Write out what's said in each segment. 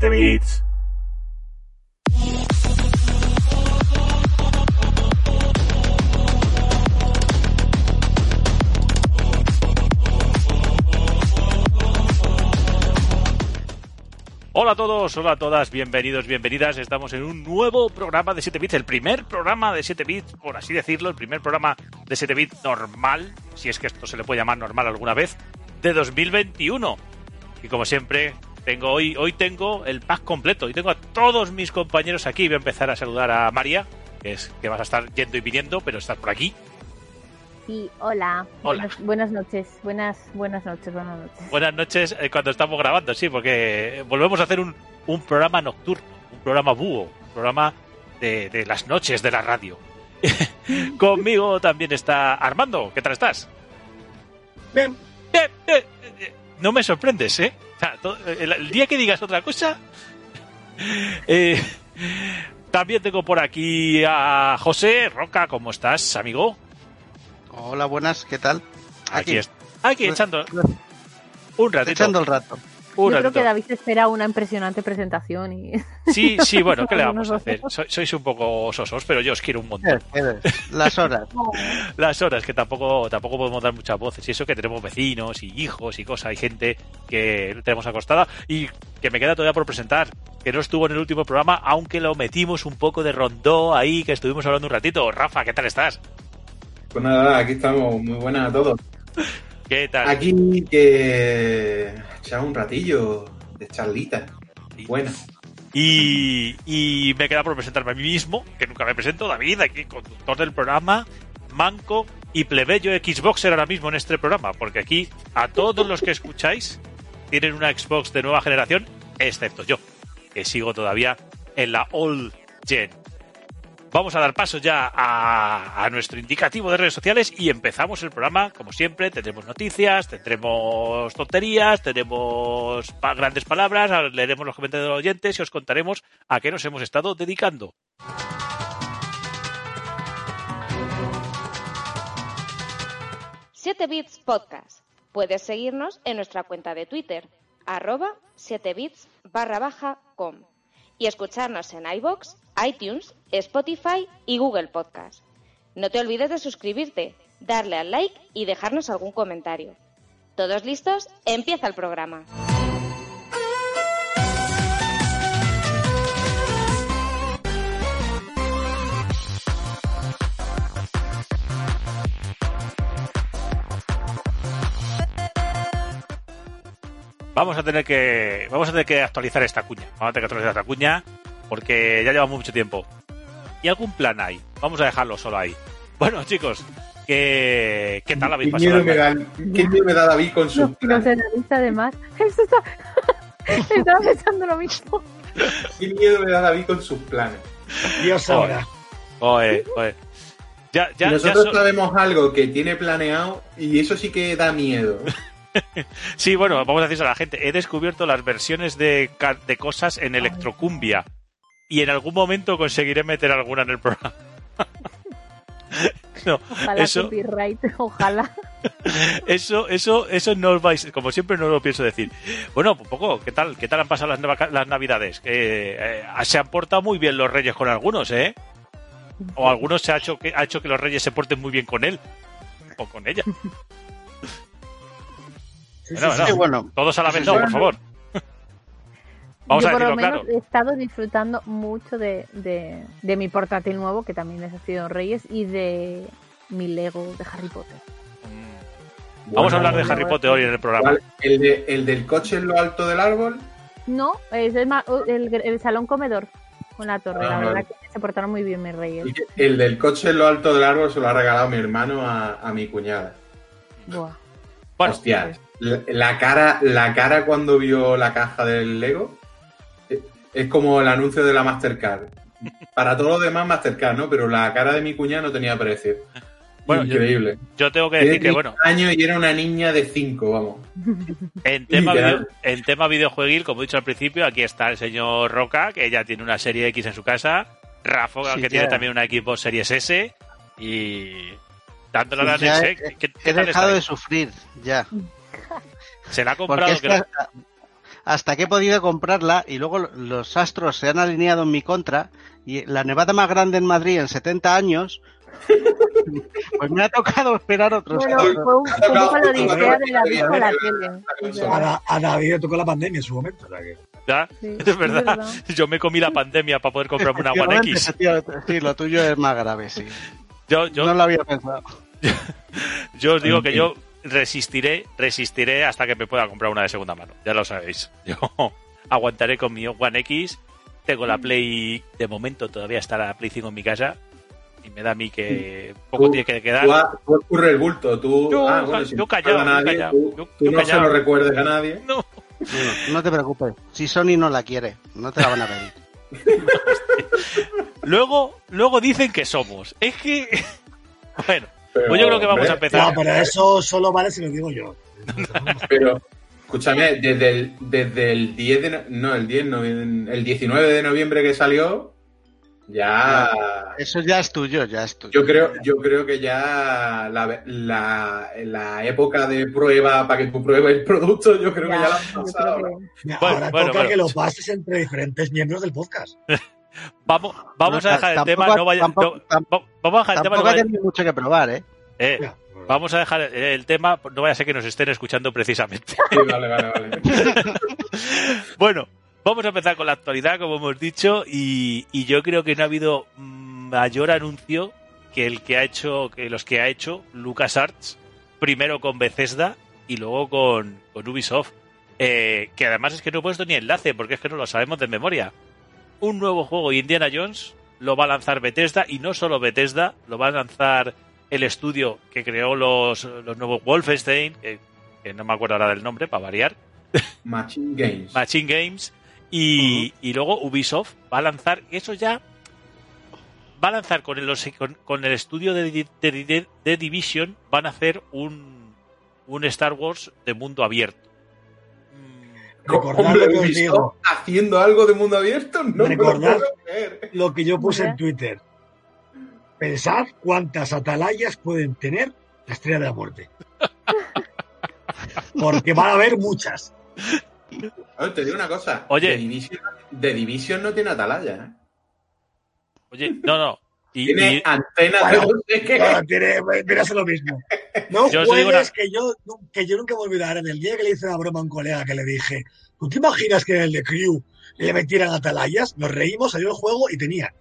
Empieza 7 bits. Hola a todos, hola a todas, bienvenidos, bienvenidas. Estamos en un nuevo programa de 7 bits, el primer programa de 7 bits, por así decirlo, el primer programa de 7 bits normal, si es que esto se le puede llamar normal alguna vez, de 2021. Y como siempre, tengo hoy, hoy tengo el pack completo. Hoy tengo a todos mis compañeros aquí. Voy a empezar a saludar a María, que es que vas a estar yendo y viniendo, pero estás por aquí. Sí, hola. Hola. Buenas, buenas noches, buenas, buenas noches, buenas noches. Buenas noches eh, cuando estamos grabando, sí, porque volvemos a hacer un, un programa nocturno, un programa búho, un programa de, de las noches de la radio. Conmigo también está Armando. ¿Qué tal estás? Bien. Eh, eh, no me sorprendes, ¿eh? O sea, to- el, el día que digas otra cosa. Eh, también tengo por aquí a José Roca. ¿Cómo estás, amigo? Hola, buenas, ¿qué tal? Aquí, es- aquí echando un ratito. Echando el rato. Un Yo creo que David espera una impresionante presentación y Sí, sí, bueno, ¿qué le vamos a hacer? Sois, sois un poco sosos, pero yo os quiero un montón. Eres, eres. Las horas. Las horas, que tampoco, tampoco podemos dar muchas voces. Y eso que tenemos vecinos y hijos y cosas. Hay gente que tenemos acostada. Y que me queda todavía por presentar. Que no estuvo en el último programa, aunque lo metimos un poco de rondó ahí, que estuvimos hablando un ratito. Rafa, ¿qué tal estás? Pues nada, aquí estamos, muy buenas a todos. ¿Qué tal? Aquí que echar un ratillo de charlita. Buena. Y, y me queda por presentarme a mí mismo, que nunca me presento, David, aquí conductor del programa, manco y plebeyo Xboxer ahora mismo en este programa, porque aquí a todos los que escucháis tienen una Xbox de nueva generación, excepto yo, que sigo todavía en la Old Gen. Vamos a dar paso ya a, nuestro indicativo de redes sociales y empezamos el programa, como siempre, tendremos noticias, tendremos tonterías, tenemos grandes palabras, leeremos los comentarios de los oyentes y os contaremos a qué nos hemos estado dedicando. Siete Bits Podcast. Puedes seguirnos en nuestra cuenta de Twitter, arroba 7bits barra baja com. Y escucharnos en iBox, iTunes, Spotify y Google Podcast. No te olvides de suscribirte, darle al like y dejarnos algún comentario. ¿Todos listos? Empieza el programa. Vamos a tener que vamos a tener que actualizar esta cuña. Vamos a tener que actualizar esta cuña porque ya llevamos mucho tiempo. ¿Y algún plan hay? Vamos a dejarlo solo ahí. Bueno, chicos, ¿qué, qué tal habéis ¿Qué pasado? miedo, me da, qué miedo me da David con su no, no se analiza además. Estaba pensando lo mismo. Qué miedo me da David con sus planes. Dios sabrá. Joder, joder. Ya, ya, nosotros so- sabemos algo que tiene planeado y eso sí que da miedo. Sí, bueno, vamos a decir a la gente. He descubierto las versiones de, de cosas en Electrocumbia. Y en algún momento conseguiré meter alguna en el programa. no, Ojalá eso, copyright, ojalá. eso, eso, eso no os vais, como siempre no lo pienso decir. Bueno, un poco, ¿qué tal? ¿Qué tal han pasado las, navidades? Que eh, se han portado muy bien los reyes con algunos, ¿eh? O algunos se ha hecho que ha hecho que los reyes se porten muy bien con él o con ella. Bueno, Sí, bueno, bueno. todos a la vez, no, por favor. Vamos Yo a por lo menos claro. he estado disfrutando mucho de, de, de mi portátil nuevo, que también es de Reyes, y de mi Lego de Harry Potter. Mm. Vamos a hablar de Harry. Potter hoy en el programa. ¿El, de- el del coche en lo alto del árbol? No, es el, el, el salón comedor con la torre. Ah, la verdad vale. que se portaron muy bien mis reyes. El del coche en lo alto del árbol se lo ha regalado mi hermano a, a mi cuñada. Buah. Bueno, Hostia, la, la cara, la cara cuando vio la caja del Lego es como el anuncio de la Mastercard. Para todo lo demás Mastercard, ¿no? Pero la cara de mi cuñada no tenía precio. Bueno, Increíble. yo tengo que decir que, bueno, 10 años y era una niña de 5, vamos. en tema, video- en tema videojueguil, como he dicho al principio, aquí está el señor Roca, que ya tiene una serie X en su casa. Rafa, Sí, que tiene también una Xbox Series S. Y dándole a la Pues ya leche. he, ¿Qué, qué he tal dejado de sufrir, ya. Se la ha comprado. ha, hasta que he podido comprarla y luego los astros se han alineado en mi contra y la nevada más grande en Madrid en 70 años, pues me ha tocado esperar otros Bueno, años. fue un, fue un poco la odisea de la vista a la tele. A, Da- a David le tocó la pandemia en su momento. o sea que- ¿Ya? sí, Es verdad. Yo me comí la pandemia para poder comprarme una One X. Sí, lo tuyo es más grave, sí. Yo, yo, No lo había pensado. yo os digo que yo resistiré, resistiré hasta que me pueda comprar una de segunda mano. Ya lo sabéis. Yo aguantaré con mi One X. Tengo la Play, de momento todavía está la Play 5 en mi casa. Y me da a mí que poco Tú- tiene que quedar. Tú, escurre el bulto, tú. Yo- ah, bueno, yo si no callado, yo callado, tú, yo- tú yo no callado. se lo recuerdes a nadie. No. No te preocupes. Si Sony no la quiere, no te la van a pedir. Luego, luego dicen que somos. Es que. Bueno, Pero, pues yo creo que vamos a empezar. No, pero eso solo vale si lo digo yo. Pero, escúchame, desde el, desde el 10 de no, el 10 no, el 19 de noviembre que salió, ya Eso ya es tuyo, ya es tuyo. yo creo, yo creo que ya la, la, la época de prueba para que tú pruebes el producto, yo creo que ya la han pasado. que- Bueno, ahora bueno, toca bueno. que lo pases entre diferentes miembros del podcast. Vamos, vamos No, a dejar el tema. No vaya, tampoco- no- tampoco- vamos a dejar el tema. No vaya- mucho que probar, ¿eh? eh, vamos a dejar el tema. No vaya a ser que nos estén escuchando precisamente. Sí, vale, vale, vale. Bueno, vamos a empezar con la actualidad, como hemos dicho, y, y yo creo que no ha habido mm, mayor anuncio que el que ha hecho, que los que ha hecho LucasArts, primero con Bethesda y luego con, con Ubisoft. Eh, que además es que no he puesto ni enlace, porque es que no lo sabemos de memoria. Un nuevo juego Indiana Jones lo va a lanzar Bethesda, y no solo Bethesda, lo va a lanzar el estudio que creó los, los nuevos Wolfenstein, que, que no me acuerdo ahora del nombre, para variar. Machine Games. Machine Games y, y luego Ubisoft va a lanzar eso ya va a lanzar con el, con, con el estudio de, de, de- de Division van a hacer un, un Star Wars de mundo abierto Recordad Hombre, lo que os digo. ¿Haciendo algo de mundo abierto? No lo Recordad-. Lo que yo puse en Twitter. Pensad cuántas atalayas pueden tener la estrella de la muerte. Porque van a haber muchas. Oye, te digo una cosa. Oye. The Division, The Division no tiene atalaya, ¿eh? oye no no y, Tiene y- antenas Bueno, de qué. Bueno, tiene, viene a ser lo mismo. No Yo juegues una- que, yo, que yo nunca me olvidaré. En el día que le hice la broma a un colega que le dije, ¿tú te imaginas que en el de Crew le metieran atalayas? Nos reímos, salió el juego y tenía.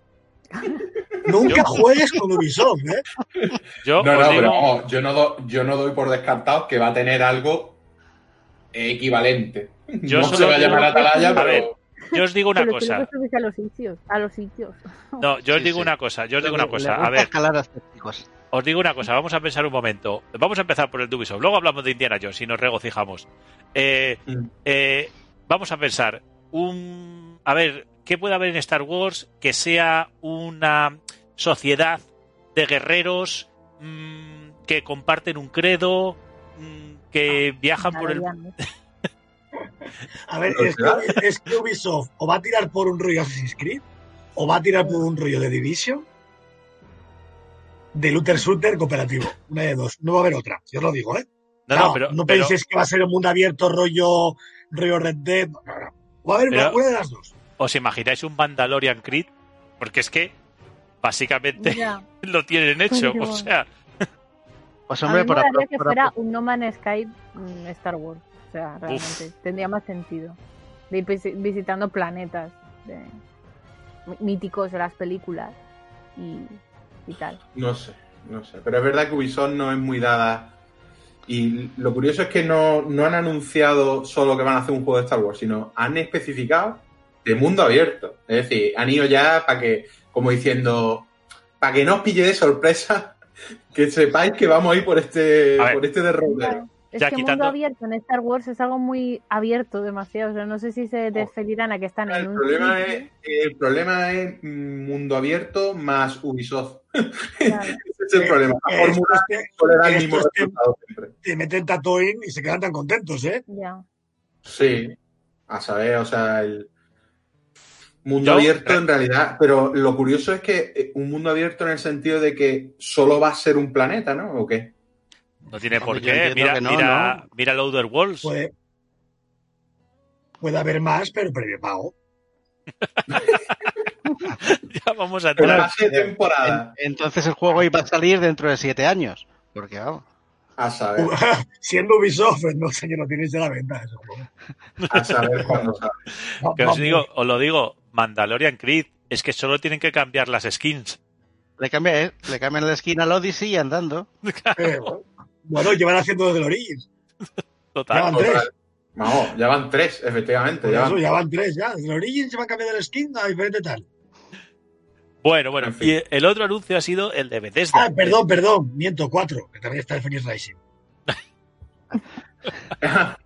Nunca Yo- juegues con Ubisoft, ¿eh? yo No, no, digo- pero yo no, do- yo no doy por descartado que va a tener algo equivalente. Yo no se va a digo- llamar atalaya, A pero... ver, yo os digo una Pero cosa a los sitios, a los sitios. no yo os Sí, digo sí. una cosa yo os digo una cosa a ver a. Os digo una cosa, vamos a pensar un momento. Vamos a empezar por el Ubisoft. Luego hablamos de Indiana Jones y nos regocijamos. Eh, Mm. eh, vamos a pensar un. A ver, ¿qué puede haber en Star Wars que sea una sociedad de guerreros mm, que comparten un credo, mm, que viajan por el. A ver, es que, es que Ubisoft o va a tirar por un rollo Assassin's Creed o va a tirar por un rollo de Division de looter shooter cooperativo. Una de dos. No va a haber otra. Yo os lo digo, ¿eh? No, Claro, no, pero. no pero- penséis que va a ser un mundo abierto rollo, rollo Red Dead. No, no. Va a haber una, Pero- una de las dos. ¿Os imagináis un Mandalorian Creed? Porque es que básicamente Ya. lo tienen hecho. Pero- O sea, Pues a mí hombre, me apro- que fuera un No Man's Sky mm, Star Wars. O sea, realmente. Tendría más sentido. De ir visi- visitando planetas de- míticos de las películas y, y tal. No sé, no sé. Pero es verdad que Ubisoft no es muy dada. Y lo curioso es que no, no han anunciado solo que van a hacer un juego de Star Wars, sino han especificado de mundo abierto. Es decir, han ido ya para que, como diciendo, para que no os pille de sorpresa, que sepáis que vamos a ir por este, A por este derrotero. Es Ya que quitando- mundo abierto en Star Wars es algo muy abierto demasiado. O sea, no sé si se referirán a que están en El un problema, es, el problema es mundo abierto más Ubisoft. Claro. Ese es el Eh, problema. La Esto fórmula es que suele dar el mismo es que- resultado siempre. te meten Tatooine y se quedan tan contentos, ¿eh? Ya. Sí, a saber, o sea, el mundo Yo- abierto eh. en realidad, pero lo curioso es que eh, un mundo abierto en el sentido de que solo va a ser un planeta, ¿no? ¿O qué? No tiene por qué. Mira, que no, mira, ¿no? mira el Outer Worlds. Puede, puede haber más, pero previo pago. ya vamos a Una entrar. temporada. En- entonces el juego iba a salir dentro de siete años. Porque vamos. A saber, Siendo Ubisoft, no señor, lo tienes de la venta. Juego. a saber cuándo sale. Que os digo, os lo digo, Mandalorian Creed, es que solo tienen que cambiar las skins. Le cambian, eh, le cambian la esquina al Odyssey y andando. Eh, bueno. llevan haciendo desde el Origins. Total. Ya van tres. Total. Vamos, ya van tres, efectivamente. Por Ya eso van- ya van tres, ya. Desde el Origins se van cambiando el skin a diferente tal. Bueno, bueno, En fin. y el otro anuncio ha sido el de Bethesda. Ah, perdón, perdón. Miento, cuatro. Que también está el Phoenix Rising.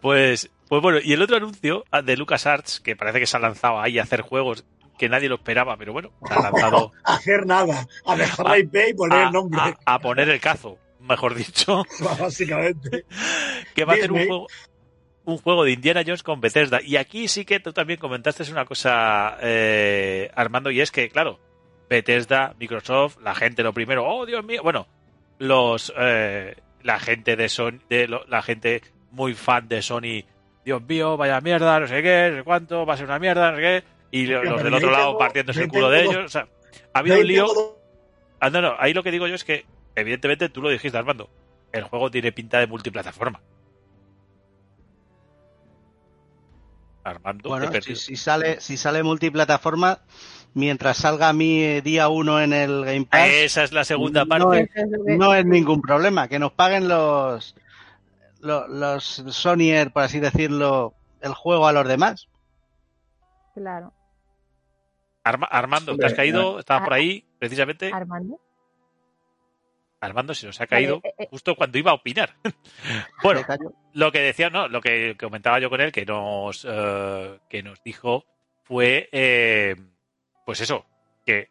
Pues, pues bueno, y el otro anuncio ah, de LucasArts, que parece que se ha lanzado ahí a hacer juegos que nadie lo esperaba, pero bueno, se ha lanzado hacer nada. A dejar la IP y poner a, el nombre. a- a poner el cazo, mejor dicho, Básicamente. que va a hacer un Disney. juego, un juego de Indiana Jones con Bethesda. Y aquí sí que tú también comentaste una cosa, eh, Armando, y es que, claro, Bethesda, Microsoft, la gente lo primero, oh Dios mío, bueno, los eh, la gente de Sony, de lo- la gente muy fan de Sony, Dios mío, vaya mierda, no sé qué, no sé cuánto, va a ser una mierda, no sé qué, y los del otro lado partiéndose el culo de ellos, o sea, ha habido un lío. Ah, no, no, ahí lo que digo yo es que, evidentemente, tú lo dijiste, Armando, el juego tiene pinta de multiplataforma. Armando, Bueno, si, sale, si sale multiplataforma, mientras salga a mí eh, día uno en el Game Pass, Ah, Esa es la segunda parte. es no es ningún problema. Que nos paguen los, los, los Sonyer, por así decirlo, el juego a los demás. Claro. Arma- Armando, ¿te has caído? Estabas por ahí, precisamente. Armando. Armando se nos ha caído eh, eh. justo cuando iba a opinar. bueno, lo que decía, no, lo que comentaba yo con él, que nos, eh, que nos dijo fue, eh, pues eso, que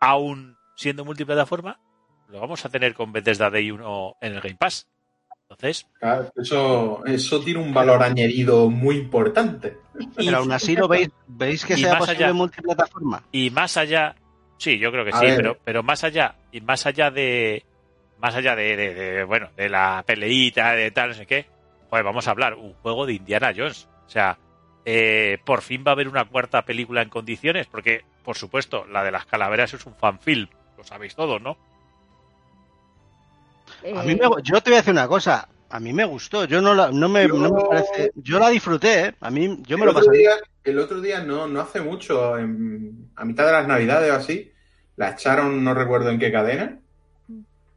aún siendo multiplataforma, lo vamos a tener con Bethesda Day 1 en el Game Pass. Entonces, Claro, Eso, eso tiene un valor añadido muy importante. y, Pero aún así lo veis, veis que y sea más posible allá. multiplataforma. y más allá, sí, yo creo que A sí, ver. pero, pero más allá, y más allá de, más allá de, de- de, bueno, de la peleita, de tal, no sé qué, joder, vamos a hablar, un juego de Indiana Jones. O sea, eh, por fin va a haber una cuarta película en condiciones, porque, por supuesto, la de las calaveras es un fanfilm, lo sabéis todos, ¿no? A mí Eh, me, yo te voy a decir una cosa. A mí me gustó. Yo no, la, no, me, Yo- no me parece. Yo la disfruté, ¿eh? A mí, yo me el, lo otro pasé. día, el otro día, no, no hace mucho, en- a mitad de las navidades o así, la echaron, no recuerdo en qué cadena.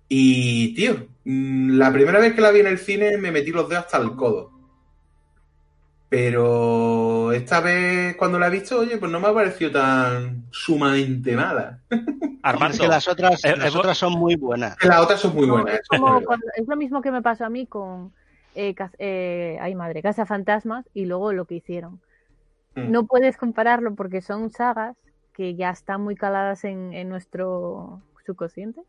Y, tío, mm, la primera vez que la vi en el cine me metí los dedos hasta el codo. Pero esta vez, cuando la he visto, oye, pues no me ha parecido tan sumamente mala. Armando, Es que las otras, Eh, las eh, otras son muy buenas. Las otras son muy buenas. es, eso es como verdad. cuando- es lo mismo que me pasó a mí con eh, eh, ay madre, Casa Fantasmas y luego lo que hicieron. Mm. No puedes compararlo porque son sagas que ya están muy caladas en, en nuestro subconsciente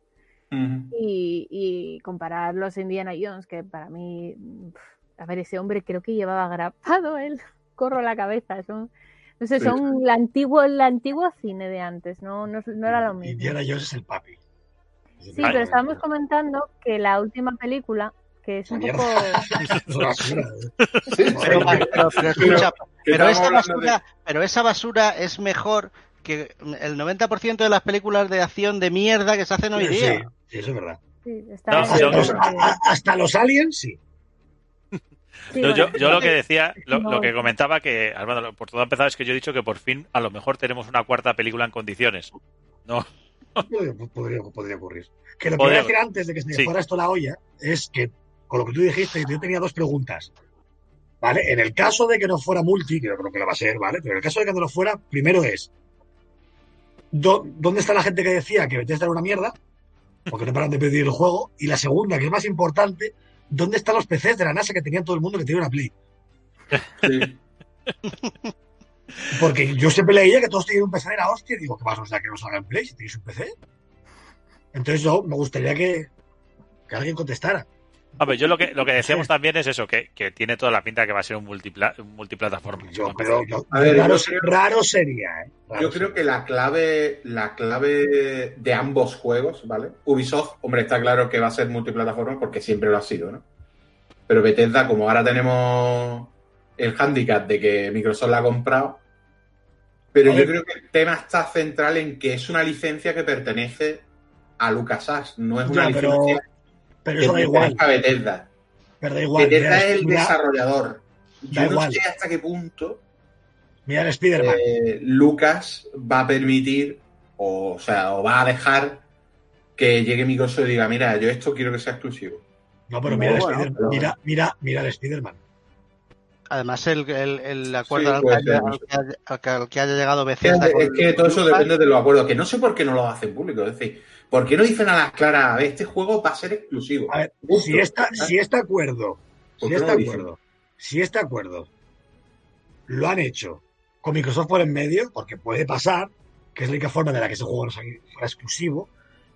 Ujú. y, y comparar los Indiana Jones, que para mí, pf, a ver, ese hombre creo que llevaba grapado el corro a la cabeza, son, no sé, Sí. son la antiguo, el antiguo cine de antes, no, no, no era lo mismo. Indiana Jones es el papi. Sí, pero estábamos comentando que la última película, que es un poco... Sí, Pero, pero- pero escucha, pero esa basura, pero esa basura es mejor que el 90% de las películas de acción de mierda que se hacen hoy Sí, día. sí, eso es verdad. Sí, está No, Hasta, yo- los, a- a- hasta los aliens, sí. sí, No, yo, lo que decía, lo, No. lo que comentaba que, Armando, por todo empezado es que yo he dicho que por fin a lo mejor tenemos una cuarta película en condiciones. No, Podría, podría, podría ocurrir. Que lo que Podría voy a decir antes de que se me Sí. fuera esto la olla es que, con lo que tú dijiste, yo tenía dos preguntas. ¿Vale? En el caso de que no fuera multi, que yo creo que lo va a ser, ¿vale? Pero en el caso de que no lo fuera, primero es. ¿Dó- ¿Dónde está la gente que decía que Bethesda era una mierda? Porque no paran de pedir el juego. Y la segunda, que es más importante, ¿dónde están los PCs de la NASA que tenían todo el mundo que tenía una Play? Sí. Porque yo siempre leía que todos tenían un PC de la hostia y digo, ¿qué pasa? O sea, que no salga en Play si tenéis un PC. Entonces yo me gustaría que, que alguien contestara. A ver, yo lo que, lo que decíamos también es eso, que, que tiene toda la pinta que va a ser un, multipla, un multiplataforma. Yo, pero yo- A ver, raro, yo creo- raro sería, ¿eh? Raro Yo creo sería. que la clave, la clave de ambos juegos, ¿vale? Ubisoft, hombre, está claro que va a ser multiplataforma porque siempre lo ha sido, ¿no? Pero Bethesda, como ahora tenemos el hándicap de que Microsoft la ha comprado. Pero yo creo que el tema está central en que es una licencia que pertenece a LucasArts, no es una licencia pero eso da igual. Bethesda. Pero da igual. Bethesda es el mira- desarrollador. Yo no igual. sé hasta qué punto mira el Spider-Man. eh, Lucas va a permitir, o, o sea, o va a dejar que llegue Microsoft y diga, mira, yo esto quiero que sea exclusivo. no, pero no, mira, el bueno, Spider- pero- mira, mira, mira el Spider-Man. Además, el, el, el acuerdo Sí, al, que haya, no al sé. que haya- al que- al que haya llegado Es Bethesda. es que todo eso depende de los acuerdos, que no sé por qué no lo hacen público. Es decir, ¿por qué no dicen a las claras, este juego va a ser exclusivo? A ver, Justo. si, esta, si este acuerdo, ¿Por si no este acuerdo, si este acuerdo lo han hecho con Microsoft por en medio, porque puede pasar, que es la única forma de la que ese juego no fuera exclusivo,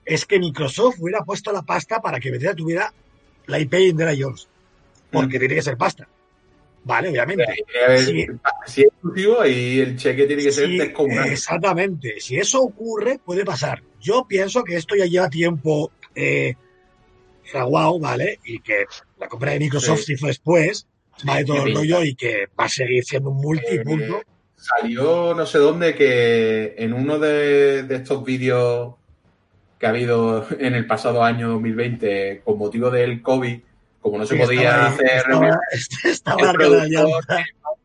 es que Microsoft hubiera puesto la pasta para que Bethesda tuviera la IP de Indiana Jones. Porque Mm. tiene que ser pasta. Vale, obviamente. Si es exclusivo, ahí el cheque tiene que ser descomunal. exactamente. Si eso ocurre, puede pasar. Yo pienso que esto ya lleva tiempo eh, fraguado, ¿vale? Y que la compra de Microsoft Sí. se hizo después, va de todo el rollo y que va a seguir siendo un multi, Eh. Salió no sé dónde que en uno de, de estos vídeos que ha habido en el pasado año 2020 con motivo del COVID, como no se Sí, podía estaba hacer estaba, estaba el productor,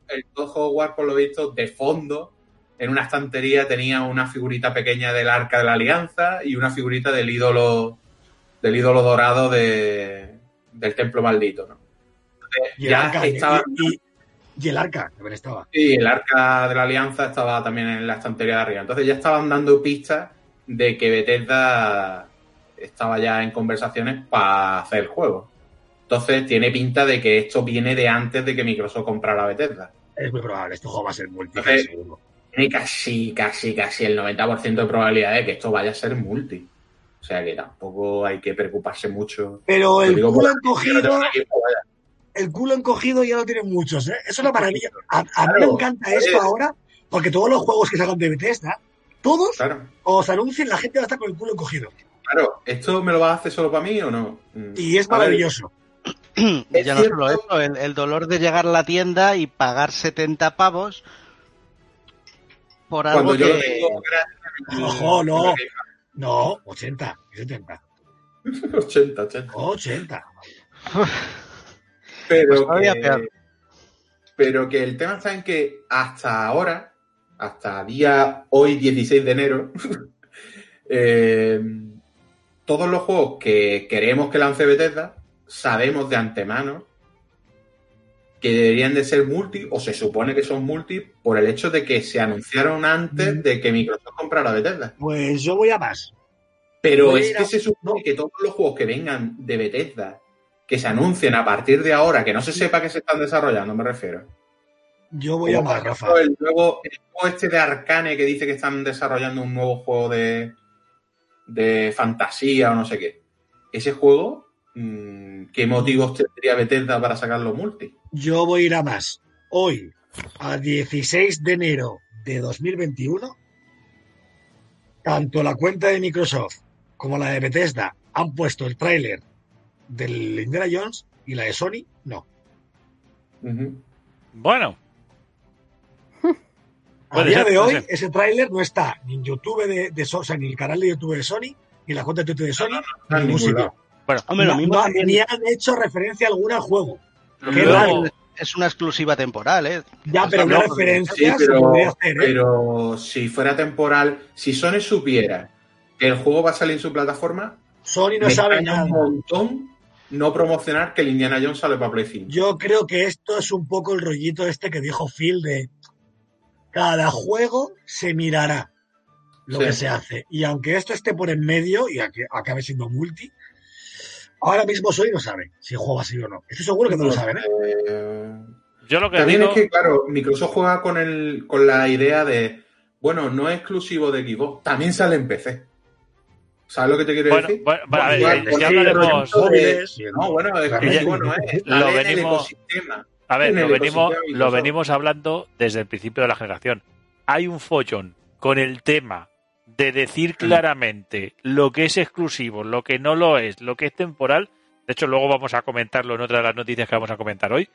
el Todd Howard, por lo visto, de fondo, en una estantería tenía una figurita pequeña del Arca de la Alianza y una figurita del ídolo del ídolo dorado de, del templo maldito, ¿no? Entonces, Y el ya arca, estaba, y, y el arca también estaba. y el Arca de la Alianza estaba también en la estantería de arriba. Entonces ya estaban dando pistas de que Bethesda estaba ya en conversaciones para hacer el juego. Entonces tiene pinta de que esto viene de antes de que Microsoft comprara Bethesda. Es muy probable, este juego va a ser multi, Entonces- seguro. Tiene casi, casi, casi el 90% de probabilidad de que esto vaya a ser multi. O sea que tampoco hay que preocuparse mucho. Pero el culo encogido, el culo encogido ya lo tienen muchos, ¿eh? Eso es una maravilla. A, a mí me encanta esto ahora, porque todos los juegos que salgan de Bethesda, todos Claro, os anuncien, la gente va a estar con el culo encogido. claro. ¿Esto me lo vas a hacer solo para mí o no? Mm, Y es ver, maravilloso. Y ya no solo eso, el, el dolor de llegar a la tienda y pagar 70 pavos por algo Cuando yo que... lo tengo gratis, Ojo, no. No, 80, 70. 80, 80. 80. Pero, Pues que, peor. pero que el tema está en que hasta ahora, hasta día hoy 16 de enero, eh, todos los juegos que queremos que lance Bethesda, sabemos de antemano que deberían de ser multi, o se supone que son multi, por el hecho de que se anunciaron antes Mm. de que Microsoft comprara Bethesda. Pues yo voy a más. Pero Voy es que se supone que todos los juegos que vengan de Bethesda, que se anuncien a partir de ahora, que no se sepa que se están desarrollando, me refiero. Yo voy a más, Rafa. el nuevo, el juego este de Arcane que dice que están desarrollando un nuevo juego de, de fantasía o no sé qué. Ese juego, ¿qué motivos tendría Bethesda para sacarlo multi? Yo voy a ir a más. Hoy, a 16 de enero de 2021, tanto la cuenta de Microsoft como la de Bethesda han puesto el tráiler del Indiana Jones y la de Sony no. Bueno, A día ser, de hoy, ser. ese tráiler no está ni en YouTube de, de o sea, ni en el canal de YouTube de Sony, ni en la cuenta de Twitter de Sony, está ni en ningún ningún sitio. Bueno, Hombre, lo No- mismo no- también ni han hecho referencia alguna al juego. es una exclusiva temporal, ¿eh? Ya, Pues pero no, una referencia Sí, pero, hacer, ¿eh? pero si fuera temporal, si Sony supiera que el juego va a salir en su plataforma, Sony no me sabe nada. un montón no promocionar que el Indiana Jones sale para Play 5. Yo creo que esto es un poco el rollito este que dijo Phil de cada juego se mirará lo Sí. que se hace. Y aunque esto esté por en medio y acabe siendo multi, ahora mismo Sony no sabe si el juego va a ser o no. Estoy seguro que no lo saben, ¿eh? Eh, yo lo que También digo... es que, claro, Microsoft juega con, el, con la idea de, bueno, no es exclusivo de Xbox, también sale en PC. ¿Sabes lo que te quiero Bueno, decir? bueno, bueno, a ver, ya- hablaremos- Móviles No, bueno, es que Realmente. bueno, es, Lo venimos- ecosistema. A ver, lo venimos, lo venimos hablando desde el principio de la generación. Hay un follón con el tema de decir claramente lo que es exclusivo, lo que no lo es, lo que es temporal. De hecho, luego vamos a comentarlo en otra de las noticias que vamos a comentar hoy.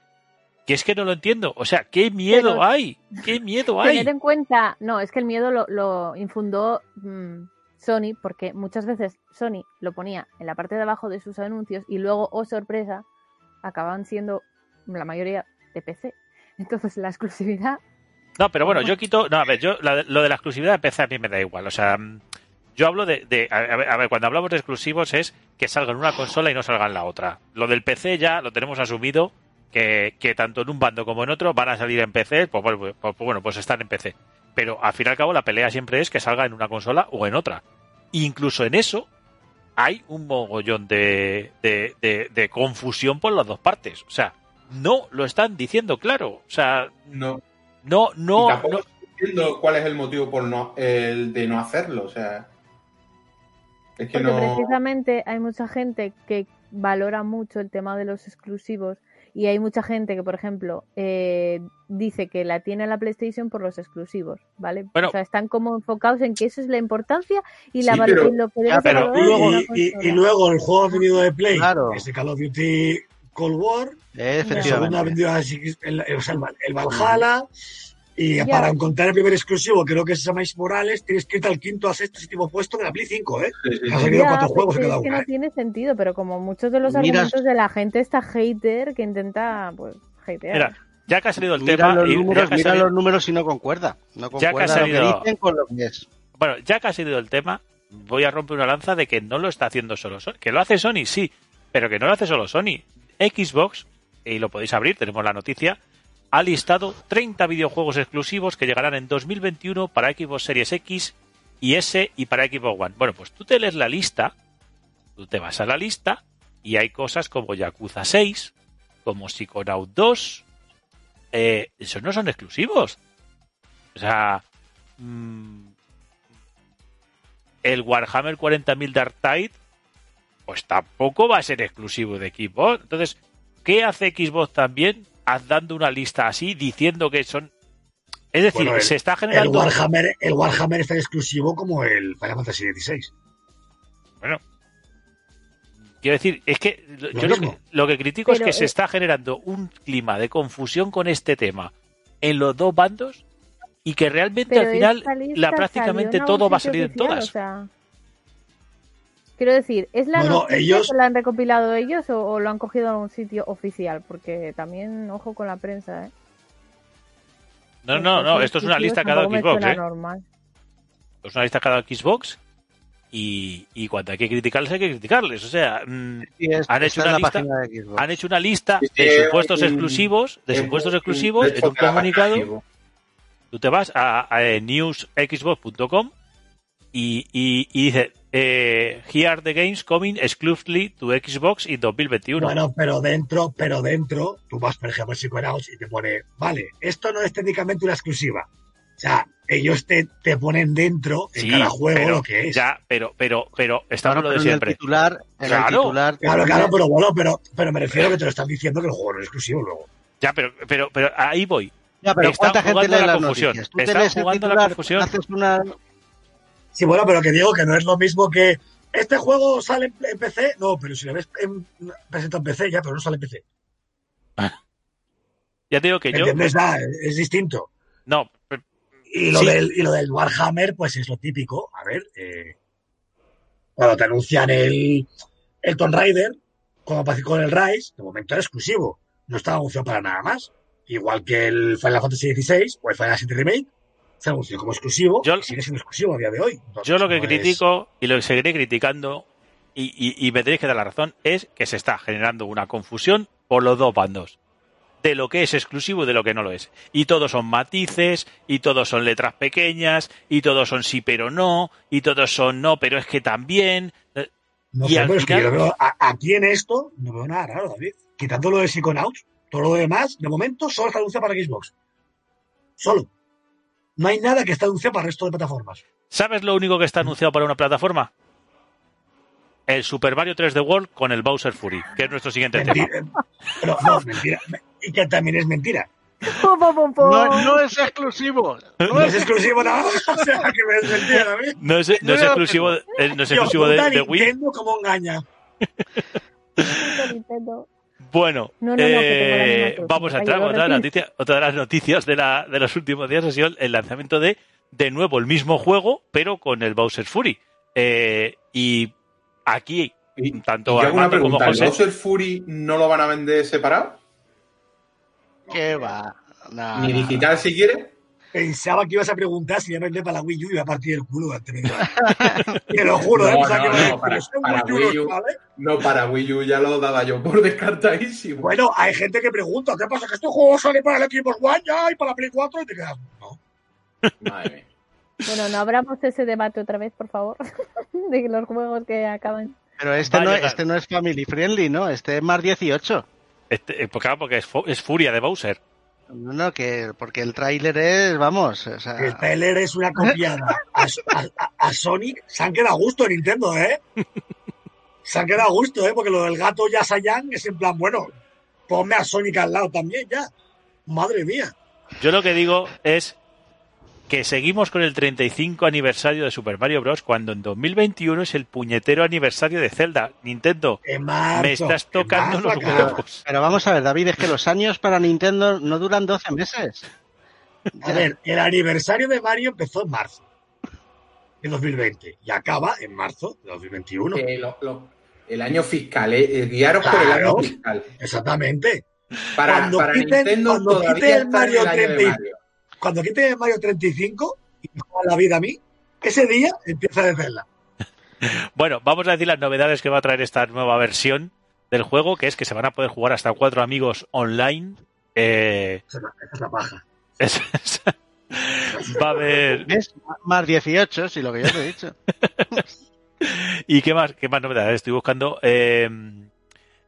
Que es que no lo entiendo. O sea, ¿qué miedo Pero- hay? ¿Qué miedo hay? Tened en cuenta, no, es que el miedo lo, lo infundó mm, Sony, porque muchas veces Sony lo ponía en la parte de abajo de sus anuncios y luego, oh sorpresa, acababan siendo la mayoría de PC. Entonces la exclusividad, No, pero bueno, yo quito. No, a ver, yo la- lo de la exclusividad de PC a mí me da igual. O sea, mm, yo hablo de. de- a, ver, a ver, cuando hablamos de exclusivos es que salga en una consola y no salga en la otra. Lo del PC ya lo tenemos asumido que, que tanto en un bando como en otro van a salir en PC. Pues, bueno, pues, pues bueno, pues están en PC. Pero al fin y al cabo la pelea siempre es que salga en una consola o en otra. Incluso en eso hay un mogollón de, de, de- de confusión por las dos partes. O sea, no lo están diciendo claro. O sea, No, no, y no, tampoco no, entiendo cuál es el motivo por no, el de no hacerlo. O sea, es que porque no. precisamente hay mucha gente que valora mucho el tema de los exclusivos y hay mucha gente que, por ejemplo, eh, dice que la tiene la PlayStation por los exclusivos, ¿vale? Bueno. o sea, están como enfocados en que eso es la importancia y la Sí, pero- lo que Ya, pero Y, luego el juego vendido de Play, Claro. ese Call of Duty Cold War, el segundo Efectivamente. el, el, el Val- el Valhalla, y Ya. para encontrar el primer exclusivo, creo que es Miles Morales, tienes que irte al quinto, a sexto, séptimo puesto de la Play 5, ¿eh? Sí, sí, Ha sí. salido Ya, cuatro juegos en es cada que una, no ¿eh? tiene sentido, pero como muchos de los Miras- argumentos de la gente está hater que intenta, pues, hatear. Mira, ya que ha salido el Mira tema. los y- números, que mira salido- los números y no concuerda. No Ya que ha concuerda salido- lo que dicen con lo que es. Bueno, ya que ha salido el tema, voy a romper una lanza de que no lo está haciendo solo Sony. Que lo hace Sony, sí, pero que no lo hace solo Sony. Xbox, y lo podéis abrir, tenemos la noticia, ha listado 30 videojuegos exclusivos que llegarán en 2021 para Xbox Series X y S y para Xbox One. Bueno, pues tú te lees la lista, tú te vas a la lista y hay cosas como Yakuza 6, como Psychonaut 2, eh, esos no son exclusivos. O sea, mm, el Warhammer 40.000 Dark Tide, pues tampoco va a ser exclusivo de Xbox. Entonces, ¿qué hace Xbox también haz dando una lista así diciendo que son... Es decir, Bueno, el- se está El generando... Warhammer, el Warhammer es tan exclusivo como el Final Fantasy XVI. Bueno, quiero decir, es que lo- yo lo que, mismo. lo que critico es que se eh, está generando un clima de confusión con este tema en los dos bandos y que realmente Pero al final la prácticamente en todo va a salir en todas. o sea, quiero decir, ¿es la Bueno, noticia ellos- que la han recopilado ellos o, o lo han cogido a un sitio oficial? Porque también, ojo con la prensa, ¿eh? No, no, no, esto es una lista cada Xbox, ¿eh? normal. Es una lista cada Xbox y, y cuando hay que criticarles hay que criticarles. O sea, mm, Sí, es- Han hecho una lista- han hecho una lista de supuestos exclusivos, de es supuestos un- exclusivos, en un comunicado. Tú te vas a, a, newsxbox.com y, y, y dice eh, Here are the games coming exclusively to Xbox in 2021. Bueno, pero dentro, pero dentro, tú vas, por ejemplo, a Psychonauts y te pone, vale, esto no es técnicamente una exclusiva. O sea, ellos te, te ponen dentro en Sí, cada juego pero, lo que es. Ya, pero, pero, pero estamos Claro, lo de pero en el siempre. titular, en Claro. el titular Claro, claro, pero bueno, pero, pero me refiero que te lo están diciendo que el juego no es exclusivo luego. Ya, pero, pero, pero ahí voy. Ya, pero Están ¿cuánta gente jugando a lee la las confusión. noticias? Tú te lees el jugando a la titular, confusión. haces una... Sí, bueno, pero que digo que no es lo mismo que este juego sale en- PC. No, pero si lo ves en, presenta en PC ya, pero no sale en PC. Ya te digo que yo. ¿Entiendes? Ah, es distinto. No, pero- Y lo, Sí. del, y lo del Warhammer, pues es lo típico. A ver, eh, cuando te anuncian el, el Tomb Raider, como pasó con el Rise, de momento era exclusivo. No estaba anunciado para nada más. Igual que el Final Fantasy XVI o el Final Fantasy Remake, se anunció como exclusivo Yo- y sigue siendo exclusivo a día de hoy. Entonces, Yo lo que no es- critico y lo que seguiré criticando, y, y- y me tenéis que dar la razón, es que se está generando una confusión por los dos bandos. De lo que es exclusivo y de lo que no lo es. Y todos son matices, y todos son letras pequeñas, y todos son sí pero no, y todos son no, pero es que también. Eh, No Y sé, al pero es que final- yo lo veo, a- aquí en esto no veo nada raro, David. Quitando lo de Psychonauts, todo lo demás, de momento, solo está anunciado para Xbox. Solo. No hay nada que esté anunciado para el resto de plataformas. ¿Sabes lo único que está anunciado para una plataforma? El Super Mario 3D World con el Bowser Fury, que es nuestro siguiente tema. Mentira. Pero no, mentira. Y que también es mentira. No, no es exclusivo. No es exclusivo nada. O sea, que me mentira David. No es, no es exclusivo, eh, no es exclusivo de, de Wii. Nintendo cómo engaña. Nintendo. Bueno, No, no, eh, vamos a entrar con otra, noticia, otra de las noticias de, la, de los últimos días ha sido el lanzamiento de, de nuevo, el mismo juego, pero con el Bowser Fury. Eh, y aquí, Y, tanto y Armando como pregunta, ¿el José, Bowser Fury no lo van a vender separado? ¿Qué va? Nah, Ni digital si quiere. Pensaba que ibas a preguntar si ya no para la Wii U y iba a partir el culo antes Te lo juro, ¿eh? No, para- "Son para Wii U, Wii U". ¿vale? No, para Wii U ya lo daba yo por descartadísimo. Bueno, hay gente que pregunta, ¿qué pasa? ¿Que este juego sale para el Xbox One ya y para la Play 4? Y te quedas, no. Madre mía. Bueno, no abramos ese debate otra vez, por favor, de los juegos que acaban. Pero este no, este no es family friendly, ¿no? Este es más 18. este, eh, pues claro, porque es furia de Bowser. No, no, que porque el tráiler es, vamos, o sea, El trailer es una copiada. A, a- a- a Sonic se han quedado a gusto en Nintendo, ¿eh? Se han quedado a gusto, ¿eh? Porque lo del gato ya Sayan es en plan, bueno, ponme a Sonic al lado también ya. Madre mía. Yo lo que digo es que seguimos con el 35 aniversario de Super Mario Bros. cuando en 2021 es el puñetero aniversario de Zelda. Nintendo, me estás tocando los huevos. Pero vamos a ver, David, es que los años para Nintendo no duran 12 meses. A ver, el aniversario de Mario empezó en marzo de 2020 y acaba en marzo de 2021. Lo, el año fiscal, eh, eh guiaros por el año fiscal. Exactamente. Para, Nintendo cuando todavía el Mario 35. Cuando quiten el Mario 35 y me la vida a mí, ese día empieza a Zelda. Bueno, vamos a decir las novedades que va a traer esta nueva versión del juego, que es que se van a poder jugar hasta cuatro amigos online. Eh, Esa es la- esa es la paja. es- es- va a haber ¿Ves? Más 18, si lo que yo te he dicho. ¿Y qué más, qué más novedades? Estoy buscando eh,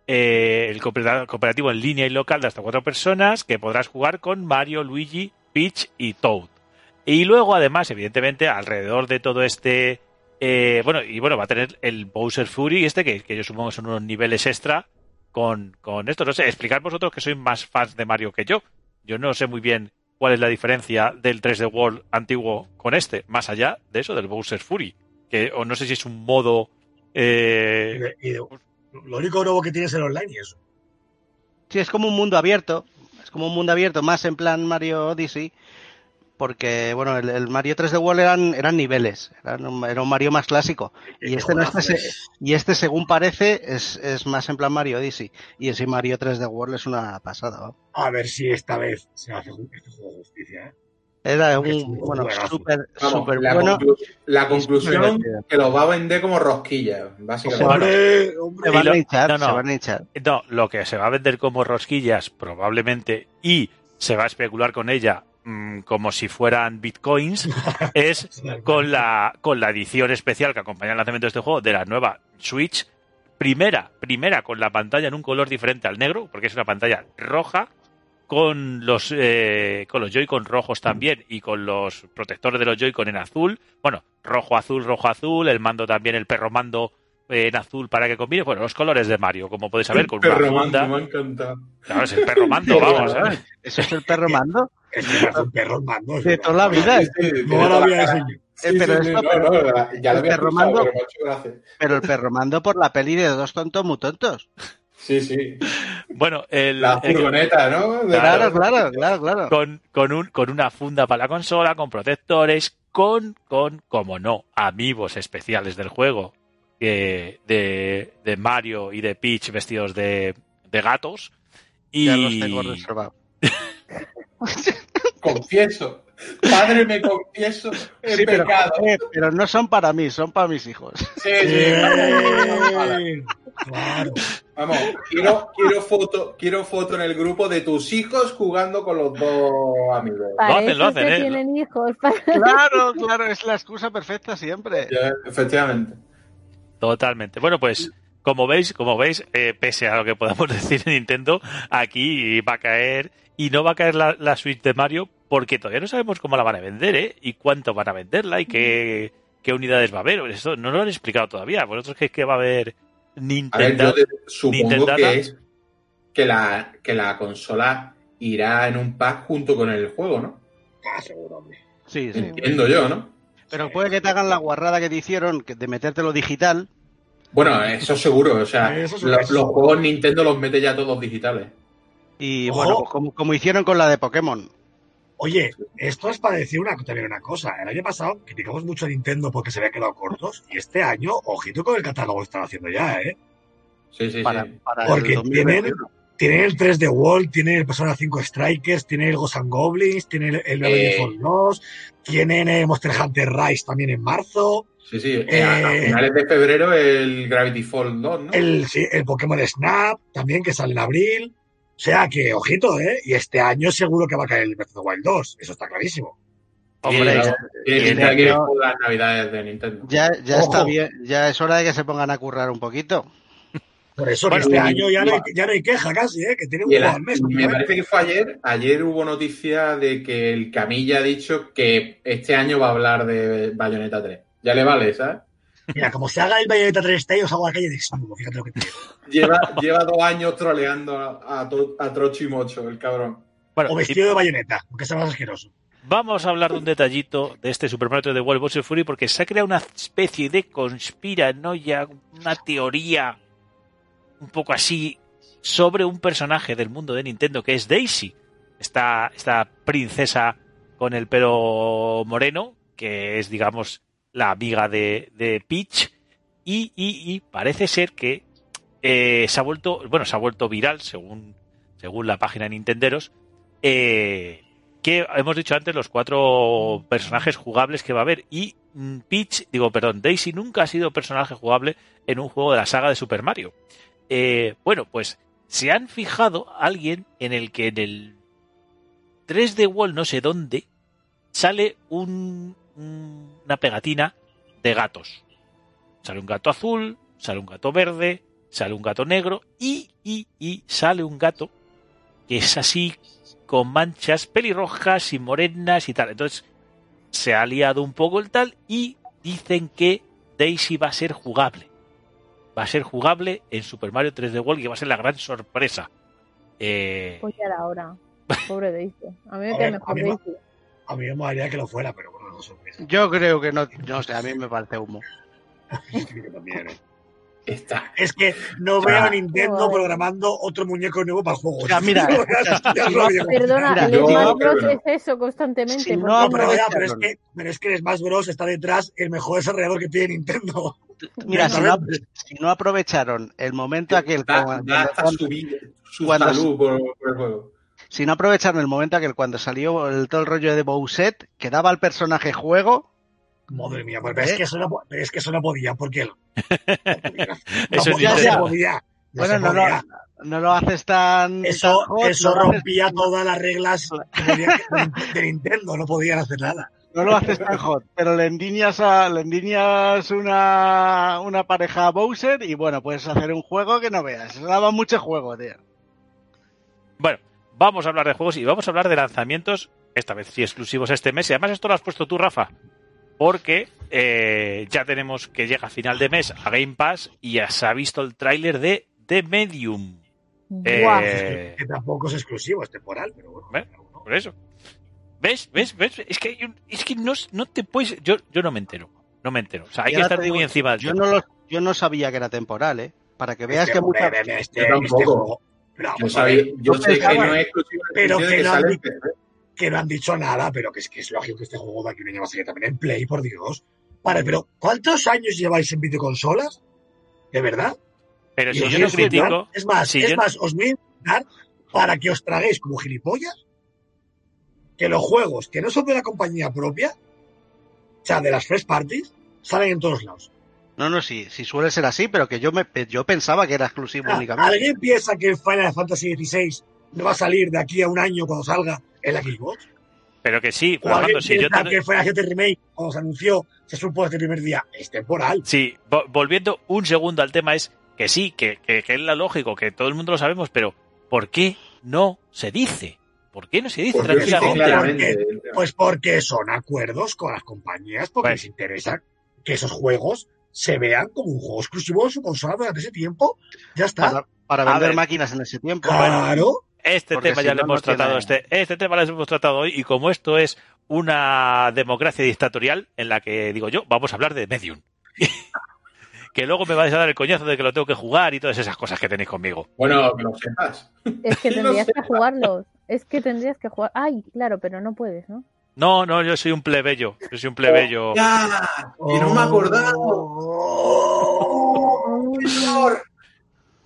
eh, el coopera- cooperativo en línea y local de hasta cuatro personas que podrás jugar con Mario, Luigi, Peach y Toad. Y luego, además, evidentemente, alrededor de todo este... eh, bueno, y bueno, va a tener el Bowser Fury este, que, que yo supongo que son unos niveles extra con, con esto. No sé, explicad vosotros que sois más fans de Mario que yo. Yo no sé muy bien cuál es la diferencia del 3D World antiguo con este, más allá de eso, del Bowser Fury. Que, o no sé si es un modo... Y eh, de- y de- lo único nuevo que tiene es el online y eso. Sí, es como un mundo abierto. Es como un mundo abierto, más en plan Mario Odyssey. Porque, bueno, el, el Mario 3D World eran, eran niveles. Eran un- era un Mario más clásico. Y este, no, este, y este, según parece, es, es más en plan Mario Odyssey. Y ese Mario 3D World es una pasada. ¿no? A ver si esta vez se hace este juego justicia, ¿eh? Era Es un, un bueno, súper, la, bueno. conclu- la conclusión que lo va a vender como rosquillas, básicamente. Hombre. Se van a hinchar, no, no. se van a hinchar. no, lo que se va a vender como rosquillas probablemente y se va a especular con ella mm, como si fueran bitcoins es con la, con la edición especial que acompaña el lanzamiento de este juego de la nueva Switch. Primera, primera con la pantalla en un color diferente al negro, porque es una pantalla roja, con los, eh, con los Joy-Con rojos también y con los protectores de los Joy-Con en azul. Bueno, rojo, azul, rojo, azul. El mando también, el perro mando eh, en azul para que combine. Bueno, los colores de Mario, como podéis saber, con una Perro funda. mando, me ha encantado. Claro, es el perro mando, vamos, ¿sabes? Eso es el perro mando Es un perro el mando. es de toda la vida. No lo había Eh, pero el perro mando-. Pero el perro mando por la peli de dos tontos muy tontos. Sí, sí. Bueno, el, La el- furgoneta, ¿no? De- Claro, claro, claro, claro. con, con, un, con una funda para la consola, con protectores, con, con, como no, amigos especiales del juego que de, de Mario y de Peach vestidos de, de gatos. Y, Ya los tengo reservados. Confieso. Padre, me confieso el Sí, pero, pecado. joder, pero no son para mí, son para mis hijos. Sí, sí. Bien. Claro. Vamos, quiero, quiero foto, quiero foto en el grupo de tus hijos jugando con los dos amigos. Para hacen, lo hacen, ¿eh? tienen hijos. para- Claro, claro, es la excusa perfecta siempre. Efectivamente. Totalmente. Bueno, pues como veis, como veis, eh, pese a lo que podamos decir en Nintendo, aquí va a caer y no va a caer la, la Switch de Mario porque todavía no sabemos cómo la van a vender, ¿eh? Y cuánto van a venderla y qué, qué unidades va a haber. Eso no lo han explicado todavía. ¿Vosotros creéis que va a haber A ver, Nintendo? yo supongo que es que la, que la consola irá en un pack junto con el juego, ¿no? Ah, seguro, hombre. Sí, sí. Entiendo yo, ¿no? Pero puede que te hagan la guarrada que te hicieron que de metértelo digital Bueno, eso seguro. O sea, Eso los juegos Nintendo los mete ya todos digitales. Y Ojo. bueno, pues como, como hicieron con la de Pokémon. Oye, esto es para decir una, también una cosa. El año pasado criticamos mucho a Nintendo porque se había quedado cortos. Y este año, ojito con el catálogo que están haciendo ya, ¿eh? Sí, sí, Para, sí. para Porque el 2021. Tienen el 3D World, tienen el Persona 5 Strikers, tienen el Ghosts and Goblins, tienen el, el Eh. Default 2, tienen el Monster Hunter Rise también en marzo, Sí, sí. Eh, a, a finales de febrero el Gravity Falls 2, ¿no? el, sí, el Pokémon Snap también que sale en abril. O sea que, ojito, ¿eh? Y este año seguro que va a caer el Breath of the Wild 2. Eso está clarísimo. Hombre, navidades de Nintendo. ya, está bien, ya es hora de que se pongan a currar un poquito. Por eso Bueno, que este y- año ya no, hay, y- ya no hay queja casi, ¿eh? Que tiene un juego al mes. me parece que fue ayer. Ayer hubo noticia de que el Camilla ha dicho que este año va a hablar de Bayonetta 3. Ya le vale, ¿sabes? Mira, como se haga el Bayonetta 3 Day, os hago la calle de desnudo. Fíjate lo que te digo. Lleva, lleva dos años troleando a, a, a Trocho y Mocho, el cabrón. Bueno, O y vestido de bayoneta, aunque sea más asqueroso. vamos a hablar de un detallito de este Super Mario 3D World Bowser Fury porque se ha creado una especie de conspiranoia, una teoría un poco así sobre un personaje del mundo de Nintendo que es Daisy. Esta, esta princesa con el pelo moreno, que es, digamos, la amiga de, de Peach. Y, y- y parece ser que eh, se ha vuelto, bueno, se ha vuelto viral, según, según la página de Nintenderos, eh, que hemos dicho antes los cuatro personajes jugables que va a haber. Y mm, Peach, digo, perdón, Daisy nunca ha sido personaje jugable en un juego de la saga de Super Mario. Eh, bueno, pues se han fijado alguien en el que en el 3D Wall no sé dónde sale un, un- una pegatina de gatos. Sale un gato azul, sale un gato verde, sale un gato negro y, y, y sale un gato que es así con manchas pelirrojas y morenas y tal. Entonces se ha liado un poco el tal y dicen que Daisy va a ser jugable. Va a ser jugable en Super Mario 3D World y va a ser la gran sorpresa. Eh, Pues ya era hora. Pobre Daisy. A mí me A cae ver, a mejor mí me- Daisy. A mí me molaría que lo fuera, pero sorpresa. Yo creo que no, no sé, a mí me parece humo. Yo también, ¿eh? Está. Es que no veo a Nintendo programando otro muñeco nuevo para el juego. Ya, mira. Perdona, Mira, el Smash Bros no. es eso constantemente. Porque- no No, pero, ya, pero es que, pero es que el Smash Bros. está detrás el mejor desarrollador que tiene Nintendo. Mira, si no, si no aprovecharon el momento aquel Da, cuando- da hasta cuando- su, vida- su cuando- salud por, por el juego. Si no aprovecharon el momento aquel cuando salió el, todo el rollo de Bowset, que daba al personaje juego, Madre mía, pues, pero, es ¿Eh? que eso no, pero es que eso no podía, porque él. No, Eso es podía, no se podía. No bueno, se no podía. lo, no lo haces tan. Eso, tan hot, eso no lo haces- rompía todas las reglas de Nintendo, no podían hacer nada. No lo haces tan hot, pero le endiñas, a, le endiñas una, una pareja a Bowser y bueno, puedes hacer un juego que no veas. Daba mucho juego, tío. Bueno, vamos a hablar de juegos y vamos a hablar de lanzamientos, esta vez sí exclusivos este mes. Y además esto lo has puesto tú, Rafa, porque eh, ya tenemos que llega a final de mes a Game Pass y ya se ha visto el tráiler de The Medium. Eh, Que tampoco es exclusivo, es temporal, pero bueno. Por eso. ¿Ves? ¿Ves? ¿Ves? Es que, hay un- es que no, no te puedes... Yo, yo no me entero. No me entero. O sea, hay que estar digo, muy encima del Yo no, lo, yo no sabía que era temporal, ¿eh? Para que veas Este, que mucha... hombre, este, este Yo, sabía- ver, yo yo sé que no es el pero que que no sale han en PC. que no han dicho nada, pero que es que es lógico que este juego de aquí un año va a salir también en Play, por Dios. Vale, pero ¿cuántos años lleváis en videoconsolas? ¿De verdad? Pero si os yo no critico... Es más, si es yo- más, os voy a para que os traguéis como gilipollas que los juegos que no son de la compañía propia, o sea, de las first parties, salen en todos lados. No, no, sí, sí suele ser así, pero que yo me yo pensaba que era exclusivo Ah, únicamente. ¿Alguien piensa que Final Fantasy XVI no va a salir de aquí a un año cuando salga en la Xbox? Pero que sí, ¿O Fernando, si yo piensa te- que Final Fantasy Remake, cuando se anunció, se supo desde el primer día, es temporal? Sí, vo- volviendo un segundo al tema es que sí, que, que, que es lo lógico, que todo el mundo lo sabemos, pero ¿por qué no se dice? ¿Por qué no se dice Porque tranquilamente? claramente. Pues porque son acuerdos con las compañías, porque Pues- les interesa que esos juegos se vean como un juego exclusivo de su consola durante ese tiempo. Ya está. Para, vender ver. máquinas en ese tiempo. Claro. Este tema si ya no, lo no hemos tiene- tratado, este, este tema lo hemos tratado hoy, y como esto es una democracia dictatorial en la que digo yo, vamos a hablar de Medium. que luego me vais a dar el coñazo de que lo tengo que jugar y todas esas cosas que tenéis conmigo. Bueno, que lo sepas. Es que tendrías que jugarlos. Es que tendrías que jugar. Ay, claro, pero no puedes, ¿no? No, no, yo soy un plebeyo. Yo soy un plebeyo. ¡Ya! ¡Que no me he acordado! Oh. señor!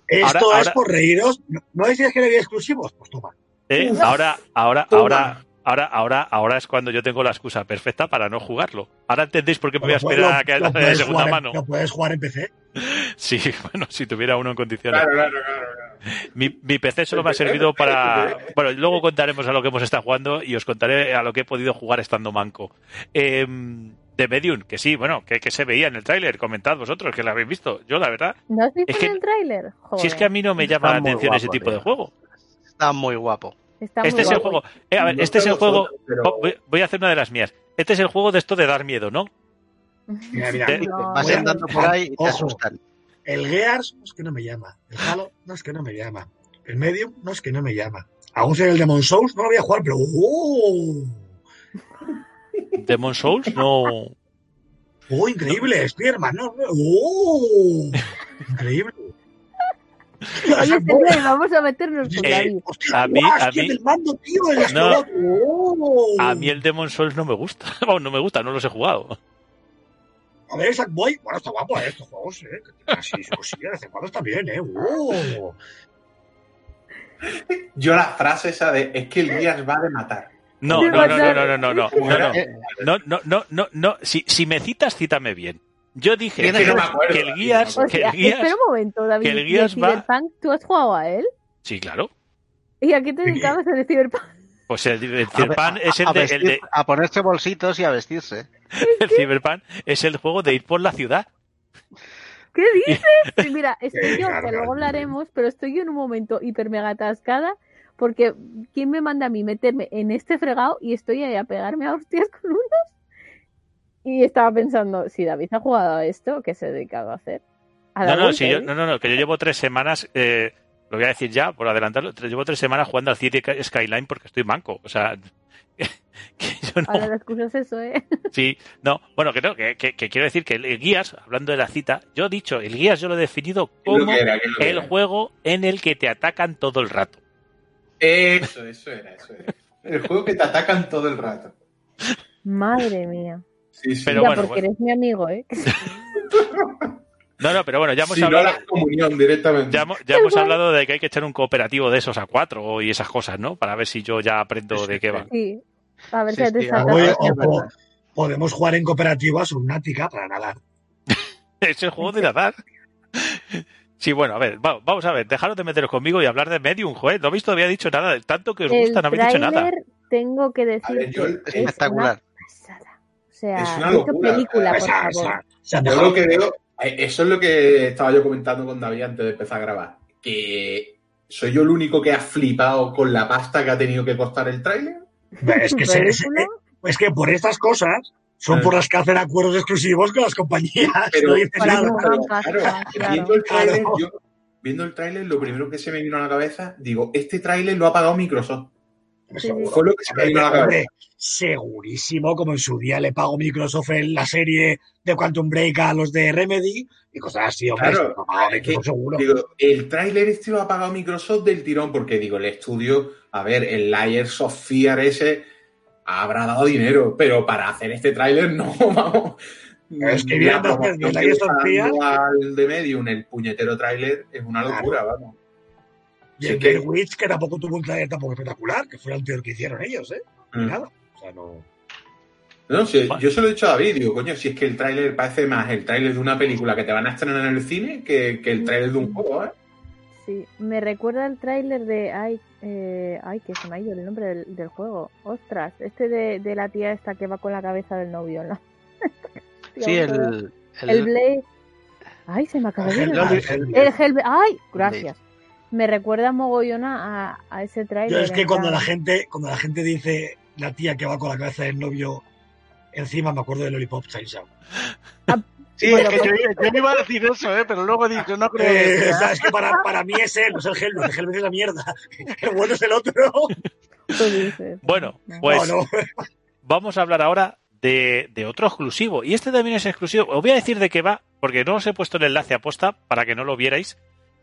Esto Ahora- es ahora- por reíros. ¿No, no decías que le había exclusivos? Pues toma. ¿Eh? Ahora, ahora, Toma. ahora, ahora, ahora, ahora es cuando yo tengo la excusa perfecta para no jugarlo. Ahora entendéis por qué me voy a Lo- esperar a que haya de puedes segunda jugar en- mano. Lo puedes jugar en PC. Sí, bueno, si tuviera uno en condiciones. Claro, claro, claro. Mi, mi PC solo me ha servido para. Bueno, luego contaremos a lo que hemos estado jugando y os contaré a lo que he podido jugar estando manco. Eh, de Medium, que sí, bueno, que, que se veía en el tráiler. Comentad vosotros que lo habéis visto. Yo, la verdad, ¿No has visto Es que- en el tráiler? si es que a mí no me llama Está la atención ese tipo de juego. Está muy guapo. Está muy Este es el juego. eh, a ver, No este es el juego. pero- Voy, voy a hacer una de las mías. Este es el juego de esto de dar miedo, ¿no? Mira, mira. ¿Eh? No, Vas andando por ahí y te Ojo. asustan. El Gears es que no me llama. El Halo no es que no me llama. El Medium no es que no me llama. Aún sea el Demon Souls, no lo voy a jugar, pero ¡oh! Demon Souls, no. ¡Oh, increíble! Spiderman, ¿no? ¡Oh! Increíble. Vamos a meternos con Eh. Hostia, a mí- guau, a hostia, mí- del mando, tío, el No. astronauta. ¡Oh! A mí el Demon Souls no me gusta. No me gusta, no los he jugado. A ver, Sackboy, bueno, está guapo eh, estos juegos, ¿eh? Que así su cosilla, de vez en cuando está bien, ¿eh? ¡Oh! Yo la frase esa de es que el Gears va de matar. No, no, no, no, no, no, no, no, ¿Cómo no, no, no, no, no, no, no. Si, si me citas, cítame bien. Yo dije que no me acuerdo, que el Gears, no me que el Gears, espera un momento, David. que el ¿Y el Gears va- Cyberpunk, ¿tú has jugado a él? sí, claro. ¿Y a qué te dedicabas en el Cyberpunk? Pues el, el Cyberpunk a- es el a de, el vestir- de- a ponerse bolsitos y a vestirse. el Cyberpunk es el juego de ir por la ciudad. ¿Qué dices? Mira, estoy yo, que luego hablaremos, pero estoy yo en un momento hiper mega atascada porque ¿quién me manda a mí meterme en este fregado y estoy ahí a pegarme a hostias con unos? Y estaba pensando, si David ha jugado a esto, ¿qué se ha dedicado a hacer? A No, no, sí, yo, no, no, no, que yo llevo tres semanas, eh, lo voy a decir ya, por adelantarlo, llevo tres semanas jugando al City Skyline porque estoy manco. O sea, que yo no, Ahora la excusa es eso, ¿eh? Sí, no, bueno, que no, que, que- que quiero decir que el, guías, hablando de la cita, yo he dicho, el guías yo lo he definido ¿Qué es lo como el era? juego en el que te atacan todo el rato. Eso, eso era, eso era. El juego que te atacan todo el rato. Madre mía. Sí, sí. Pero ya, bueno, porque bueno. eres mi amigo, ¿eh? No, no, pero bueno, ya hemos Si no, hablado, la comunión directamente. ya, hemos- ya hemos hablado de que hay que echar un cooperativo de esos a cuatro y esas cosas, ¿no? Para ver si yo ya aprendo de qué va. Sí. A ver Sí, si te sí, o- podemos jugar en cooperativa subnática para nadar. Es el juego de nadar. Sí, bueno, a ver, va- vamos a ver, dejaros de meteros conmigo y hablar de Medium, joder, no habéis todavía dicho nada, tanto que os El gusta, no habéis dicho nada. tengo que decir ver, yo- que es espectacular. una pasada. O sea, Es una locura. película, por Esa- favor. esa- esa Yo lo que veo, eso es lo que estaba yo comentando con David antes de empezar a grabar. Que soy yo el único que ha flipado con la pasta que ha tenido que costar el tráiler. Es que, se- es que por estas cosas son Eh. por las que hacen acuerdos exclusivos con las compañías. Pero- no dices Para nada. no Claro. Viendo el tráiler, Claro. yo- viendo el tráiler, lo primero que se me vino a la cabeza, digo, este tráiler lo ha pagado Microsoft. Seguro. Fue lo que se me vino a la Hombre, cabeza. segurísimo, como en su día le pagó Microsoft en la serie de Quantum Break a los de Remedy y cosas así, hombre. Claro, lo pagó es que- Microsoft seguro. Digo, el tráiler este lo ha pagado Microsoft del tirón, porque digo, el estudio, a ver, el Layers of Fear ese habrá dado dinero, pero para hacer este tráiler no, vamos. Es que La viendo promoción que el Layers of Fear- al de Medium, el puñetero tráiler, es una Claro. locura, vamos. Y sí el que- Witch, que tampoco tuvo un trailer tampoco espectacular, que fue el anterior que hicieron ellos, ¿eh? Ni Mm. Nada. O sea, no. No, Bueno. yo se lo he dicho a David, digo, coño, si es que el tráiler parece más el tráiler de una película que te van a estrenar en el cine que, que el tráiler de un juego, ¿eh? Sí, me recuerda el tráiler de. Ay, eh, ay, que se me ha ido el nombre del, del juego. Ostras, este de, de la tía esta que va con la cabeza del novio. ¿no? Sí, el. El Blade. Ay, se me acaba de ir. El- el- el- El. Ay, gracias. Me recuerda mogollón a, a ese tráiler. Yo es que cuando la gente, cuando la gente dice la tía que va con la cabeza del novio encima, me acuerdo de Lollipop Chainsaw. Sí, Bueno, es que yo, yo no iba a decir eso, ¿eh? pero luego he dicho, no creo que Eh, sea, es que para, para mí es él, no es el Hellblade. El Hellblade es la mierda. El bueno es el otro. Bueno, No. pues No, no. vamos a hablar ahora de, de otro exclusivo. Y este también es exclusivo. Os voy a decir de qué va, porque no os he puesto el enlace a posta para que no lo vierais.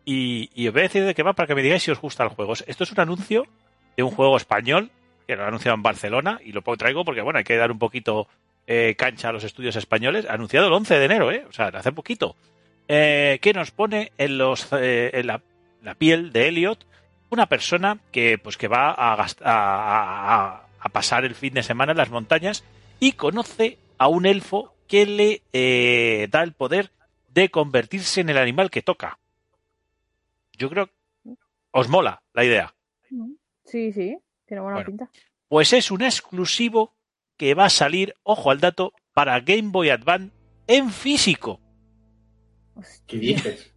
Y, y os voy a decir de qué va para que me digáis si os gusta el juego. Esto es un anuncio de un juego español que lo anunciado en Barcelona y lo traigo porque, bueno, hay que dar un poquito eh, cancha a los estudios españoles. Anunciado el 11 de enero, ¿eh? O sea, hace poquito. Eh, que nos pone en, los, eh, en la, piel de Elliot una persona que, pues, que va a, a- a pasar el fin de semana en las montañas y conoce a un elfo que le eh, da el poder de convertirse en el animal que toca. Yo creo os mola la idea. Sí, sí, tiene buena Bueno. pinta. Pues es un exclusivo que va a salir, ojo al dato, para Game Boy Advance en físico. ¿Qué dices?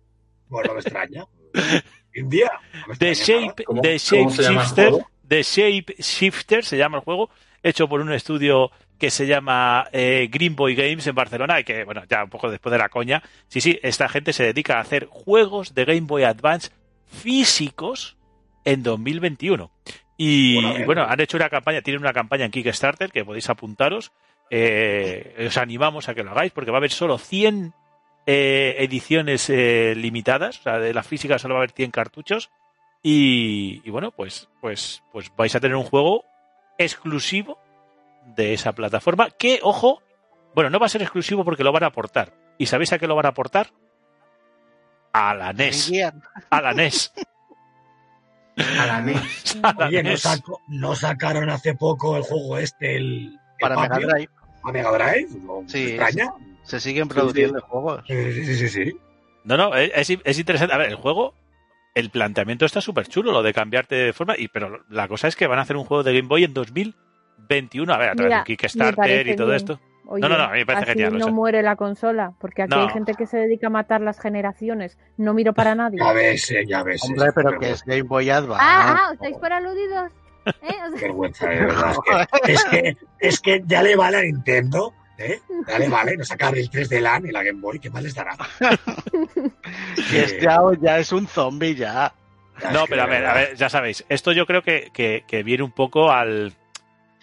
Bueno, me extraña. India. me The extraña. Shape, ¿Cómo- The Shape Shifter? The Shape Shifter se llama el juego, hecho por un estudio que se llama eh, Green Boy Games en Barcelona y que, bueno, ya un poco después de la coña, sí, sí, esta gente se dedica a hacer juegos de Game Boy Advance físicos en 2021. Y Bueno, han hecho una campaña, tienen una campaña en Kickstarter que podéis apuntaros. Eh, os animamos a que lo hagáis porque va a haber solo 100 eh, ediciones eh, limitadas, o sea, de la física solo va a haber 100 cartuchos. Y, y bueno, pues, pues, pues vais a tener un juego exclusivo de esa plataforma que, ojo, bueno, no va a ser exclusivo porque lo van a aportar. ¿Y sabéis a qué lo van a aportar? A la NES. A la NES. A la NES. A la Oye, ¿no, NES. saco- ¿no sacaron hace poco el juego este, el, el Para Mega? Drive. ¿A Mega Drive? ¿No Sí, extraña? Se siguen produciendo juegos. Sí, sí, sí, sí, sí. No, no, es, es interesante. A ver, el juego, el planteamiento está súper chulo, lo de cambiarte de forma, y, pero la cosa es que van a hacer un juego de Game Boy en 2021. A ver, a través Mira, de Kickstarter y todo bien. esto. Oye, No, no, no, a mí me parece así genial, o no sea. muere la consola, porque aquí No. hay gente que se dedica a matar las generaciones. No miro para nadie. Ya ves, eh, ya ves. Hombre, pero que es Game Boy Advance. Ah, ah, ¿estáis por aludidos? ¿Eh? O sea, Vergüenza, de verdad. Es que, es que, es que ya le vale a Nintendo, ¿eh? Ya le vale, no sacar el 3 de LAN y la Game Boy, ¿qué más les dará? Y es ya, ya es un zombie ya. Ya, No, pero a ver, a ver, ya sabéis, esto yo creo que, que, que viene un poco al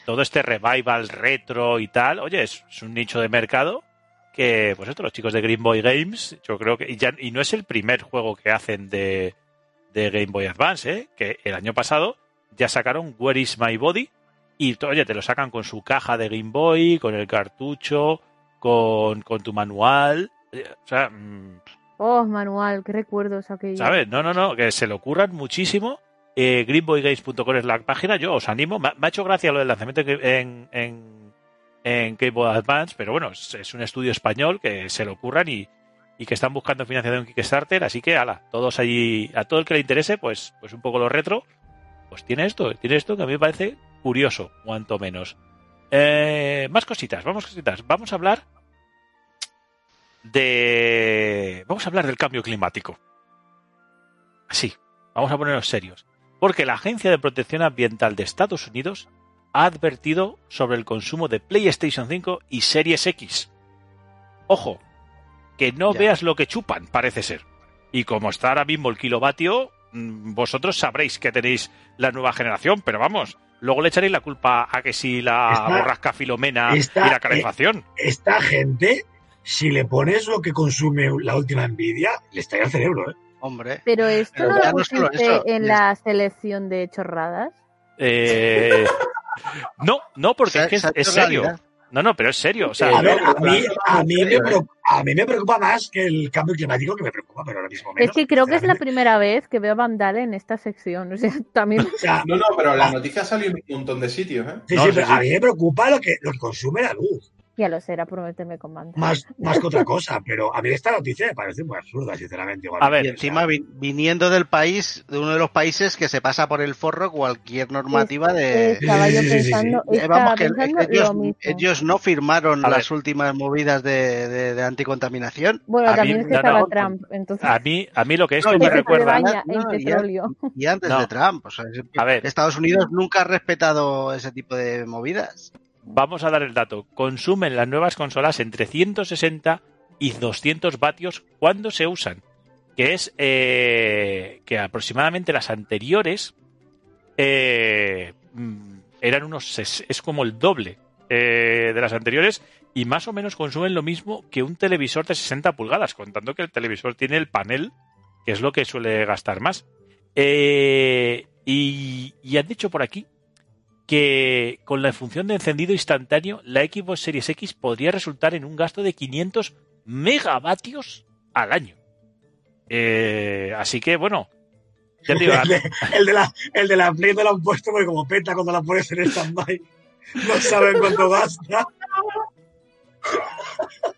todo este revival retro y tal. Oye, es, es un nicho de mercado que, pues esto, los chicos de Green Boy Games, yo creo que, y, ya, y no es el primer juego que hacen de, de Game Boy Advance, ¿eh? que el año pasado ya sacaron Where is My Body y, oye, te lo sacan con su caja de Game Boy, con el cartucho, con, con tu manual. eh, O sea, mm, Oh, manual, qué recuerdos aquellos. ¿Sabes? No, no, no, que se lo ocurran muchísimo. Eh, greenboygames.com es la página, yo os animo. Me, ha- hecho gracia lo del lanzamiento en, en, Game Boy Advance, pero bueno, es, un estudio español que se lo ocurran y, y que están buscando financiación en Kickstarter, así que ala, todos allí, a todo el que le interese, pues, pues un poco lo retro, pues tiene esto, tiene esto que a mí me parece curioso, cuanto menos. Eh, más cositas, vamos cositas. Vamos a hablar de. Vamos a hablar del cambio climático. Así, vamos a ponernos serios. Porque la Agencia de Protección Ambiental de Estados Unidos ha advertido sobre el consumo de PlayStation 5 y Series X. Ojo, que no Ya. veas lo que chupan, parece ser. Y como está ahora mismo el kilovatio, mm, vosotros sabréis que tenéis la nueva generación, pero vamos, luego le echaréis la culpa a que si la borrasca Filomena y la calefacción. Esta gente, si le pones lo que consume la última Nvidia, le estalla el cerebro, ¿eh? Hombre. Pero esto Pero no lo no solo pusiste eso, en es- la selección de chorradas. Eh, no, no, porque Se ha- es, que es, se ha hecho es serio. realidad. No, no, pero es serio. O sea, a ver, a mí, a, mí me preocupa, a mí me preocupa más que el cambio climático que me preocupa, pero ahora mismo menos. es que creo que es la primera vez que veo a Vandal en esta sección. O sea, también. O sea, No, no, pero la noticia salió en un montón de sitios, ¿eh? sí, No, sí, sí, pero sí. a mí me preocupa lo que, lo que consume la luz, Ya lo por meterme con más, más que otra cosa. Pero a mí esta noticia me parece muy absurda, sinceramente. A ver, Y encima vi- viniendo del país, de uno de los países que se pasa por el forro cualquier normativa de... Estaba yo Sí, sí, sí, sí, pensando, estaba Vamos, que pensando ellos, no firmaron A ver. las últimas movidas de, de- de anticontaminación Bueno, a mí- también es que no, estaba no, Trump, entonces. a mí, a mí lo que esto No, me recuerda. petróleo. y antes No. de Trump. O sea, es- A ver. Estados Unidos nunca ha respetado ese tipo de movidas. Vamos a dar el dato. Consumen las nuevas consolas entre 160 y 200 vatios cuando se usan. Que es eh, que aproximadamente las anteriores eh, mm, eran unos. Es como el doble. eh, de las anteriores y más o menos consumen lo mismo que un televisor de 60 pulgadas, contando que el televisor tiene el panel, que es lo que suele gastar más. Eh, y, y han dicho por aquí que con la función de encendido instantáneo, la Xbox Series X podría resultar en un gasto de 500 megavatios al año. Eh, así que, bueno, ya te digo, El de, el de la, el de la Play te lo han puesto porque como peta cuando la pones en stand-by. No saben cuánto gasta.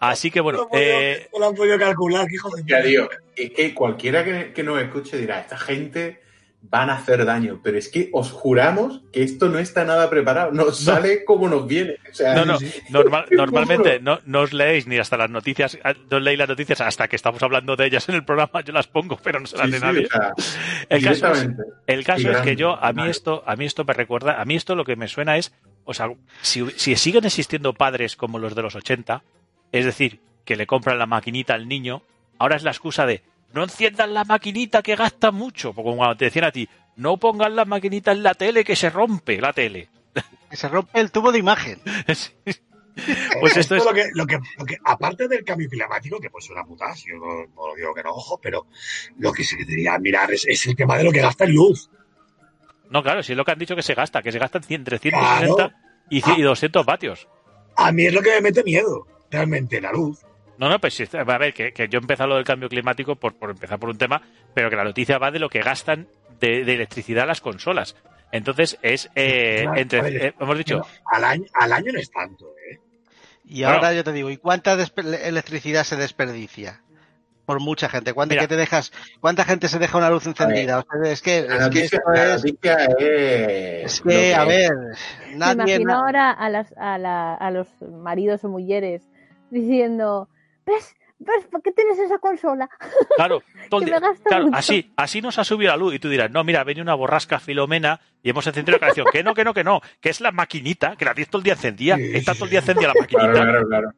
así que No bueno, podido- eh, no lo han podido calcular, que hijo de Ya digo, es que cualquiera que, que nos escuche dirá, esta gente van a hacer daño, pero es que os juramos que esto no está nada preparado, nos sale como nos viene. O sea, no, no, normal- Te normalmente no, no os leéis ni hasta las noticias, ah, no leéis las noticias hasta que estamos hablando de ellas en el programa, yo las pongo, pero no se las sí, sí, nadie. o sea, El caso es. El caso que yo, a mí esto, a mí esto me recuerda, a mí esto lo que me suena es, o sea, si, si siguen existiendo padres como los de los 80, es decir, que le compran la maquinita al niño, ahora es la excusa de no enciendan la maquinita que gasta mucho, porque como cuando te decían a ti, no pongan la maquinita en la tele que se rompe la tele. Que se rompe el tubo de imagen. Pues esto es, lo, que, lo, que, lo que, aparte del cambio climático, que pues una puta, yo no, no lo digo que no, ojo, pero lo que se debería mirar es, es el tema de lo que gasta en luz. no, claro, si es lo que han dicho que se gasta, que se gastan 100, entre 160 y, cien- y 200 vatios. A mí es lo que me mete miedo, realmente, la luz. No, no, pues sí, a ver, que, que yo he empezado lo del cambio climático por, por empezar por un tema, pero que la noticia va de lo que gastan de, de electricidad las consolas. Entonces es eh, Claro, entre, oye, eh, hemos dicho, al, año, al año no es tanto, ¿eh? Y Bueno. ahora yo te digo, ¿y cuánta electricidad se desperdicia? Por mucha gente. ¿Cuánta, Mira. que te dejas, ¿Cuánta gente se deja una luz encendida? O sea, es que, La es que noticia, esto la es, noticia es. que, a ver, Me nadie... imagino na- ahora a, las, a, la- a los maridos o mujeres diciendo, ¿ves? ¿Ves? ¿Por qué tienes esa consola? claro, todo día- me gasta claro, mucho. así, así nos ha subido la luz y tú dirás, no, mira, viene una borrasca filomena y hemos encendido la canción, que no, que no, que no, que es la maquinita, que la tienes todo el día encendida, Sí, está sí. todo el día encendida la maquinita. Claro, claro, claro.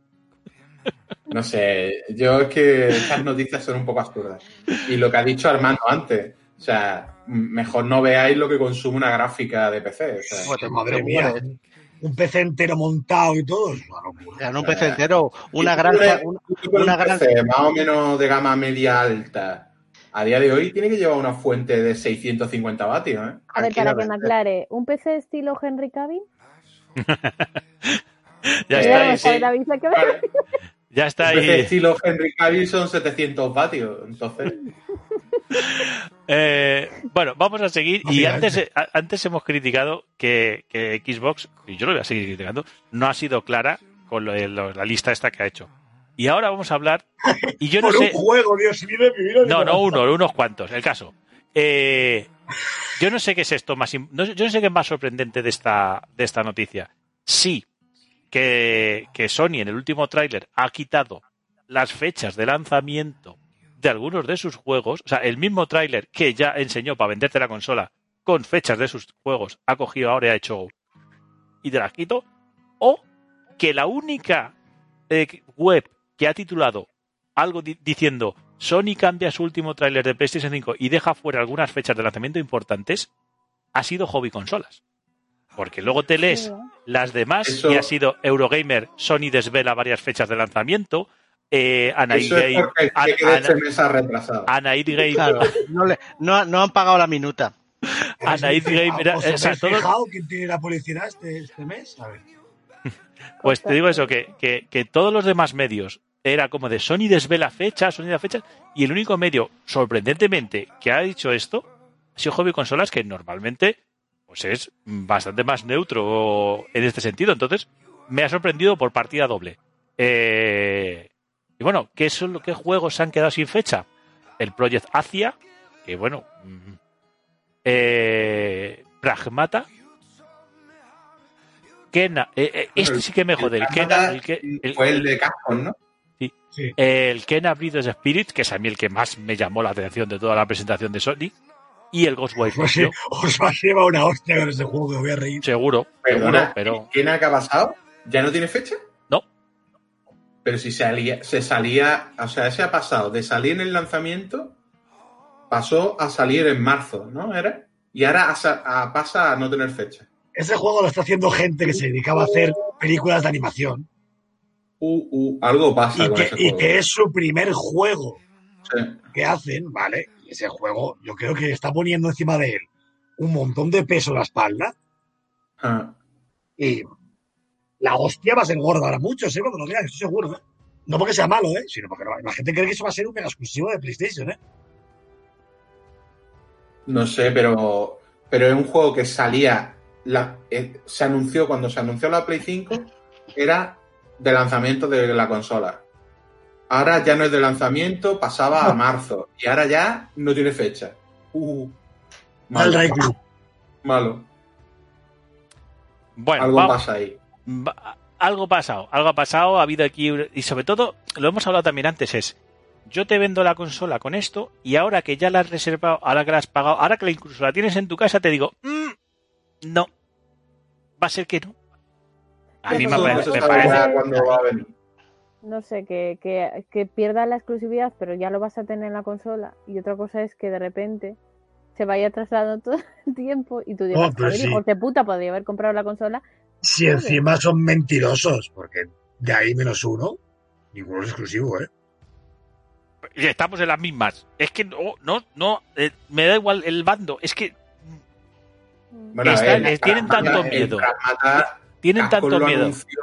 No sé, yo es que estas noticias son un poco absurdas. Y lo que ha dicho Armando antes, o sea, mejor no veáis lo que consume una gráfica de PC. O sea, Madre mía, mueres. Un PC entero montado y todo, es una locura. En un PC entero, una granja, una- una un gran- PC más o menos de gama media alta. A día de hoy tiene que llevar una fuente de 650 vatios, ¿eh? A ver, para que me aclare, ¿un PC estilo Henry Cavill? Ya está ahí, Vale. ya está Un PC ahí. estilo Henry Cavill son 700 vatios. Entonces, Eh, bueno, vamos a seguir. Y Mira, antes, hemos criticado que, que Xbox, y yo lo voy a seguir criticando, no ha sido clara con lo de lo- la lista esta que ha hecho. Y ahora vamos a hablar. Y yo no Por sé. un juego, Dios mío, de mi vida. No, no uno, unos cuantos. El caso. Eh, yo no sé qué es esto más. no yo no sé qué es más sorprendente de esta, de esta noticia. Sí, que, que Sony en el último tráiler ha quitado las fechas de lanzamiento de algunos de sus juegos. O sea, el mismo tráiler que ya enseñó para venderte la consola con fechas de sus juegos ha cogido ahora y ha hecho y te las quito. O que la única eh, web que ha titulado algo di- diciendo Sony cambia su último tráiler de PlayStation 5 y deja fuera algunas fechas de lanzamiento importantes, ha sido Hobby Consolas. Porque luego te lees las demás Eso- y ha sido Eurogamer, Sony desvela varias fechas de lanzamiento, eh, Anaid eso es porque An- Ana- este mes ha retrasado. Anaid Claro, no, le- no, no han pagado la minuta. Anaid Game, era- ¿Os o sea, todo- fijado quién tiene la publicidad este, este mes? A ver. Pues te digo eso, que, que, que todos los demás medios era como de Sony desvela fechas, Sony da fechas, y el único medio, sorprendentemente, que ha dicho esto ha sido Hobby Consolas, que normalmente pues es bastante más neutro en este sentido. Entonces, me ha sorprendido por partida doble. Eh, y bueno, ¿qué, son, ¿qué juegos se han quedado sin fecha? El Project Asia, que bueno, mm, eh, Pragmata, Kena, eh, eh, este sí que me jode, el Kena, el, que- el- Fue el de Capcom, ¿no? Sí. el Kena Breath Spirit, que es a mí el que más me llamó la atención de toda la presentación de Sony, y el Ghostwire Os, Tokyo, os va a llevar una hostia con ese juego que voy a reír. seguro, Perdona, seguro, pero ¿quién ha pasado? ¿Ya no tiene fecha? Pero si salía, se salía, o sea, ese ha pasado de salir en el lanzamiento, pasó a salir en marzo, ¿no? ¿Era? Y ahora a sa- a- pasa a no tener fecha. ese juego lo está haciendo gente que se dedicaba a hacer películas de animación Uh, uh, algo pasa y con que, ese y juego. que es su primer juego Sí. que hacen, ¿vale? Ese juego yo creo que está poniendo encima de él un montón de peso en la espalda Ah. y la hostia va a ser gorda ahora muchos, ¿eh? Cuando lo vean, estoy seguro, ¿eh? No porque sea malo, ¿eh? Sino porque la gente cree que eso va a ser un mega exclusivo de PlayStation, ¿eh? No sé, pero, pero es un juego que salía, la, eh, se anunció cuando se anunció la Play 5, era de lanzamiento de la consola. Ahora ya no es de lanzamiento, pasaba a marzo. Y ahora ya no tiene fecha. Uh, Al malo, malo. Bueno, Algo va- pasa ahí. Va- algo ha pasado, algo ha pasado, ha habido aquí, y sobre todo, lo hemos hablado también antes, es, yo te vendo la consola con esto, y ahora que ya la has reservado, ahora que la has pagado, ahora que la incluso la tienes en tu casa, te digo, "Mm, no, va a ser que no. A mí me, Eso- parece- eso me está parece... bien. cuándo va a venir. No sé, que, que, que pierdas la exclusividad, pero ya lo vas a tener en la consola. Y otra cosa es que de repente se vaya trasladando todo el tiempo y tú digas, "Joder, sí. hijos de puta, podría haber comprado la consola. Si encima son mentirosos, porque de ahí menos uno, ninguno es exclusivo, ¿eh? Y Estamos en las mismas. Es que no, no, no, eh, me da igual el bando, es que Bueno, Está- el eh, tienen tanto el miedo. Tienen tanto lo miedo. anunció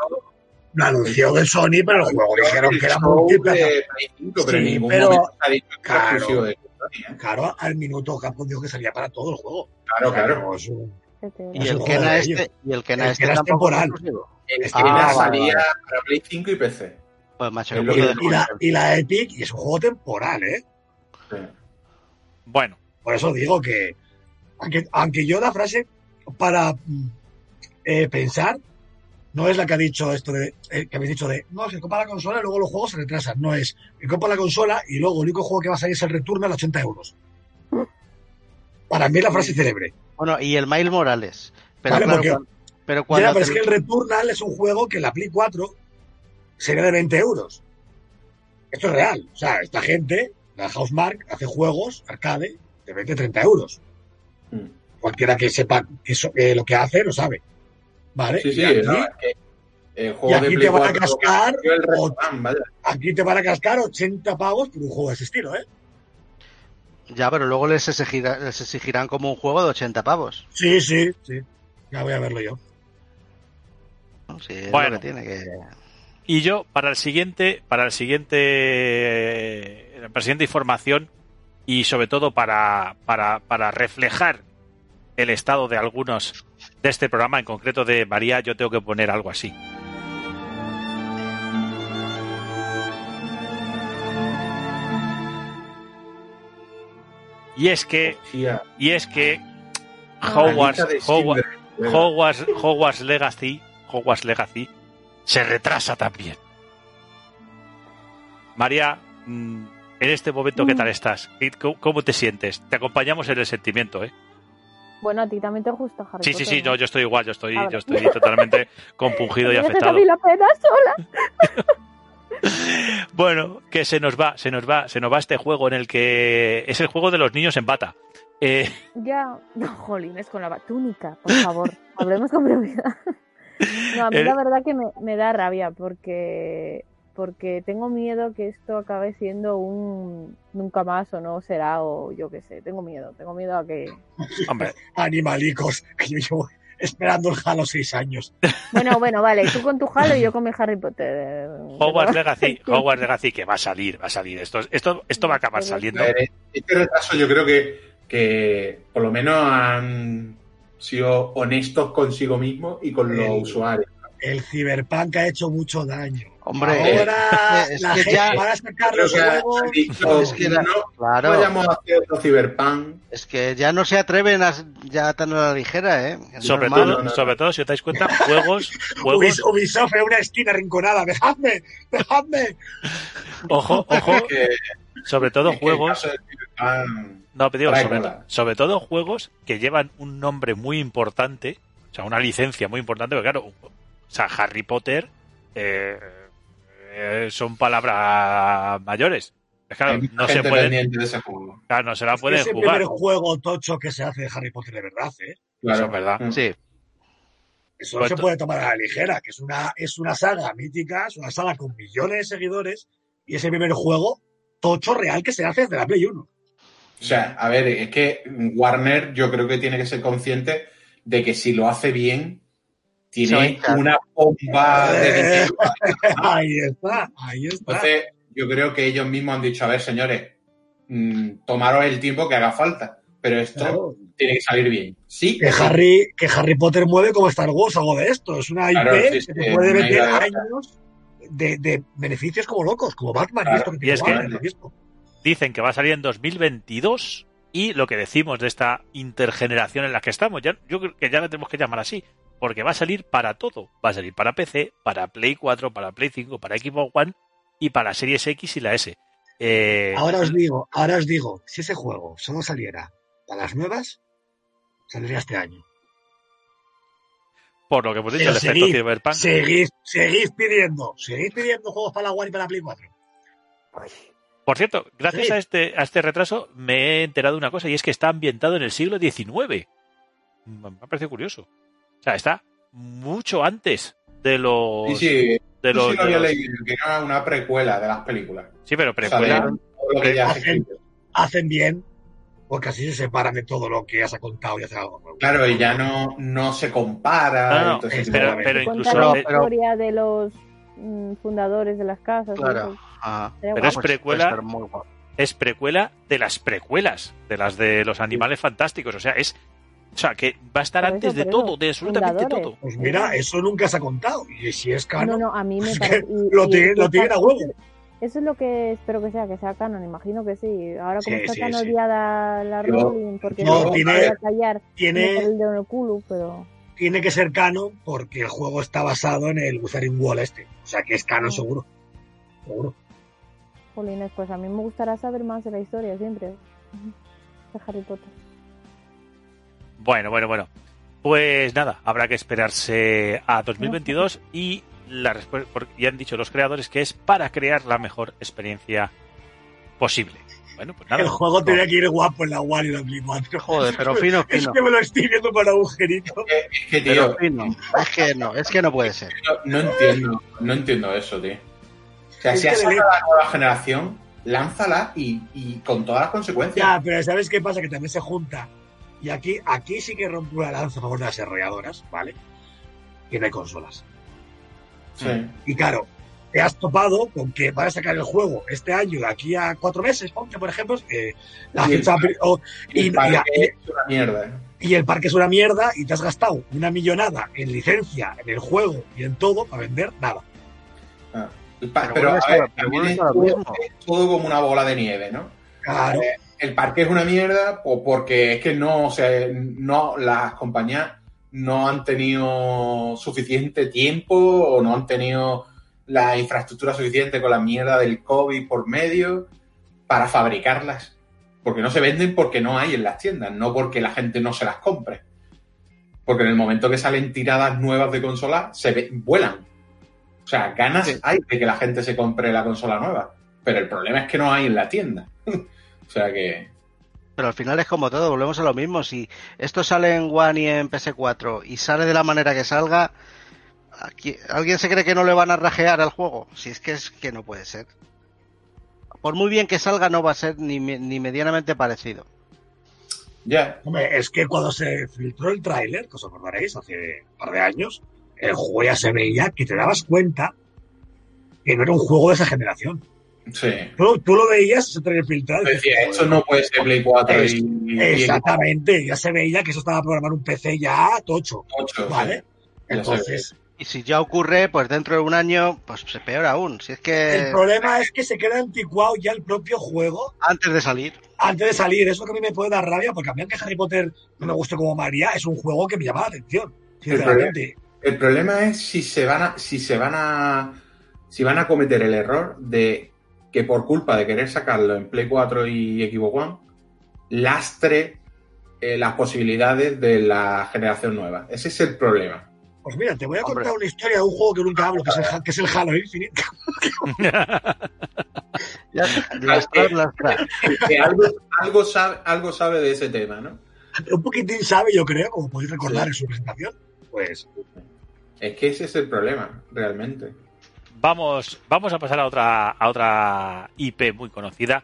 Lo anunció de Sony, pero el juego dijeron que era 5, pero Sí, claro. de ¿eh? Claro, al minuto Capcom dijo que salía para todo el juego. Claro, claro. Y el Kena de este, y el Kena El este es temporal. El Ah, Kena salía vale. para Play 5 y PC. Pues macho, que Y la, coño. y la Epic, y es un juego temporal, ¿eh? Sí. Bueno, Por eso digo que, aunque, aunque yo la frase para eh, pensar, no es la que ha dicho esto de, eh, que habéis dicho de, no, se compra la consola y luego los juegos se retrasan. No es, que compra la consola y luego el único juego que va a salir es el Returnal a 80 euros. Para mí es la frase célebre. Bueno, y el Miles Morales. Pero Vale, claro, porque- cuan- pero cuando Ya, pero te- es que el Returnal es un juego que en la Play 4 sería de 20 euros. Esto es real. O sea, esta gente, la Housemark, hace juegos arcade de 20-30 euros. Mm. Cualquiera que sepa eso- que lo que hace lo sabe. ¿Vale? Sí, sí, y aquí, no, es que el y juego de aquí Play te van a 4 cascar, o- aquí te van a cascar 80 pavos por un juego de ese estilo, ¿eh? Ya, pero luego les, exigirá- les exigirán como un juego de 80 pavos. Sí, sí, sí. Ya voy a verlo yo. ¿no? Sí, es Bueno. lo que tiene que... y yo para el siguiente, para el siguiente, eh, para la siguiente información y sobre todo para, para, para reflejar el estado de algunos de este programa, en concreto de María, yo tengo que poner algo así. Y es que, Hostia, y es que Ah. Hogwarts, Hogwarts. Hogwarts, Hogwarts Legacy, Hogwarts Legacy se retrasa también. María, mm, en este momento, ¿qué tal estás? ¿Y ¿Cómo, te sientes? Te acompañamos en el sentimiento, ¿eh? Bueno, a ti también te gusta Harry Sí, sí, Potter, sí, yo, yo estoy igual, yo estoy, Ah, yo estoy totalmente compungido y afectado. la pena sola. Bueno, que se nos va, se nos va, se nos va este juego en el que es el juego de los niños en bata. Eh, Ya, no, jolines, con la túnica, por favor, hablemos con brevedad. No, a mí la verdad que me, me da rabia porque porque tengo miedo que esto acabe siendo un nunca más o no será o yo qué sé, tengo miedo, tengo miedo a que... hombre, Animalicos, que yo llevo esperando el Halo seis años. Bueno, bueno, vale, tú con tu Halo y yo con mi Harry Potter. Hogwarts Pero- Legacy, Hogwarts Legacy, que va a salir, va a salir. Esto, esto, esto va a acabar saliendo. Ver, este retraso yo creo que, que por lo menos han sido honestos consigo mismos y con los El- usuarios. El Cyberpunk ha hecho mucho daño. Hombre, Ahora es que- es la que gente ya- va a sacar Creo los que han juegos. han dicho, Es que no, claro. vayamos a hacer otro Cyberpunk. Es que ya no se atreven a ya tan a la ligera, ¿eh? Es Sobre normal. todo, no, no. sobre todo, si os dais cuenta, juegos, juegos, Ubis- Ubisoft en una esquina rinconada. ¡Dejadme! ¡Dejadme! ojo, ojo, Que, sobre todo juegos, no, pero digo, sobre, sobre todo juegos que llevan un nombre muy importante, o sea, una licencia muy importante, porque claro, o sea, Harry Potter eh, eh, son palabras mayores. Es Claro, no se gente pueden, pendiente de ese juego. claro, no se la Es pueden el jugar. primer juego tocho que se hace de Harry Potter de verdad, ¿eh? Claro, Eso es verdad. Sí. Eso no Pues se to- puede tomar a la ligera, que es una, es una saga mítica, es una saga con millones de seguidores y ese primer juego tocho real que se hace desde la Play 1. O sea, a ver, es que Warner yo creo que tiene que ser consciente de que si lo hace bien, tiene una bomba de dinero. ahí está, ahí está. Entonces, yo creo que ellos mismos han dicho, a ver, señores, mm, tomaros el tiempo que haga falta, pero esto Claro. tiene que salir bien. Sí, que Harry, que Harry Potter mueve como Star Wars, algo de esto. Es una IP Claro, sí, que te puede meter años de, de beneficios como locos, como Batman Claro, y esto que y es que-. Dicen que va a salir en 2022 y lo que decimos de esta intergeneración en la que estamos, ya, yo creo que ya la tenemos que llamar así, porque va a salir para todo. Va a salir para PC, para Play 4, para Play 5, para Xbox One y para Series X y la S. Eh, Ahora os digo, ahora os digo, si ese juego solo saliera para las nuevas, saldría este año. por lo que hemos dicho, Pero el efecto seguid, Cyberpunk. Seguid, seguid pidiendo, seguid pidiendo juegos para la One y para la Play 4. Por cierto, gracias Sí. a este a este retraso me he enterado de una cosa y es que está ambientado en el siglo XIX. Me ha parecido curioso. Sea, está mucho antes de los sí, sí, de los, sí lo de había los- leído, que era una precuela de las películas. Sí, pero O sea, precuela. Hacen- bien, porque así se separan de todo lo que ya se ha contado y hacen algo nuevo. Claro, y ya no, no se compara. No, no, y todo ese es- tipo de pero, incluso la pero- historia de los mm, fundadores de las casas. Claro. Ah, Pero es pues precuela. es precuela de las precuelas, de las de los animales fantásticos. O sea, es. O sea, que va a estar antes de todo, de absolutamente fundadores. todo. Pues mira, eso nunca se ha contado. Y si es No, canon, no, a mí me parece. y- lo y- tiene- y lo tienen a huevo. Eso es lo que espero que sea, que sea canon, imagino que sí. Ahora como Sí, está sí, tan sí. odiada la Rowling, porque no, no tiene- voy a callar, tiene, el el culo, pero... tiene que ser canon porque el juego está basado en el Wuthering Wall este. O sea que es canon seguro. Seguro. Jolines, pues a mí me gustará saber más de la historia siempre. De Harry Potter. Bueno, bueno, bueno. Pues nada, habrá que esperarse a 2022 y la respuesta, porque ya han dicho los creadores que es para crear la mejor experiencia posible. Bueno, pues nada. el juego tenía que ir guapo en la One y la Play 4. Joder, pero fino, Es fino. que me lo estoy viendo con agujerito. Es que, tío, fino. Es que no, es que no puede ser. no entiendo, no entiendo eso, tío. O sea, Es si has sacado la nueva generación, lánzala y, y con todas las consecuencias. Ya, pero ¿sabes qué pasa? Que también se junta. Y aquí, aquí sí que rompo una lanza a favor de las desarrolladoras, ¿vale? Que no hay consolas. Sí. Y claro, te has topado con que van a sacar el juego este año, de aquí a cuatro meses, ponte, por ejemplo, eh, la Y el fecha parque. Y, Y- para y- que es una mierda. ¿eh? y el parque es una mierda y te has gastado una millonada en licencia, en el juego y en todo para vender nada. Ah. El Pero a ver, pero también vuelves es todo, mismo. es todo como una bola de nieve, ¿no? Claro, El parque es una mierda o porque es que no, o sea, no, las compañías no han tenido suficiente tiempo o no han tenido la infraestructura suficiente con la mierda del COVID por medio para fabricarlas. Porque no se venden porque no hay en las tiendas, no porque la gente no se las compre. Porque en el momento que salen tiradas nuevas de consola, se ve- vuelan. O sea, ganas hay de que la gente se compre la consola nueva. Pero el problema es que no hay en la tienda. o sea que. Pero al final es como todo, volvemos a lo mismo. Si esto sale en One y en PS4 y sale de la manera que salga, aquí- ¿alguien se cree que no le van a rajear al juego? Si es que es que no puede ser. Por muy bien que salga, no va a ser ni, ni medianamente parecido. Ya. hombre, es que cuando se filtró el tráiler, que os acordaréis, hace un par de años, el juego ya se veía que te dabas cuenta que no era un juego de esa generación. Sí. Tú, tú lo veías, ese trailer filtrado. y Decía, dices, esto no puede ser Play 4 Es- y, y Exactamente, ya se veía que eso estaba programado en un PC ya tocho, 8, ¿vale? Entonces, Y si ya ocurre, pues dentro de un año, pues se peor aún. Si es que el problema es que se queda anticuado ya el propio juego antes de salir. antes de salir. Eso que a mí me puede dar rabia, porque a mí que Harry Potter no me guste como María, es un juego que me llama la atención. Sinceramente. El problema es si se van a, si se van a, si van a cometer el error de que por culpa de querer sacarlo en Play 4 y Xbox One, lastre eh, las posibilidades de la generación nueva. Ese es el problema. Pues mira, te voy a Hombre. contar una historia de un juego que nunca hablo, que es el, Ha- que es el Halo Infinite. Ya, lastrar, lastrar. Que algo, algo, sabe, algo sabe de ese tema, ¿no? un poquitín sabe, yo creo, como podéis recordar en su presentación. pues. Es que ese es el problema, realmente. Vamos, vamos a pasar a otra, a otra IP muy conocida,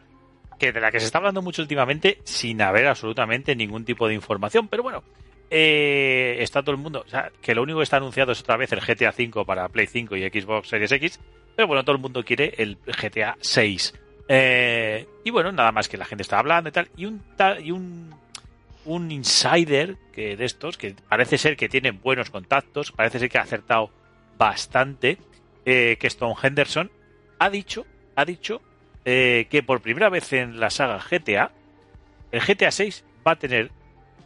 que de la que se está hablando mucho últimamente, sin haber absolutamente ningún tipo de información. Pero bueno, eh, está todo el mundo, o sea, que lo único que está anunciado es otra vez el GTA V para Play 5 y Xbox Series X, pero bueno, todo el mundo quiere el GTA 6. Eh, y bueno, nada más que la gente está hablando y tal, y un, y un, un insider que de estos, que parece ser que tiene buenos contactos, parece ser que ha acertado bastante, eh, que Stone Henderson ha dicho, ha dicho eh, que por primera vez en la saga GTA, el GTA 6 va a tener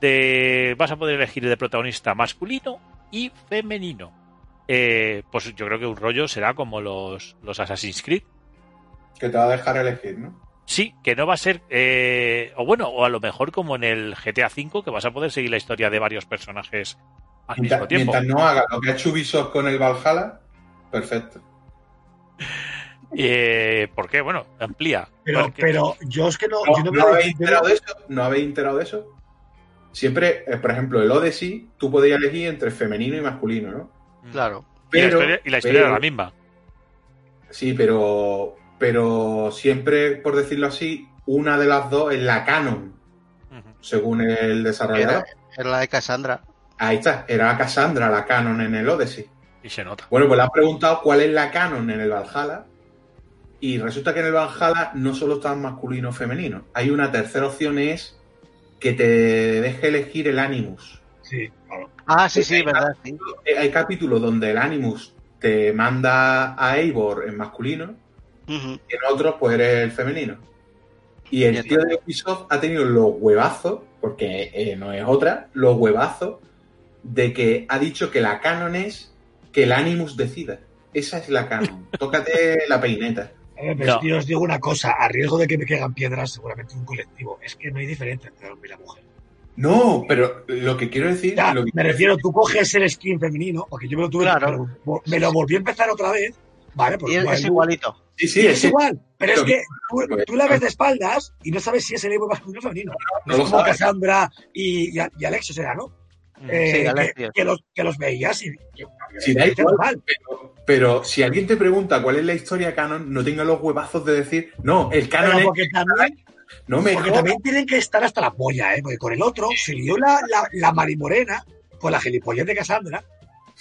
de, vas a poder elegir de protagonista masculino y femenino. Eh, pues yo creo que un rollo será como los, los Assassin's Creed. Que te va a dejar elegir, ¿no? Sí, que no va a ser, eh, o bueno, o a lo mejor como en el GTA V, que vas a poder seguir la historia de varios personajes al mismo tiempo. mientras no haga lo que ha hecho Ubisoft con el Valhalla, perfecto. Eh, ¿Por qué? Bueno, amplía. Pero, Porque- pero yo es que no. ¿No, yo no no habéis enterado de eso? ¿No habéis enterado de eso? Siempre, eh, por ejemplo, el Odyssey, tú podías elegir entre femenino y masculino, ¿no? Claro. y la Pero, historia, y la historia pero- era la misma. Sí, pero, pero siempre, por decirlo así, una de las dos es la canon, según el Era, desarrollador. era la de Cassandra. Ahí está, era Cassandra la canon en el Odyssey. Y se nota. Bueno, pues le has preguntado cuál es la canon en el Valhalla. Y resulta que en el Valhalla no solo está masculino o femenino. Hay una tercera opción es que te deje elegir el Animus. Sí, claro. Ah, sí, sí, verdad, sí. Eh, Hay capítulos donde el Animus te manda a Eivor en masculino y en otros pues eres el femenino. Y el tío de Ubisoft ha tenido los huevazos, porque eh, no es otra, los huevazos de que ha dicho que la canon es que el Animus decida. Esa es la canon. Tócate la peineta. A ver, pero No. es yo os digo una cosa, a riesgo de que me caigan piedras, seguramente un colectivo. Es que no hay diferencia entre el hombre y la mujer. No, pero lo que quiero decir. Ya, lo que me refiero, tú coges el skin femenino, porque yo me lo tuve, Claro. pero me lo volví a empezar otra vez, ¿vale? Pues Y es, igual, es igualito. Sí, sí, Sí, es es que- igual, pero es que tú, tú la ves de espaldas y no sabes si es el Evo masculino o femenino. no es lo como sabes. Cassandra y, y, y Alexios era, ¿no? Mm. Eh, Sí, que- los, que los veías y... que- Sí, da igual. normal. Pero, pero si alguien te pregunta cuál es la historia canon, no tenga los huevazos de decir, no, el canon Pero es. porque también, No me porque jodas. también tienen que estar hasta la polla, ¿eh? Porque con el otro se lió la, la, la marimorena con la gilipollez de Cassandra,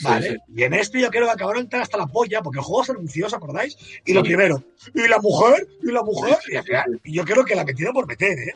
¿vale? sí. Y en esto yo creo que acabaron de entrar hasta la polla, porque el juego se anunció, ¿os acordáis? Y lo primero, y la mujer, y la mujer, Sí, y al final, yo creo que la metieron por meter, ¿eh?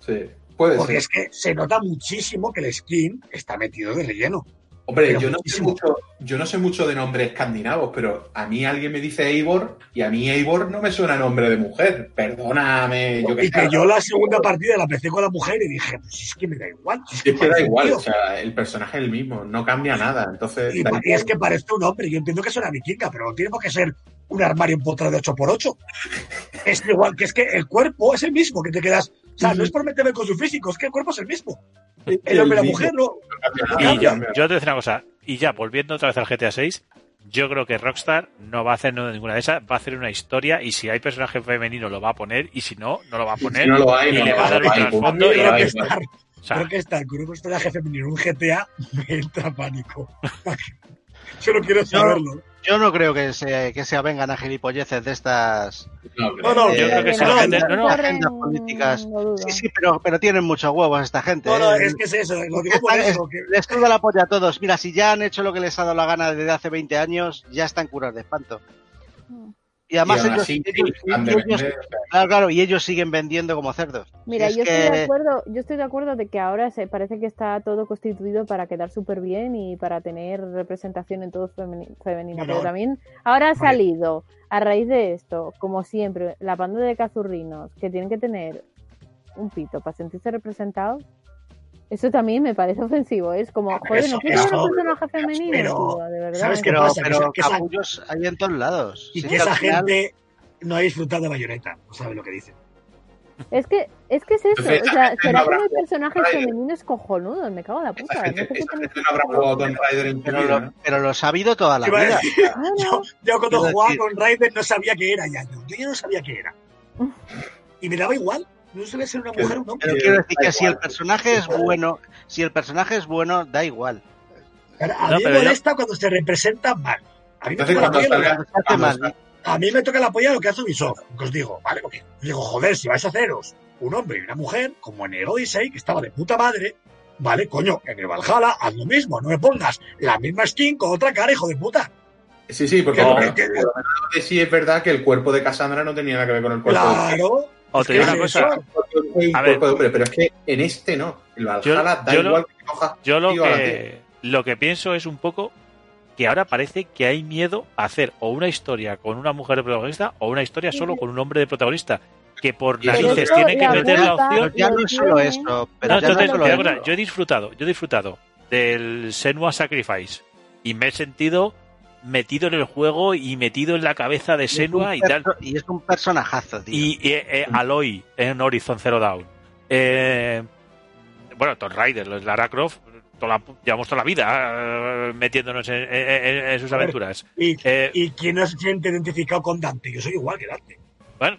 Sí, puede Porque ser. es que se nota muchísimo que el skin está metido de relleno. Hombre, yo no, sé mucho, yo no sé mucho de nombres escandinavos, pero a mí alguien me dice Eivor y a mí Eivor no me suena nombre de mujer. Perdóname, yo y que yo la segunda partida la empecé con la mujer y dije, pues es que me da igual. es Es que da parece un igual, tío. o sea, el personaje es el mismo, no cambia nada. Entonces, Y, da y es que parece un hombre. Yo entiendo que es una vikinga, pero no tiene por qué ser un armario empotrado de 8x8. Es igual que es que el cuerpo es el mismo, que te quedas. O sea, no es por meterme con su físico, es que el cuerpo es el mismo. El hombre y la mujer no. Y yo, te voy a decir una cosa, y ya volviendo otra vez al GTA 6, yo creo que Rockstar no va a hacer ninguna de esas, va a hacer una historia y si hay personaje femenino lo va a poner y si no, no lo va a poner. Si no lo hay, y no le va a dar un trasfondo y. Rockstar, O sea, Rockstar con un personaje femenino en un GTA me entra pánico. Yo no quiero saberlo. Yo no creo que se, que se avengan a gilipolleces de estas No, No, no, Yo creo que se no, no, no. agendas políticas. Sí, sí, pero, pero tienen muchos huevos esta gente. No, no, ¿eh? es que es eso, lo digo por Están- eso. Que, Les suda la polla a todos. Mira, si ya han hecho lo que les ha dado la gana desde hace 20 años, ya están curados de espanto. Y además y ellos, así, claro, claro, y ellos siguen vendiendo como cerdos. Mira, Es yo estoy de acuerdo, yo estoy de acuerdo de que ahora se parece que está todo constituido para quedar súper bien y para tener representación en todo femeni- femenino. Bueno, pero también ahora ha vale. salido, a raíz de esto, como siempre, la banda de cazurrinos que tienen que tener un pito para sentirse representados. Eso también me parece ofensivo. Es como, Ah, joder, eso- no quiero eso- un personaje femenino, pero, tío, de verdad. ¿sabes qué Pero, pasa? Que pero que esa- capullos hay en todos lados. y Sí, que esa final- gente no ha disfrutado de bayoneta, no sabe lo que dice. Es que, es que es eso. Entonces, O sea, será no habrá como hay jugado personajes Rider. femeninos cojonudos. Me cago en la Esa puta. No gente, sé qué esa tenéis gente no habrá jugado Tomb Raider en pero, vida, lo, ¿no? pero los ha habido toda la vida. decir, No, no. yo, yo cuando jugaba con Raiden no sabía qué era ya. Yo, yo ya no sabía qué era. Y me daba igual. No sabía ser una mujer o un hombre. Pero quiero decir que si el personaje es bueno, si el personaje es bueno, da igual. A No, mí me molesta cuando se representa mal. A mí me toca mal. a mí me toca la polla lo que hace Ubisoft, os digo, ¿vale? Porque digo, joder, si vais a haceros un hombre y una mujer, como en el Odyssey, que estaba de puta madre, ¿vale? Coño, en el Valhalla haz lo mismo, no me pongas la misma skin con otra cara, hijo de puta. Sí, sí, porque No, lo que sí es verdad que el cuerpo de Cassandra no tenía nada que ver con el cuerpo de Claro. O es te digo una cosa, eso. A ver. hombre, pero es que en este no. El Valhalla da yo lo- igual que coja Yo lo que, lo que pienso es un poco que ahora parece que hay miedo a hacer o una historia con una mujer de protagonista o una historia solo con un hombre de protagonista. Que por narices es- tienen que meter la opción. Ya no es solo tiene. eso, No, no entonces, es solo una, yo he disfrutado, yo he disfrutado del Senua Sacrifice y me he sentido metido en el juego y metido en la cabeza de Senua y tal. Y es un personajazo, tío. Y eh, eh, Aloy en Horizon Zero Dawn. Eh, bueno, Tomb Raider, Lara Croft, toda la- llevamos toda la vida eh, metiéndonos en, en- en- en sus ver. aventuras. Y, y quien no se siente identificado con Dante, yo soy igual que Dante. bueno,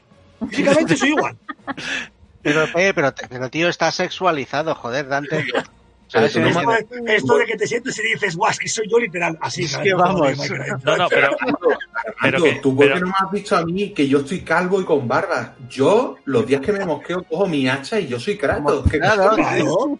Físicamente soy igual. Pero, pero, pero, tío, está sexualizado, joder, Dante. Es- Esto, esto de que te sientes y dices, guau, es que soy yo literal. Así, Es que vamos. no, no, pero, pero que- tú por qué pero- no me has visto a mí que yo estoy calvo y con barba. Yo, los días que me mosqueo, cojo mi hacha y yo soy Kratos. ¿Qué Claro, tío?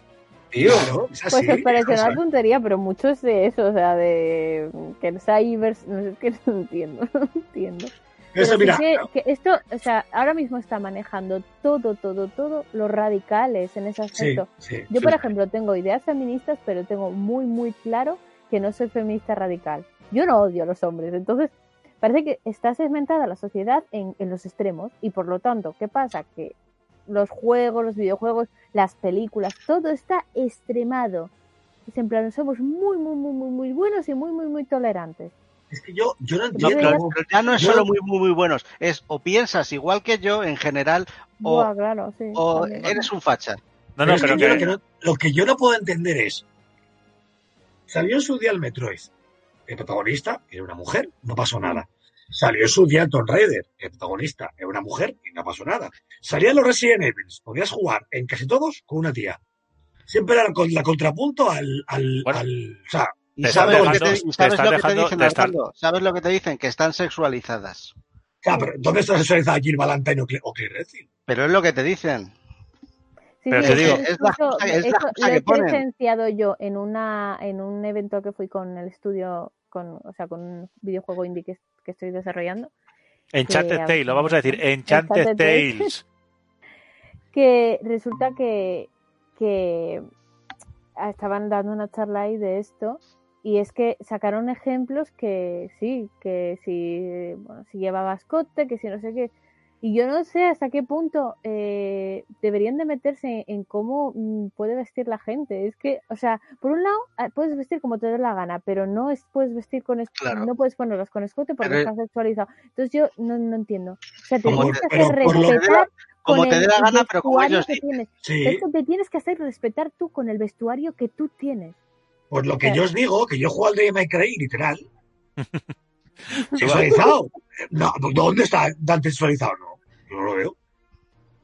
claro, es así. Pues os parecerá una tontería, pero muchos de eso, o sea, de que no sé, es que no entiendo, no entiendo. Eso, mira, que, que esto, o sea, ahora mismo está manejando todo, todo, todo los radicales en ese sí, aspecto. sí. Yo, sí. por ejemplo, tengo ideas feministas, pero tengo muy, muy claro que no soy feminista radical. Yo no odio a los hombres, entonces parece que está segmentada la sociedad en, en los extremos y por lo tanto, ¿qué pasa? Que los juegos, los videojuegos, las películas, todo está extremado. Es en plan, somos muy, muy, muy, muy, muy buenos y muy, muy, muy tolerantes. Es que yo, yo no No, entiendo. pero, cómo- pero ya no es yo- solo muy, muy, muy buenos. Es o piensas igual que yo en general o, Buah, claro, sí. o también. eres un facha. no, Pero no, que pero yo lo, que, que no, lo que yo no puedo entender es. Salió en su día el Metroid. El protagonista era una mujer, no pasó nada. Salió en su día el Tomb Raider. El protagonista era una mujer y no pasó nada. Salían los Resident Evil. Podías jugar en casi todos con una tía. Siempre era la contrapunto al. al, Bueno. al- o sea, ¿Y sabes, lo que te, sabes lo que dicen, Armando? ¿Sabes lo que te dicen? Que están sexualizadas. ya, pero ¿dónde está sexualizada Jill Valentine o Claire? Pero es lo que te dicen. Sí, Pero sí, te digo- Es la es la lo que he presenciado yo en una en un evento que fui con el estudio, con, o sea, con un videojuego indie que, que estoy desarrollando, Enchanted que- Tale, lo vamos a decir, Enchanted Enchanted Tale. Tales. que resulta que, que estaban dando una charla ahí de esto y es que sacaron ejemplos que sí, que si, bueno, si llevaba escote, que si no sé qué. Y yo no sé hasta qué punto eh, deberían de meterse en cómo mm, puede vestir la gente. Es que, o sea, por un lado ah, puedes vestir como te dé la gana, pero no es, puedes vestir con Claro. no puedes ponerlos con escote porque Pero- está sexualizado. Entonces yo no, no entiendo. O sea, te tienes que hacer respetar como con te dé el la gana, pero como vestuario ellos que dicen. tienes. Sí, Esto te tienes que hacer respetar tú con el vestuario que tú tienes. Pues lo que yo os digo, que yo juego al de My Cry, literal. Sexualizado. No, ¿dónde está Dante sexualizado? No, no lo veo.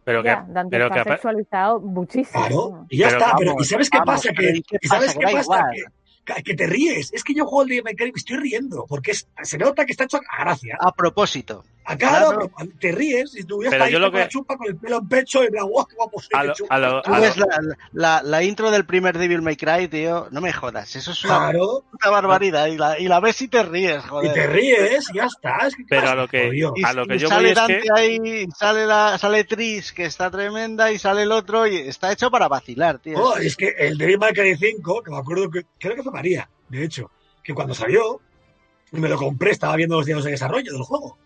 Pero que, Ya, Dante pero está que sexualizado muchísimo. Claro, y ya Pero está. Pero, ¿Y sabes qué vamos, pasa? Que, ¿y qué ¿y ¿Sabes qué pasa? igual. Que, te ríes. Es que yo juego al Cry y me estoy riendo. Porque es, se nota que está hecho a gracia. A propósito. Acá claro. no, te ríes y tú Pero yo lo la chupa con el pelo en pecho y bla, guau, qué guapo soy, A lo- chupa. a lo- Tú a ves la, la, la intro del primer Devil May Cry, tío. No me jodas. Eso es una Claro, puta barbaridad. Y la, y la ves y te ríes, y joder. te ríes y ya está. Es que, ¿qué Pero a lo que-. Y, A lo que y yo voy sale es Dante que- ahí, y sale, la, sale Tris, que está tremenda, y sale el otro, y está hecho para vacilar, tío. Oh, es que el Devil May Cry 5, que me acuerdo que creo que fue María, de hecho, que cuando salió, y me lo compré, estaba viendo los días de desarrollo del juego.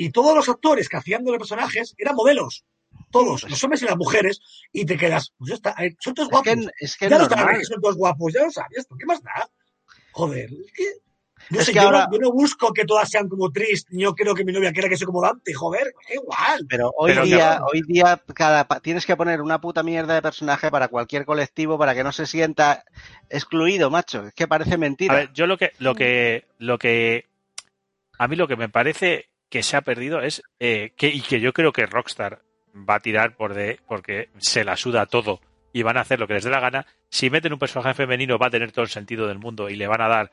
Y todos los actores que hacían de los personajes eran modelos. Todos, los hombres y las mujeres, y te quedas, pues ya está, eh, son todos es guapos. que, es que es ya lo sabes que son todos guapos, ya lo sabes, ¿qué más da? Joder, es que. No Es sé, que yo, ahora- no, yo no busco que todas sean como Tris, ni yo quiero que mi novia quiera que sea como Dante, joder, igual. Pero hoy Pero día, hoy día cada, tienes que poner una puta mierda de personaje para cualquier colectivo para que no se sienta excluido, macho. Es que parece mentira. A ver, yo lo que, lo que, lo que, a mí lo que me parece que se ha perdido es eh, que y que yo creo que Rockstar va a tirar por de porque se la suda todo y van a hacer lo que les dé la gana. Si meten un personaje femenino va a tener todo el sentido del mundo y le van a dar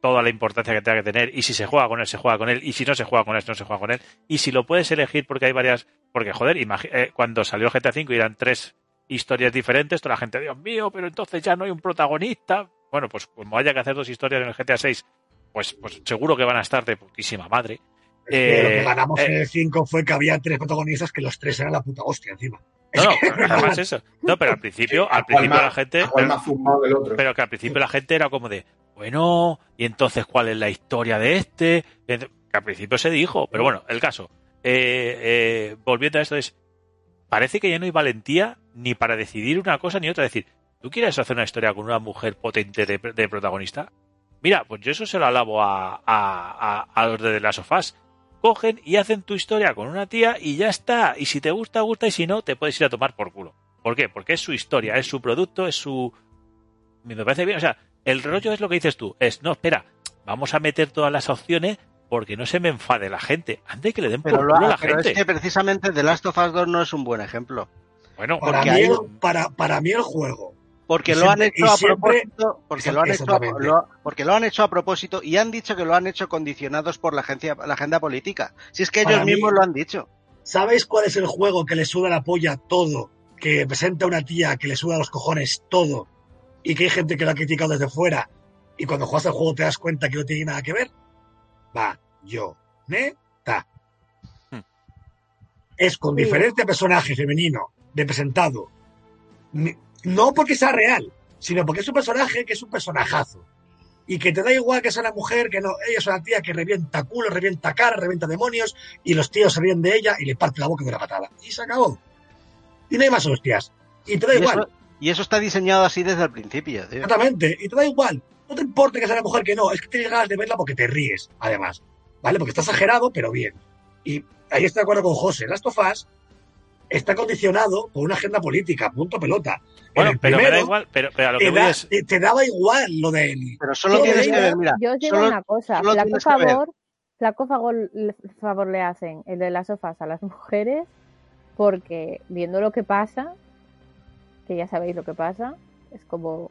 toda la importancia que tenga que tener. Y si se juega con él, se juega con él. Y si no se juega con él, no se juega con él. Y si lo puedes elegir porque hay varias... Porque, joder, eh, cuando salió GTA V y eran tres historias diferentes, toda la gente, Dios mío, pero entonces ya no hay un protagonista. Bueno, pues como haya que hacer dos historias en el GTA VI, pues, pues seguro que van a estar de putísima madre. Que lo Eh, que ganamos eh. en el 5 fue que había tres protagonistas que los tres eran la puta hostia encima. No, no, eso. No, pero al principio, al principio la gente... ¿Cuál más zumbado que el otro? Pero que al principio la gente era como de, bueno, y entonces cuál es la historia de este, que al principio se dijo, pero bueno, el caso, eh, eh, volviendo a esto es, parece que ya no hay valentía ni para decidir una cosa ni otra, es decir, ¿tú quieres hacer una historia con una mujer potente de, de protagonista? Mira, pues yo eso se lo alabo a, a, a, a los de The Last of Us. Cogen y hacen tu historia con una tía y ya está. Y si te gusta, gusta, y si no, te puedes ir a tomar por culo. ¿Por qué? Porque es su historia, es su producto, es su, me parece bien. O sea, el rollo es lo que dices tú. Es, no, espera, vamos a meter todas las opciones porque no se me enfade la gente. Antes que le den por Pero, lo- culo a la pero gente. es que precisamente The Last of Us 2 no es un buen ejemplo. Bueno, Para Porque mí, hay- el, para, para mí el juego. Porque Y lo han hecho a siempre- propósito, porque lo han hecho a, lo- porque lo han hecho a propósito y han dicho que lo han hecho condicionados por la agencia, la agenda política. Si es que ellos Para mí- mismos lo han dicho. ¿Sabes cuál es el juego que le suda la polla todo? Que presenta una tía que le suda los cojones todo y que hay gente que lo ha criticado desde fuera y cuando juegas el juego te das cuenta que no tiene nada que ver? Va, yo, neta. Hmm. Es con Sí. diferente personaje femenino representado. No porque sea real, sino porque es un personaje que es un personajazo. Y que te da igual que sea una mujer, que no, ella es una tía que revienta culo, revienta cara, revienta demonios, y los tíos se ríen de ella y le parte la boca de una patada. Y se acabó. Y no hay más hostias. Y te da Y igual. eso, y eso está diseñado así desde el principio, tío. Exactamente. Y te da igual. No te importa que sea una mujer que no. Es que tienes ganas de verla porque te ríes, además. ¿Vale? Porque está exagerado, pero bien. Y ahí estoy de acuerdo con José. Last of Us está condicionado por una agenda política. Punto pelota. En bueno el pero me da igual. Pero, pero a lo te, que voy da- es. te- te daba igual lo de Eli. Pero solo tienes que ver, mira, Yo os digo solo- una cosa, flaco favor, flaco favor, le- favor le hacen el de las sofás a las mujeres, porque viendo lo que pasa, que ya sabéis lo que pasa, es como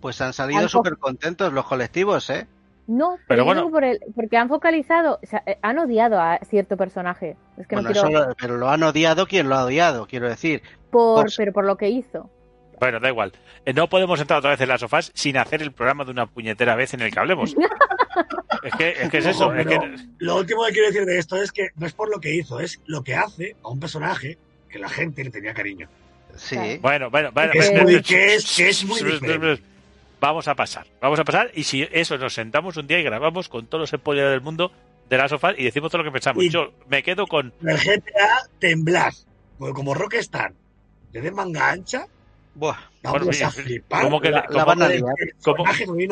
pues han salido súper contentos los colectivos, ¿eh? No, Pero bueno. digo por el, porque han focalizado, o sea, eh, han odiado a cierto personaje, es que Bueno, no quiero, lo- pero lo han odiado quien lo ha odiado, quiero decir. por, por- pero por lo que hizo. Bueno, da igual. Eh, No podemos entrar otra vez en las sofás sin hacer el programa de una puñetera vez en el que hablemos. es, que, es que es eso. Ojo, es pero que- Lo último que quiero decir de esto es que no es por lo que hizo, es lo que hace a un personaje que la gente le tenía cariño. Sí. Bueno, bueno, bueno. Que es muy- que es- que es muy diferente. Vamos a pasar, vamos a pasar y si eso nos sentamos un día y grabamos con todos los spoilers del mundo de las sofás y decimos todo lo que pensamos. Y- Yo me quedo con el GTA. Porque como Rockstar le den manga ancha, Buah, vamos Bueno, a flipar. ¿cómo que, La- le- la cómo- van a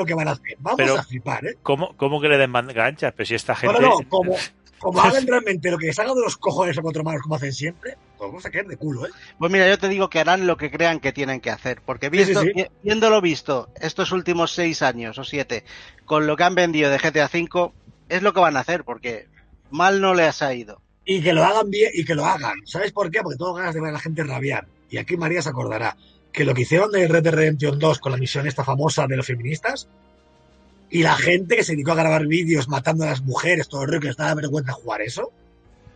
que van a hacer. Vamos Pero- a flipar, ¿eh? cómo, cómo que le den manga ancha? Pero si esta No, gente... no, no. Como, como hagan realmente lo que les haga de los cojones a cuatro manos como hacen siempre, pues vamos a caer de culo, ¿eh? Pues mira, yo te digo que harán lo que crean que tienen que hacer, porque Sí, visto, sí, sí. vi- viéndolo visto estos últimos seis años o siete, con lo que han vendido de GTA V, es lo que van a hacer, porque mal no les ha ido. Y que lo hagan bien y que lo hagan. ¿Sabes por qué? Porque tengo ganas de ver a la gente rabiar. Y aquí María se acordará que lo que hicieron de Red Dead Redemption 2 con la misión esta famosa de los feministas y la gente que se dedicó a grabar vídeos matando a las mujeres, todo el rollo que les daba vergüenza jugar eso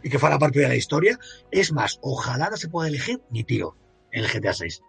y que fuera parte de la historia. Es más, ojalá no se pueda elegir ni tiro en el GTA 6.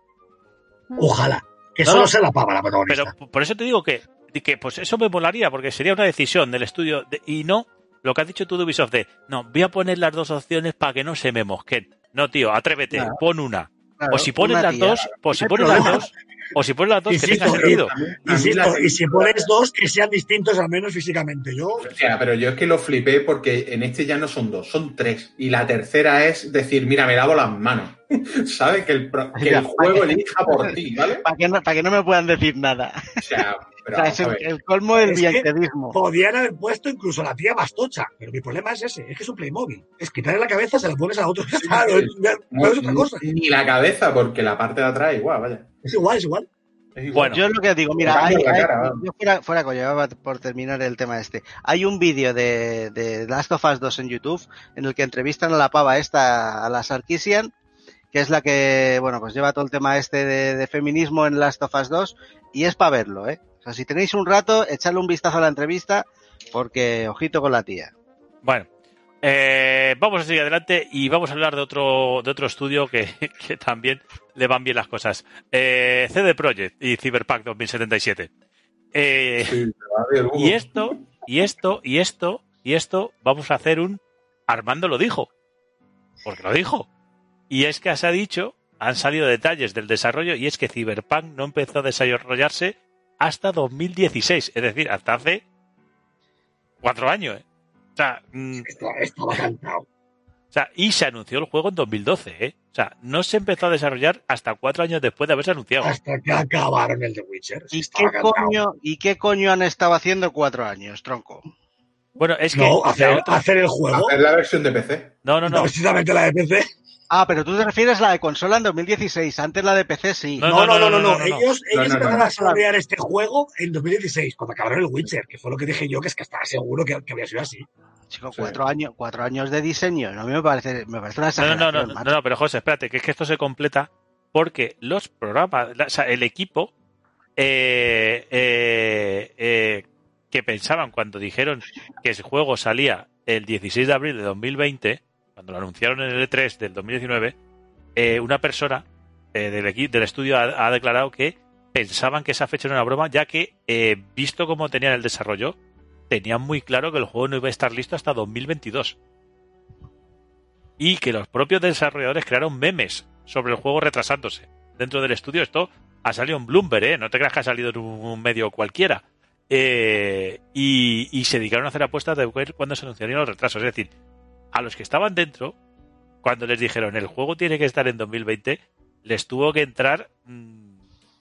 Ojalá. Que No, solo no. sea la pava la protagonista. Pero por eso te digo que, que pues eso me molaría, porque sería una decisión del estudio de- y no lo que has dicho tú de Ubisoft de, no, voy a poner las dos opciones para que no se me mosquen. No, tío, atrévete, Claro. pon una. Claro, o si pones las tía. dos, pues si pones las dos, o si pones las dos, Y que sí, tenga sentido. Insisto, y si pones dos, que sean distintos al menos físicamente. Yo, Hostia, pero yo es que lo flipé porque en este ya no son dos, son tres. Y la tercera es decir, mira, me lavo las manos. ¿Sabes? Que el, pro- que el juego elija por ti, ¿vale? Para que, no, para que no me puedan decir nada. O sea, pero O sea, es a el, colmo del Es que- bienquedismo. podían haber puesto incluso a la tía más tocha, pero mi problema es ese, es que es un Playmobil. Es quitarle la cabeza, se la pones a otro. no, no- es otra cosa. Ni la cabeza, porque la parte de atrás igual, vaya. Es igual, es igual. Es igual. Bueno. Yo lo que digo, mira, hay, hay- cara, yo fuera, fuera va por terminar el tema este. Hay un vídeo de, de Last of Us 2 en YouTube en el que entrevistan a la pava esta, a la Sarkisian, que es la que, bueno, pues lleva todo el tema este de, de feminismo en Last of Us 2 y es para verlo, ¿eh? O sea, si tenéis un rato, echadle un vistazo a la entrevista porque ojito con la tía. Bueno, eh, vamos a seguir adelante y vamos a hablar de otro, de otro estudio que, que también le van bien las cosas. Eh, CD Projekt y Cyberpunk 2077. Eh, Sí, te va bien, Hugo. y esto, y esto, y esto, y esto, vamos a hacer un Armando lo dijo. Porque lo dijo. Y es que se ha dicho, han salido detalles del desarrollo, y es que Cyberpunk no empezó a desarrollarse hasta 2016, es decir, hasta hace cuatro años. ¿eh? O sea, mm, Estaba, estaba cantado. o sea, y se anunció el juego en 2012, ¿eh? O sea, no se empezó a desarrollar hasta cuatro años después de haberse anunciado. Hasta que acabaron el de Witcher. ¿Y qué, coño, ¿Y qué coño han estado haciendo cuatro años, tronco? Bueno, es que... No, hacer, otra- hacer el juego. Hacer la versión de PC. No, no, No, no. precisamente la de PC. Ah, pero tú te refieres a la de consola en 2016, antes la de PC sí. No, No, no, no, no. no, no, no. Ellos, No, ellos no, empezaron no. a desarrollar este juego en 2016, cuando acabaron el Witcher, que fue lo que dije yo, que es que estaba seguro que, que había sido así. Chico, Sí. cuatro años, cuatro años de diseño, no me parece, me parece una No, no, no, no, no, macho. no, pero José, espérate, que es que esto se completa porque los programas, la- o sea, el equipo eh, eh, eh, que pensaban cuando dijeron que el juego salía el 16 de abril de 2020, cuando lo anunciaron en el E3 del 2019, eh, una persona eh, del, equi- del estudio ha, declarado que pensaban que esa fecha era una broma, ya que, eh, visto cómo tenían el desarrollo, tenían muy claro que el juego no iba a estar listo hasta 2022 y que los propios desarrolladores crearon memes sobre el juego retrasándose dentro del estudio. Esto ha salido en Bloomberg. No te creas que ha salido en un medio cualquiera. Y, y se dedicaron a hacer apuestas de ver cuándo se anunciarían los retrasos. Es decir, a los que estaban dentro, cuando les dijeron el juego tiene que estar en 2020, les tuvo que entrar mm,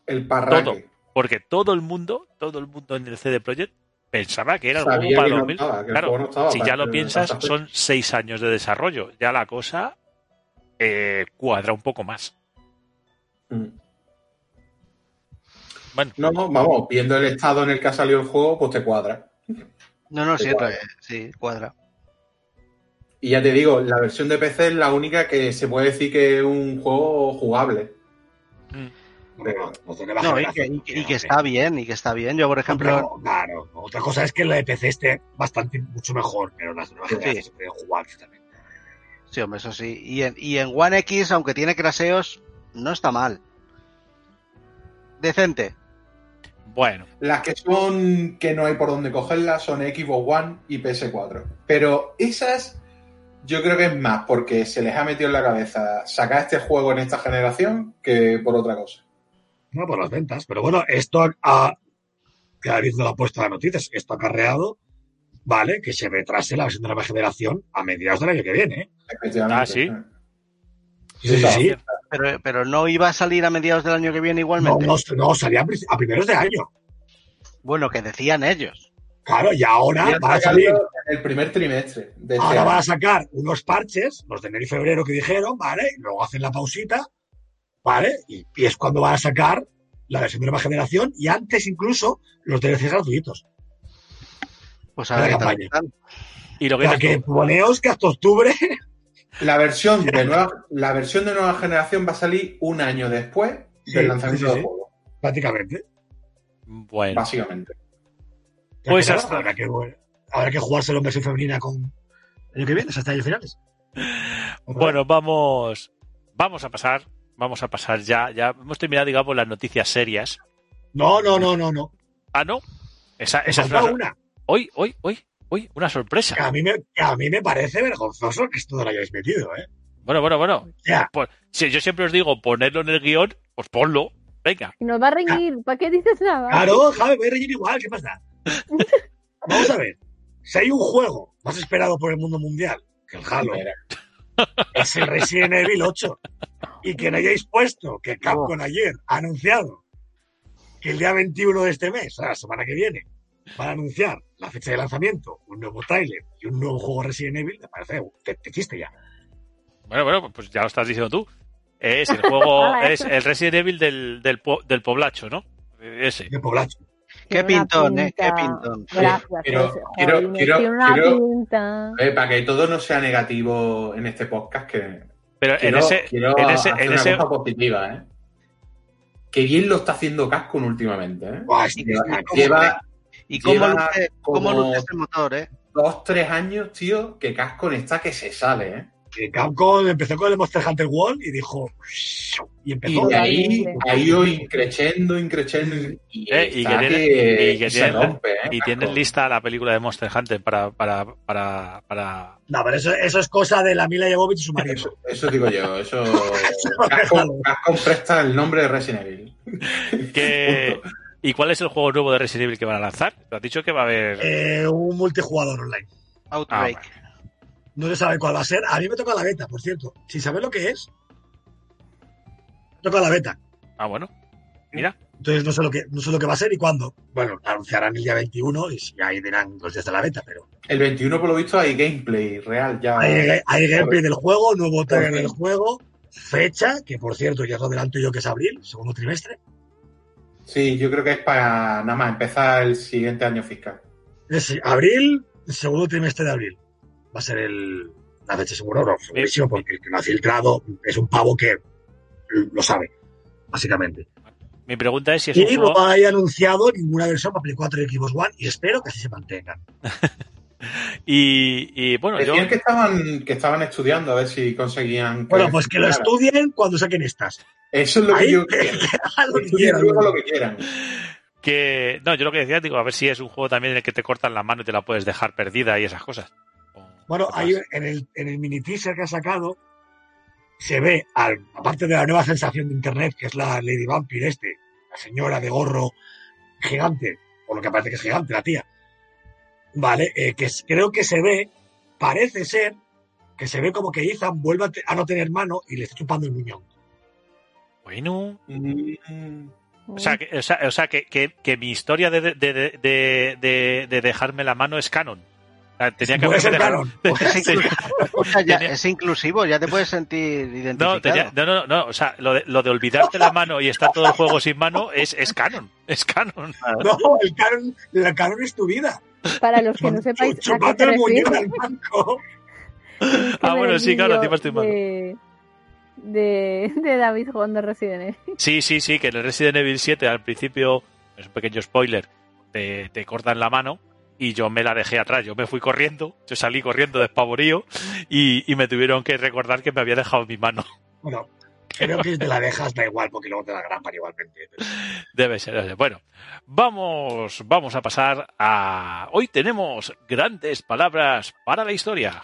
El parraque. Todo. porque todo el mundo, todo el mundo en el CD Projekt pensaba que era el juego para que no 2000. estaba, que el Claro, juego no estaba si ya lo piensas, son seis años de desarrollo. Ya la cosa eh, cuadra un poco más. Mm. Bueno, No, no, vamos, viendo el estado en el que ha salido el juego, pues te cuadra. No, no, sí, Igual. eh, sí, cuadra. Y ya te digo, la versión de PC es la única que se puede decir que es un juego jugable. No, no, no No, y que, y que- y está bien, y que está bien. Yo, por ejemplo, Pero, claro, otra cosa es que la de PC esté bastante, mucho mejor, pero las nuevas Sí. generaciones se pueden jugar perfectamente. sí, hombre, eso sí. Y en, y en One X, aunque tiene craseos, no está mal. Decente. bueno, Las que son que no hay por dónde cogerlas son Xbox One y PS4. Pero esas yo creo que es más porque se les ha metido en la cabeza sacar este juego en esta generación que por otra cosa. No por las ventas. Pero bueno, esto ha, ha que ha visto la puesta de noticias, esto ha acarreado, vale, que se retrase la versión de nueva generación a mediados del año que viene. ¿eh? Ah, ¿sí? Sí, sí, sí. Pero, pero no iba a salir a mediados del año que viene No, igualmente. no, no, salía a pri- a primeros de año. Bueno, que decían ellos. Claro, y ahora van a salir, el primer trimestre de este ahora año. van a sacar unos parches, los de enero y febrero que dijeron, ¿vale? Y luego hacen la pausita, ¿vale? Y, y es cuando van a sacar la versión de nueva generación y antes incluso los DLCs gratuitos. Pues a ver La qué tal campaña. y lo O que sea dices que poneos que hasta octubre La versión de nueva, la versión de nueva generación va a salir un año después Sí, del lanzamiento sí, sí, del juego, prácticamente. bueno, básicamente. Pues que, hasta- claro, habrá, que, habrá que jugárselo en versión femenina con el año que viene, hasta años finales. bueno, vamos, vamos a pasar, vamos a pasar ya, ya hemos terminado, digamos, las noticias serias. No, no, no, no, no. Ah, no, esa, esa es una, una. hoy, hoy, hoy, hoy, una Que sorpresa. a, mí me, que a mí me parece vergonzoso que esto no lo hayáis metido, ¿eh? Bueno, bueno, bueno. Ya, Pues, si yo siempre os digo ponerlo en el guion, pues ponlo. Venga. Nos va a reñir. ¿Para qué dices nada? claro, Javi, voy a reír igual, ¿qué pasa? Vamos a ver. Si hay un juego más esperado por el mundo mundial que el Halo, es el Resident Evil 8. Y que no hayáis puesto que Capcom ayer ha anunciado que el día 21 de este mes, o sea, la semana que viene, van a anunciar la fecha de lanzamiento, un nuevo trailer y un nuevo juego Resident Evil, me parece te, te chiste ya. Bueno, bueno, pues ya lo estás diciendo tú. Es el juego, es el Resident Evil del, del, po- del poblacho, ¿no? Ese. De poblacho. Qué pintón, ¿eh? Qué pintón. Gracias. Quiero- quiero- quiero-. Eh, para que todo no sea negativo en este podcast, que Pero Quiero, en ese, quiero en ese, hacer en una ese, cosa positiva, ¿eh? Qué bien lo está haciendo Cascon últimamente, ¿eh? Buah, es que- Lleva, Y cómo Lleva luce, cómo luce ese motor, ¿eh? dos, tres años, tío, que Cascon está que se sale, ¿eh? Que Capcom empezó con el Monster Hunter World y dijo. Y Y empezó. de ahí ha ido increciendo, increciendo, y, Eh, y que que, tiene- y que se tiene- rompe, ¿eh? y lista la película de Monster Hunter para, para, para, para... No, pero eso, eso es cosa de la Mila Jovovich y su marido. Eso, eso digo yo, eso. Cascon, Cascon presta el nombre de Resident Evil. que- ¿Y cuál es el juego nuevo de Resident Evil que van a lanzar? Te has dicho que va a haber... Eh, un multijugador online. Outbreak. Ah, No se sabe cuál va a ser. A mí me toca la beta, por cierto. Si sabes lo que es, me toca la beta. Ah, bueno. Mira, Entonces no sé lo que no sé lo que va a ser y cuándo. Bueno, anunciarán el día 21 y si ahí dirán los días de la beta, pero El 21, por lo visto, hay gameplay real ya. hay, hay gameplay del juego, nuevo trailer del juego, fecha, que por cierto ya lo adelanto yo que es abril, segundo trimestre. Sí, yo creo que es para nada más empezar el siguiente año fiscal. Es abril, segundo trimestre de abril. Va a ser el, la fecha seguro, no, segurísimo, porque el que lo ha filtrado es un pavo que lo sabe, básicamente. mi pregunta es si es un Y no juego... hay anunciado ninguna versión para Play 4 y Xbox One y espero que así se mantengan. Y, y, bueno, yo... Decían que estaban, que estaban estudiando a ver si conseguían. Bueno, pues que lo estudien cuando saquen estas. Eso es lo que yo quiero. lo que quieran. luego lo que quieran. que no yo lo que decía digo a ver si es un juego también en el que te cortan la mano y te la puedes dejar perdida y esas cosas Bueno, ahí en el, en el mini teaser que ha sacado, se ve, al, aparte de la nueva sensación de internet, que es la Lady Vampire este, la señora de gorro gigante, por lo que parece que es gigante la tía, vale, eh, que es- creo que se ve, parece ser, que se ve como que Ethan vuelve a, te- a no tener mano y le está chupando el muñón. bueno. Mm, o sea que, o sea, o sea, que, que- que mi historia de, de, de, de- de- de dejarme la mano es canon. O tenía que canon. Es, inclusivo, o sea, ya- Tenía- es inclusivo, ya te puedes sentir identificado. no, tenía- no, no, no, o sea, lo de, lo de olvidarte la mano y estar todo el juego sin mano es, es canon, es canon. No, el canon, el canon es tu vida. Para los que no sepáis a qué el al banco. que Ah, bueno, sí, claro, encima estoy mal. de, de, de David jugando Resident Evil. Sí, sí, sí, que en el Resident Evil 7 al principio, es un pequeño spoiler, te, te cortan la mano y yo me la dejé atrás. Yo me fui corriendo, yo salí corriendo despavorío y, y me tuvieron que recordar que me había dejado mi mano. Bueno, creo que si te la dejas da igual porque luego te la grampan igualmente. Debe ser. debe ser. Bueno, vamos, vamos a pasar a... Hoy tenemos grandes palabras para la historia.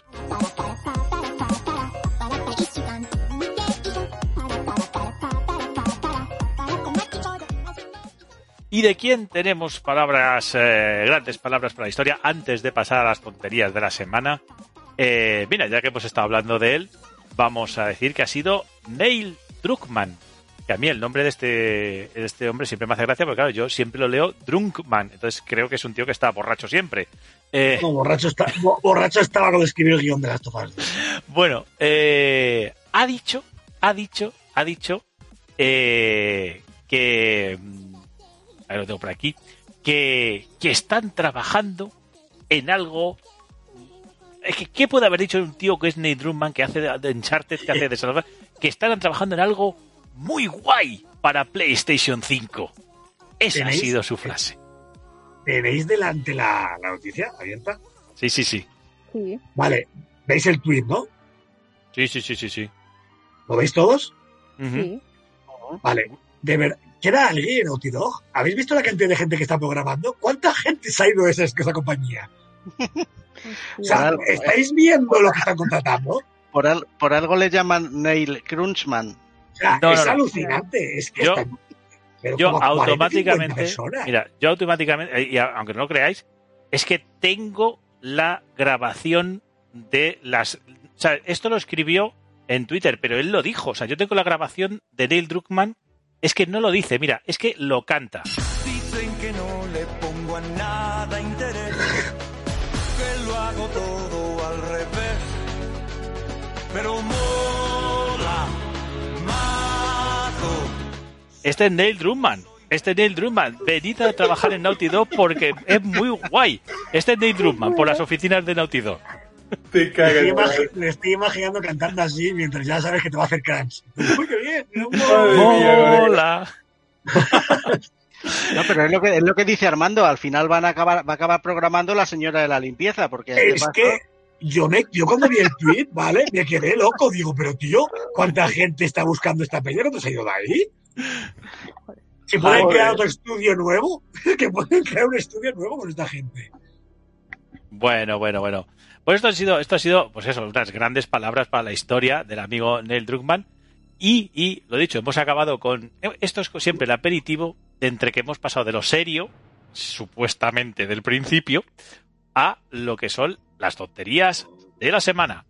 ¿Y de quién tenemos palabras, eh, grandes palabras para la historia antes de pasar a las tonterías de la semana? Eh, mira, ya que hemos estado hablando de él, vamos a decir que ha sido Neil Druckmann. Que a mí el nombre de este, de este hombre siempre me hace gracia porque, claro, yo siempre lo leo Drunkman. Entonces creo que es un tío que está borracho siempre. Eh, No, borracho, está, bo- borracho estaba con escribir el guion de las tofas. bueno, eh, ha dicho, ha dicho, ha dicho eh, que, a ver, lo tengo por aquí, que, que están trabajando en algo. Es que, ¿Qué puede haber dicho un tío que es Nate Drummond, que hace de Uncharted, que hace de Salvador? Que están trabajando en algo muy guay para PlayStation 5. Esa ha sido su frase. ¿Tenéis delante la, la noticia abierta? Sí, sí, sí. Sí. Vale, veis el tweet, ¿no? Sí, sí, sí, sí, sí. ¿Lo veis todos? Sí. Vale. De ver, ¿queda alguien en Naughty Dog? ¿Habéis visto la cantidad de gente que está programando? ¿Cuánta gente se ha ido de esa, esa compañía? O sea, Claro. ¿estáis viendo lo que están contratando? Por, al- por algo le llaman Neil Crunchman. O sea, No, es no, no. alucinante. Es que Yo- están- pero yo como 40, 50 automáticamente, mira, yo automáticamente, eh, y aunque no lo creáis, es que tengo la grabación de las, o sea, esto lo escribió en Twitter, pero él lo dijo, o sea, yo tengo la grabación de Neil Druckmann, es que no lo dice, mira, es que lo canta. Dicen que no le pongo a nada interés, que lo hago todo al revés. Pero mola, mazo. Este es Neil Druckmann. Este es Neil Druckmann. Venid a trabajar en Naughty Dog porque es muy guay. Este es Neil Druckmann por las oficinas de Naughty Dog. Te cagas. Estoy me estoy imaginando cantando así mientras ya sabes que te va a hacer crunch. Uy, qué bien. Hola. No, pero es lo que, es lo que dice Armando. Al final van a acabar, va a acabar programando la señora de la limpieza. Porque Es paso- que yo, me, yo cuando vi el tweet, ¿vale? Me quedé loco. Digo, pero tío, ¿cuánta gente está buscando esta peña? ¿No te has ido de ahí? Si pueden Joder. crear otro estudio nuevo, que pueden crear un estudio nuevo con esta gente. Bueno, bueno, bueno. Pues esto ha sido, esto ha sido, pues eso, unas grandes palabras para la historia del amigo Neil Druckmann. Y, y, lo dicho, hemos acabado con. Esto es siempre el aperitivo de entre que hemos pasado de lo serio, supuestamente del principio, a lo que son las tonterías de la semana.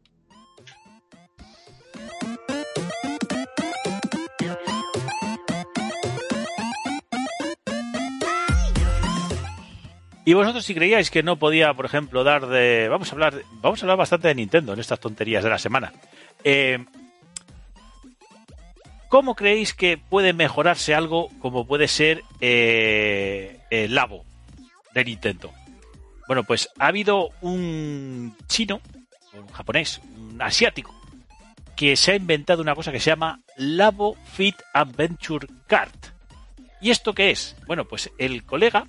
Y vosotros si creíais que no podía, por ejemplo, dar de... Vamos a hablar, vamos a hablar bastante de Nintendo en estas tonterías de la semana. Eh, ¿Cómo creéis que puede mejorarse algo como puede ser eh, el Labo de Nintendo? Bueno, pues ha habido un chino, un japonés, un asiático, que se ha inventado una cosa que se llama Labo Fit Adventure Kart. ¿Y esto qué es? Bueno, pues el colega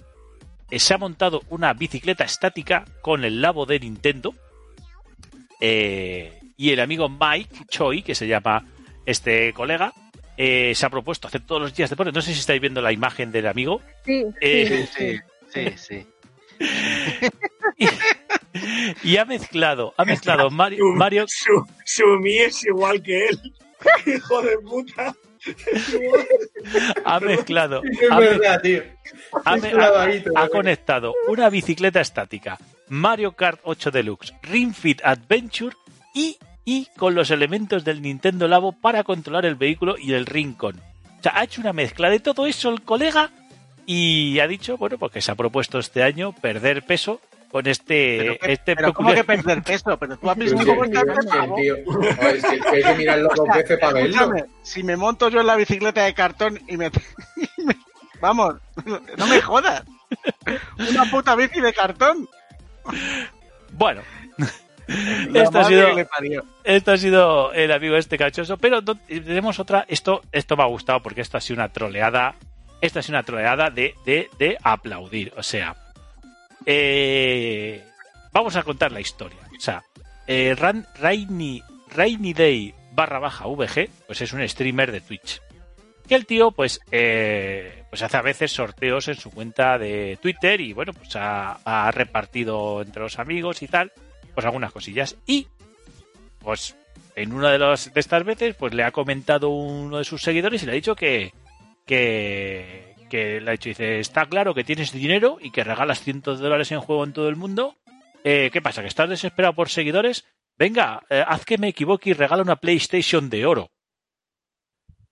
se ha montado una bicicleta estática con el Labo de Nintendo eh, y el amigo Mike Choi, que se llama este colega, eh, se ha propuesto hacer todos los días deporte. No sé si estáis viendo la imagen del amigo. Sí, Eh, Sí, sí, sí. y, y ha mezclado, ha mezclado Mario, Su, Mario su, su Mi es igual que él. Hijo de puta. Ha mezclado, Es ha, verdad, tío. conectado una bicicleta estática, Mario Kart 8 Deluxe, Ring Fit Adventure y, y con los elementos del Nintendo Labo para controlar el vehículo y el Rincon. O sea, ha hecho una mezcla de todo eso el colega y ha dicho, bueno, porque se ha propuesto este año perder peso con este, Pero, que- este pero ¿cómo que perder peso? Pero tú has visto cómo está el hay que mirarlo con veces para verlo. Si me monto yo en la bicicleta de cartón y me, y me- Vamos, no me jodas. Una puta bici de cartón. Bueno, esto ha sido esto ha sido el amigo este cachoso, pero no- tenemos otra, esto, esto me ha gustado porque esto ha sido una troleada, esto ha sido una troleada de, de, de aplaudir, o sea, eh, vamos a contar la historia, o sea, eh, Rainy, Rainy Day barra baja VG, pues es un streamer de Twitch, que el tío pues, eh, pues hace a veces sorteos en su cuenta de Twitter y bueno, pues ha, ha repartido entre los amigos y tal, pues algunas cosillas. Y pues en una de, los, de estas veces, pues le ha comentado uno de sus seguidores y le ha dicho que, que, que le ha dicho, dice, está claro que tienes dinero y que regalas cientos de dólares en juego en todo el mundo. Eh, ¿Qué pasa? ¿Que estás desesperado por seguidores? Venga, eh, haz que me equivoque y regala una PlayStation de oro.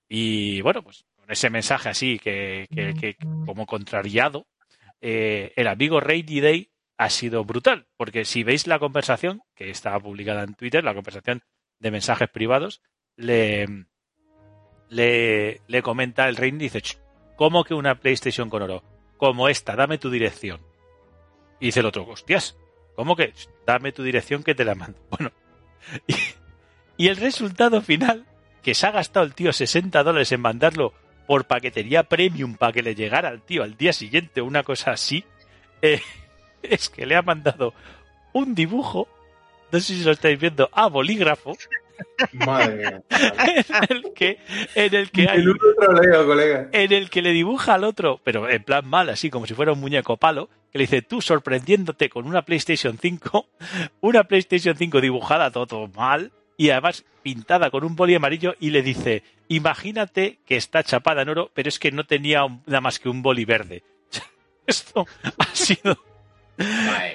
Y bueno, pues con ese mensaje así, que, que, que como contrariado, eh, el amigo Rainy Day ha sido brutal, porque si veis la conversación que está publicada en Twitter, la conversación de mensajes privados, le, le, le comenta el Rey y dice, "Ch, ¿cómo que una PlayStation con oro? Como esta, dame tu dirección. Y dice el otro, hostias, ¿cómo que? "Ch, Dame tu dirección que te la mando. Bueno, y, el resultado final, que se ha gastado el tío 60 dólares en mandarlo por paquetería premium para que le llegara al tío al día siguiente, una cosa así, eh, es que le ha mandado un dibujo, no sé si lo estáis viendo, a bolígrafo, Madre mía. en el que, en el que hay, El otro troleo, colega. en el que le dibuja al otro, pero en plan mal, así como si fuera un muñeco palo, que le dice, tú sorprendiéndote con una PlayStation 5, una PlayStation 5 dibujada todo mal, y además pintada con un boli amarillo, y le dice, imagínate que está chapada en oro, pero es que no tenía nada más que un boli verde. Esto ha sido.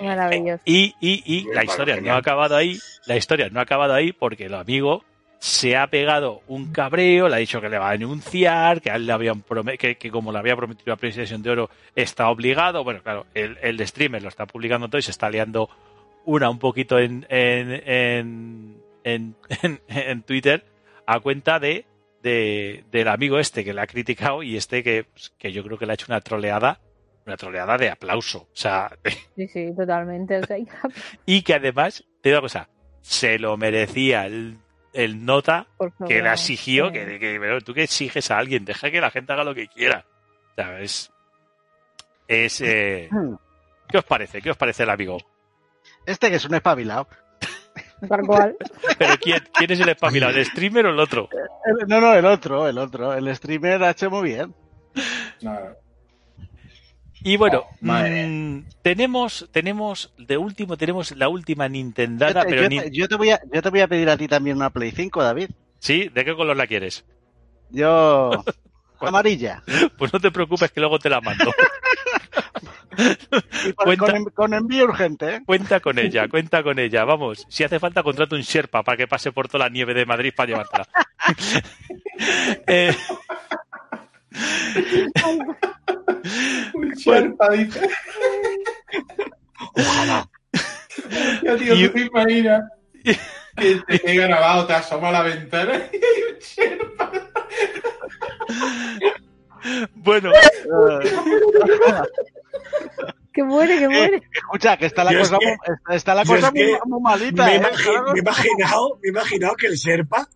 Maravilloso. y, y, y la historia no ha acabado ahí. La historia no ha acabado ahí porque el amigo se ha pegado un cabreo, le ha dicho que le va a denunciar, que a él le habían que, que como le había prometido la PlayStation de Oro está obligado. Bueno, claro, el, el streamer lo está publicando todo y se está liando una un poquito en, en, en, en, en- en Twitter a cuenta de, de- del amigo este que le ha criticado y este que, pues, que yo creo que le ha hecho una troleada una troleada de aplauso. O sea, Sí, sí, totalmente. O sea, y que además, te digo una cosa, se lo merecía el, el nota que la exigió, Sí. que, que- pero tú que exiges a alguien, deja que la gente haga lo que quiera. O sea, es, es, eh, ¿qué os parece? ¿Qué os parece el amigo? Este que es un espabilado. Tal cual. Pero ¿quién, quién es el espabilado? ¿El streamer o el otro? El- no, no, el otro, el otro. El streamer ha hecho muy bien. Nada. Y bueno, Oh, mm, tenemos, tenemos, de último, tenemos la última Nintendada, Yo te, pero yo ni- yo te voy a, yo te voy a pedir a ti también una Play 5, David. ¿Sí? ¿De qué color la quieres? Yo... Amarilla. Pues no te preocupes que luego te la mando. Y Cuenta- con con envío urgente, ¿eh? Cuenta con ella, cuenta con ella. Vamos, si hace falta, contrato un Sherpa para que pase por toda la nieve de Madrid para llevártela. Eh, Un Sherpa, dice. Ojalá. Ya, tío, Y- tú te imaginas que te quede grabado, te asoma a la ventana y hay un Sherpa. bueno, Que muere, que muere. Escucha, que está la Yo es cosa, que- está la cosa es que muy, muy malita, Me he, ¿eh? imagi- me he imaginado, me he imaginado que el Serpa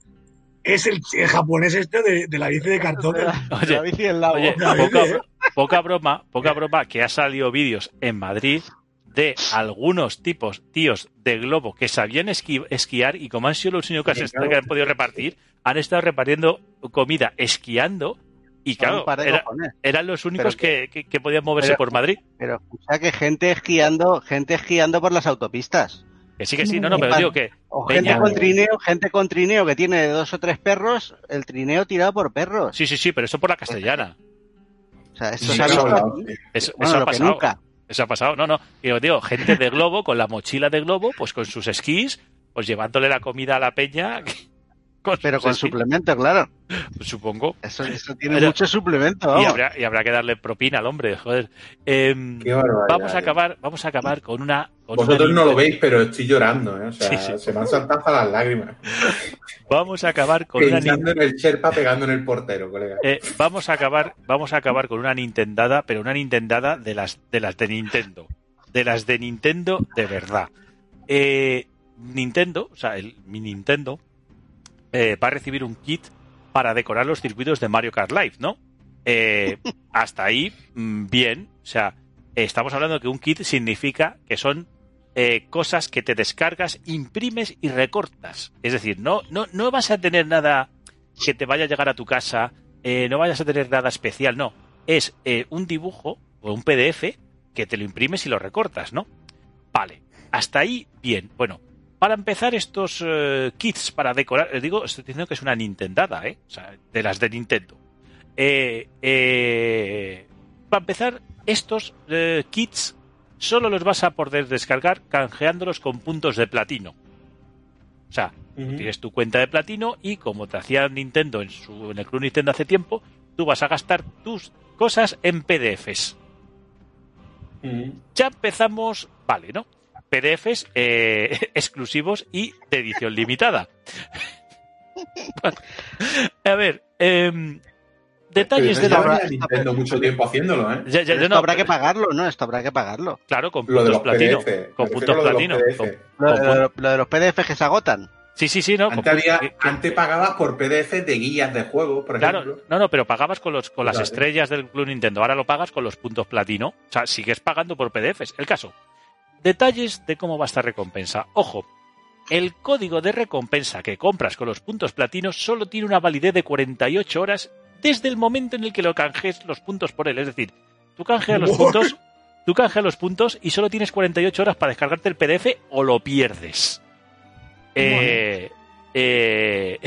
es el, el japonés este de, de la bici de cartón. del- Oye, La bici en lago. oye, David, poca, ¿eh? poca broma, poca broma que ha salido vídeos en Madrid de algunos tipos, tíos de globo que sabían esqui- esquiar y como han sido los únicos que, Sí, claro. que han podido repartir, han estado repartiendo comida esquiando y claro, era- eran los únicos que, que- que podían moverse Pero- por Madrid. Pero escucha que gente esquiando, gente esquiando por las autopistas. Que sí, que sí, no, no, pero digo que O Peña. gente con trineo, gente con trineo que tiene dos o tres perros, el trineo tirado por perros. sí, sí, sí, pero eso por la castellana. O sea, esto Sí, se ha visto. Eso, Bueno, eso ha pasado. nunca. Eso ha pasado. No, no. Y os digo, gente de globo con la mochila de globo, pues con sus esquís, pues llevándole la comida a la peña. Con Pero con suplemento, claro. supongo. Eso, eso tiene Pero- mucho suplemento. Y habrá, y habrá que darle propina al hombre, joder. Qué barbaridad. vamos a acabar, vamos a acabar con una. con Vosotros una no lo veis, pero estoy llorando, ¿eh? O sea, Sí, sí. se me han saltado hasta las lágrimas. Vamos a acabar con una Pensando Nin- en el Sherpa pegando en el portero, colega. eh, vamos a acabar, vamos a acabar con una Nintendada, pero una Nintendada de las de las de Nintendo, de las de Nintendo de verdad. Eh, Nintendo, o sea, el mi Nintendo eh, va a recibir un kit para decorar los circuitos de Mario Kart Live, ¿no? Eh, hasta ahí, mm, bien. O sea, estamos hablando que un kit significa que son eh, cosas que te descargas, imprimes y recortas. Es decir, no, no, no vas a tener nada que te vaya a llegar a tu casa, eh, no vayas a tener nada especial, no. Es eh, un dibujo o un PDF que te lo imprimes y lo recortas, ¿no? Vale, hasta ahí bien. Bueno, para empezar estos eh, kits para decorar, les digo, estoy diciendo que es una Nintendada, ¿eh? O sea, de las de Nintendo. Eh, eh, para empezar, estos eh, kits solo los vas a poder descargar canjeándolos con puntos de platino. O sea, tienes tu cuenta de platino y como te hacía Nintendo en, su, en el Club Nintendo hace tiempo, tú vas a gastar tus cosas en PDFs. Ya empezamos, vale, ¿no? PDFs eh, exclusivos y de edición limitada. A ver, em, detalles de la... lleva Nintendo mucho tiempo haciéndolo, ¿eh? Ya- ya- Pero esto no, habrá que pagarlo, ¿no? Esto habrá que pagarlo. Claro, con puntos los platino. PDF. Con puntos a lo de los platino. Con- Lo, con lo- pun- lo de los PDF que se agotan. sí, sí, sí, no. con Antes, había, pun- antes pagabas por PDF de guías de juego, por Claro, ejemplo. no, no, pero pagabas con los con las estrellas del Club Nintendo. Ahora lo pagas con los puntos platino. O sea, sigues pagando por PDFs. El caso. Detalles de cómo va esta recompensa. Ojo, el código de recompensa que compras con los puntos platinos solo tiene una validez de 48 horas desde el momento en el que lo canjees los puntos por él. Es decir, tú canjeas los puntos, tú canjeas los puntos y solo tienes 48 horas para descargarte el PDF o lo pierdes. Eh, eh,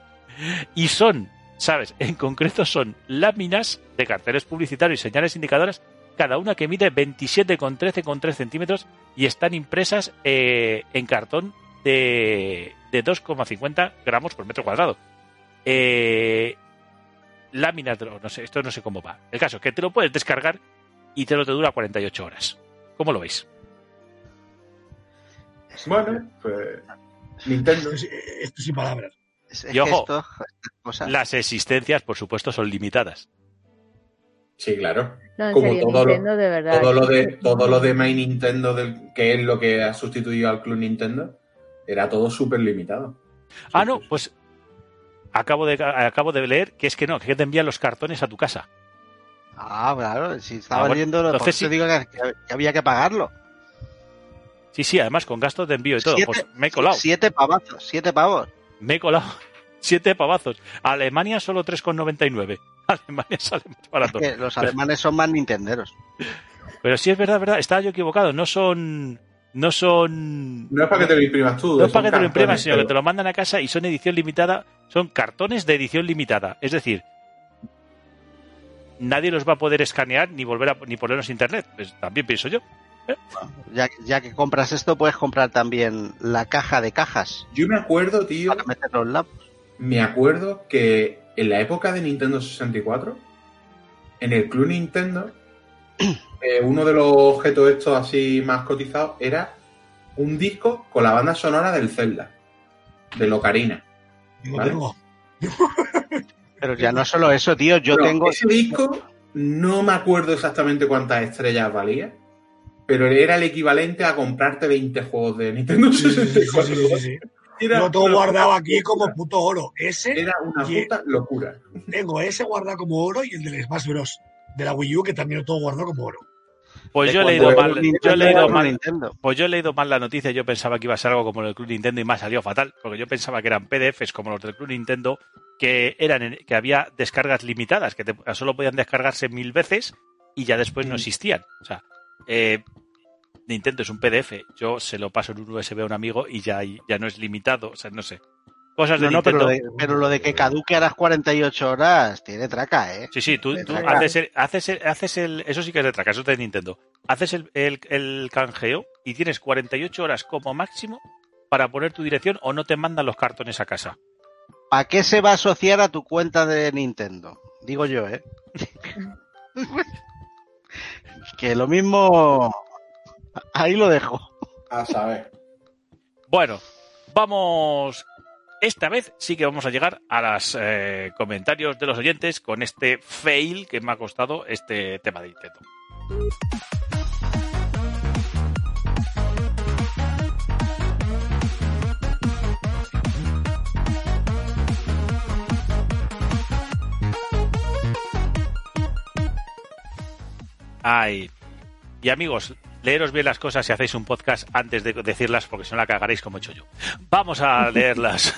y son, ¿sabes? En concreto son láminas de carteles publicitarios y señales indicadoras, cada una que mide 27,13,3 centímetros y están impresas eh, en cartón de, de 2,50 gramos por metro cuadrado. Eh, láminas, de, no sé, esto no sé cómo va. El caso es que te lo puedes descargar y te lo te dura 48 horas. ¿Cómo lo veis? Bueno, pues. Nintendo. Esto, es- esto sin palabras. Es, es Y ojo, esto, estas cosas- Las existencias, por supuesto, son limitadas. Sí, claro. No, Como serio, todo lo- de verdad. Todo lo de, todo lo de My Nintendo, del, que es lo que ha sustituido al Club Nintendo, era todo súper limitado. Ah, no, pues acabo de, acabo de leer que es que no, que te envían los cartones a tu casa. Ah, claro, si estaba Ah, bueno, leyendo, entonces sí. digo que, que había que pagarlo. Sí, sí, además con gastos de envío y todo. Siete- Pues me he colado, Siete pavazos, siete pavos. me he colado. Siete pavazos. Alemania solo 3,99. Alemania sale más barato. Que los alemanes son más nintenderos. Pero sí es verdad, verdad, estaba yo equivocado. No son. No son. No es para que te lo imprimas tú. No es para que te lo imprimas, sino que te lo mandan a casa y son edición limitada. Son cartones de edición limitada. Es decir, nadie los va a poder escanear ni volver a ni ponerlos en internet. Pues también pienso yo. Ya, ya que compras esto, puedes comprar también la caja de cajas Yo me acuerdo, tío, para meterlo en la... me acuerdo que en la época de Nintendo 64, en el Club Nintendo, eh, uno de los objetos estos así más cotizados era un disco con la banda sonora del Zelda, de Locarina. Vale. Pero ya no solo eso, tío. Yo Pero tengo... Ese disco, no me acuerdo exactamente cuántas estrellas valía, pero era el equivalente a comprarte 20 juegos de Nintendo Sí, sí, sí, sí, 64. sí, sí, sí. Era Yo todo guardado aquí como puto oro. Ese, Era una puta locura. tengo ese guardado como oro y el del Smash Bros. de la Wii U, que también lo tengo guardado como oro. Pues yo he leído mal. Nintendo Yo he leído era mal. Nintendo. Pues yo he leído mal la noticia, yo pensaba que iba a ser algo como el Club Nintendo y me ha salido fatal, porque yo pensaba que eran PDFs como los del Club Nintendo, que eran que había descargas limitadas, que te- solo podían descargarse mil veces y ya después no existían. O sea, eh, Nintendo es un PDF, yo se lo paso en un USB a un amigo y ya, ya no es limitado, o sea, no sé. Cosas de No, no, pero Nintendo. lo de, pero lo de que caduque a las 48 horas tiene traca, ¿eh? Sí, sí, tú, De tú traca. haces, el, haces, el, haces el. Eso sí que es de traca, eso es de Nintendo. Haces el, el, el canjeo y tienes 48 horas como máximo para poner tu dirección o no te mandan los cartones a casa. ¿Para qué se va a asociar a tu cuenta de Nintendo? Digo yo, ¿eh? que lo mismo... Ahí lo dejo. A saber. Bueno, vamos. Esta vez sí que vamos a llegar a los comentarios de los oyentes con este fail que me ha costado este tema de Nintendo. Ay. Y amigos, leeros bien las cosas si hacéis un podcast antes de decirlas, porque si no la cagaréis como he hecho yo. Vamos a leerlas.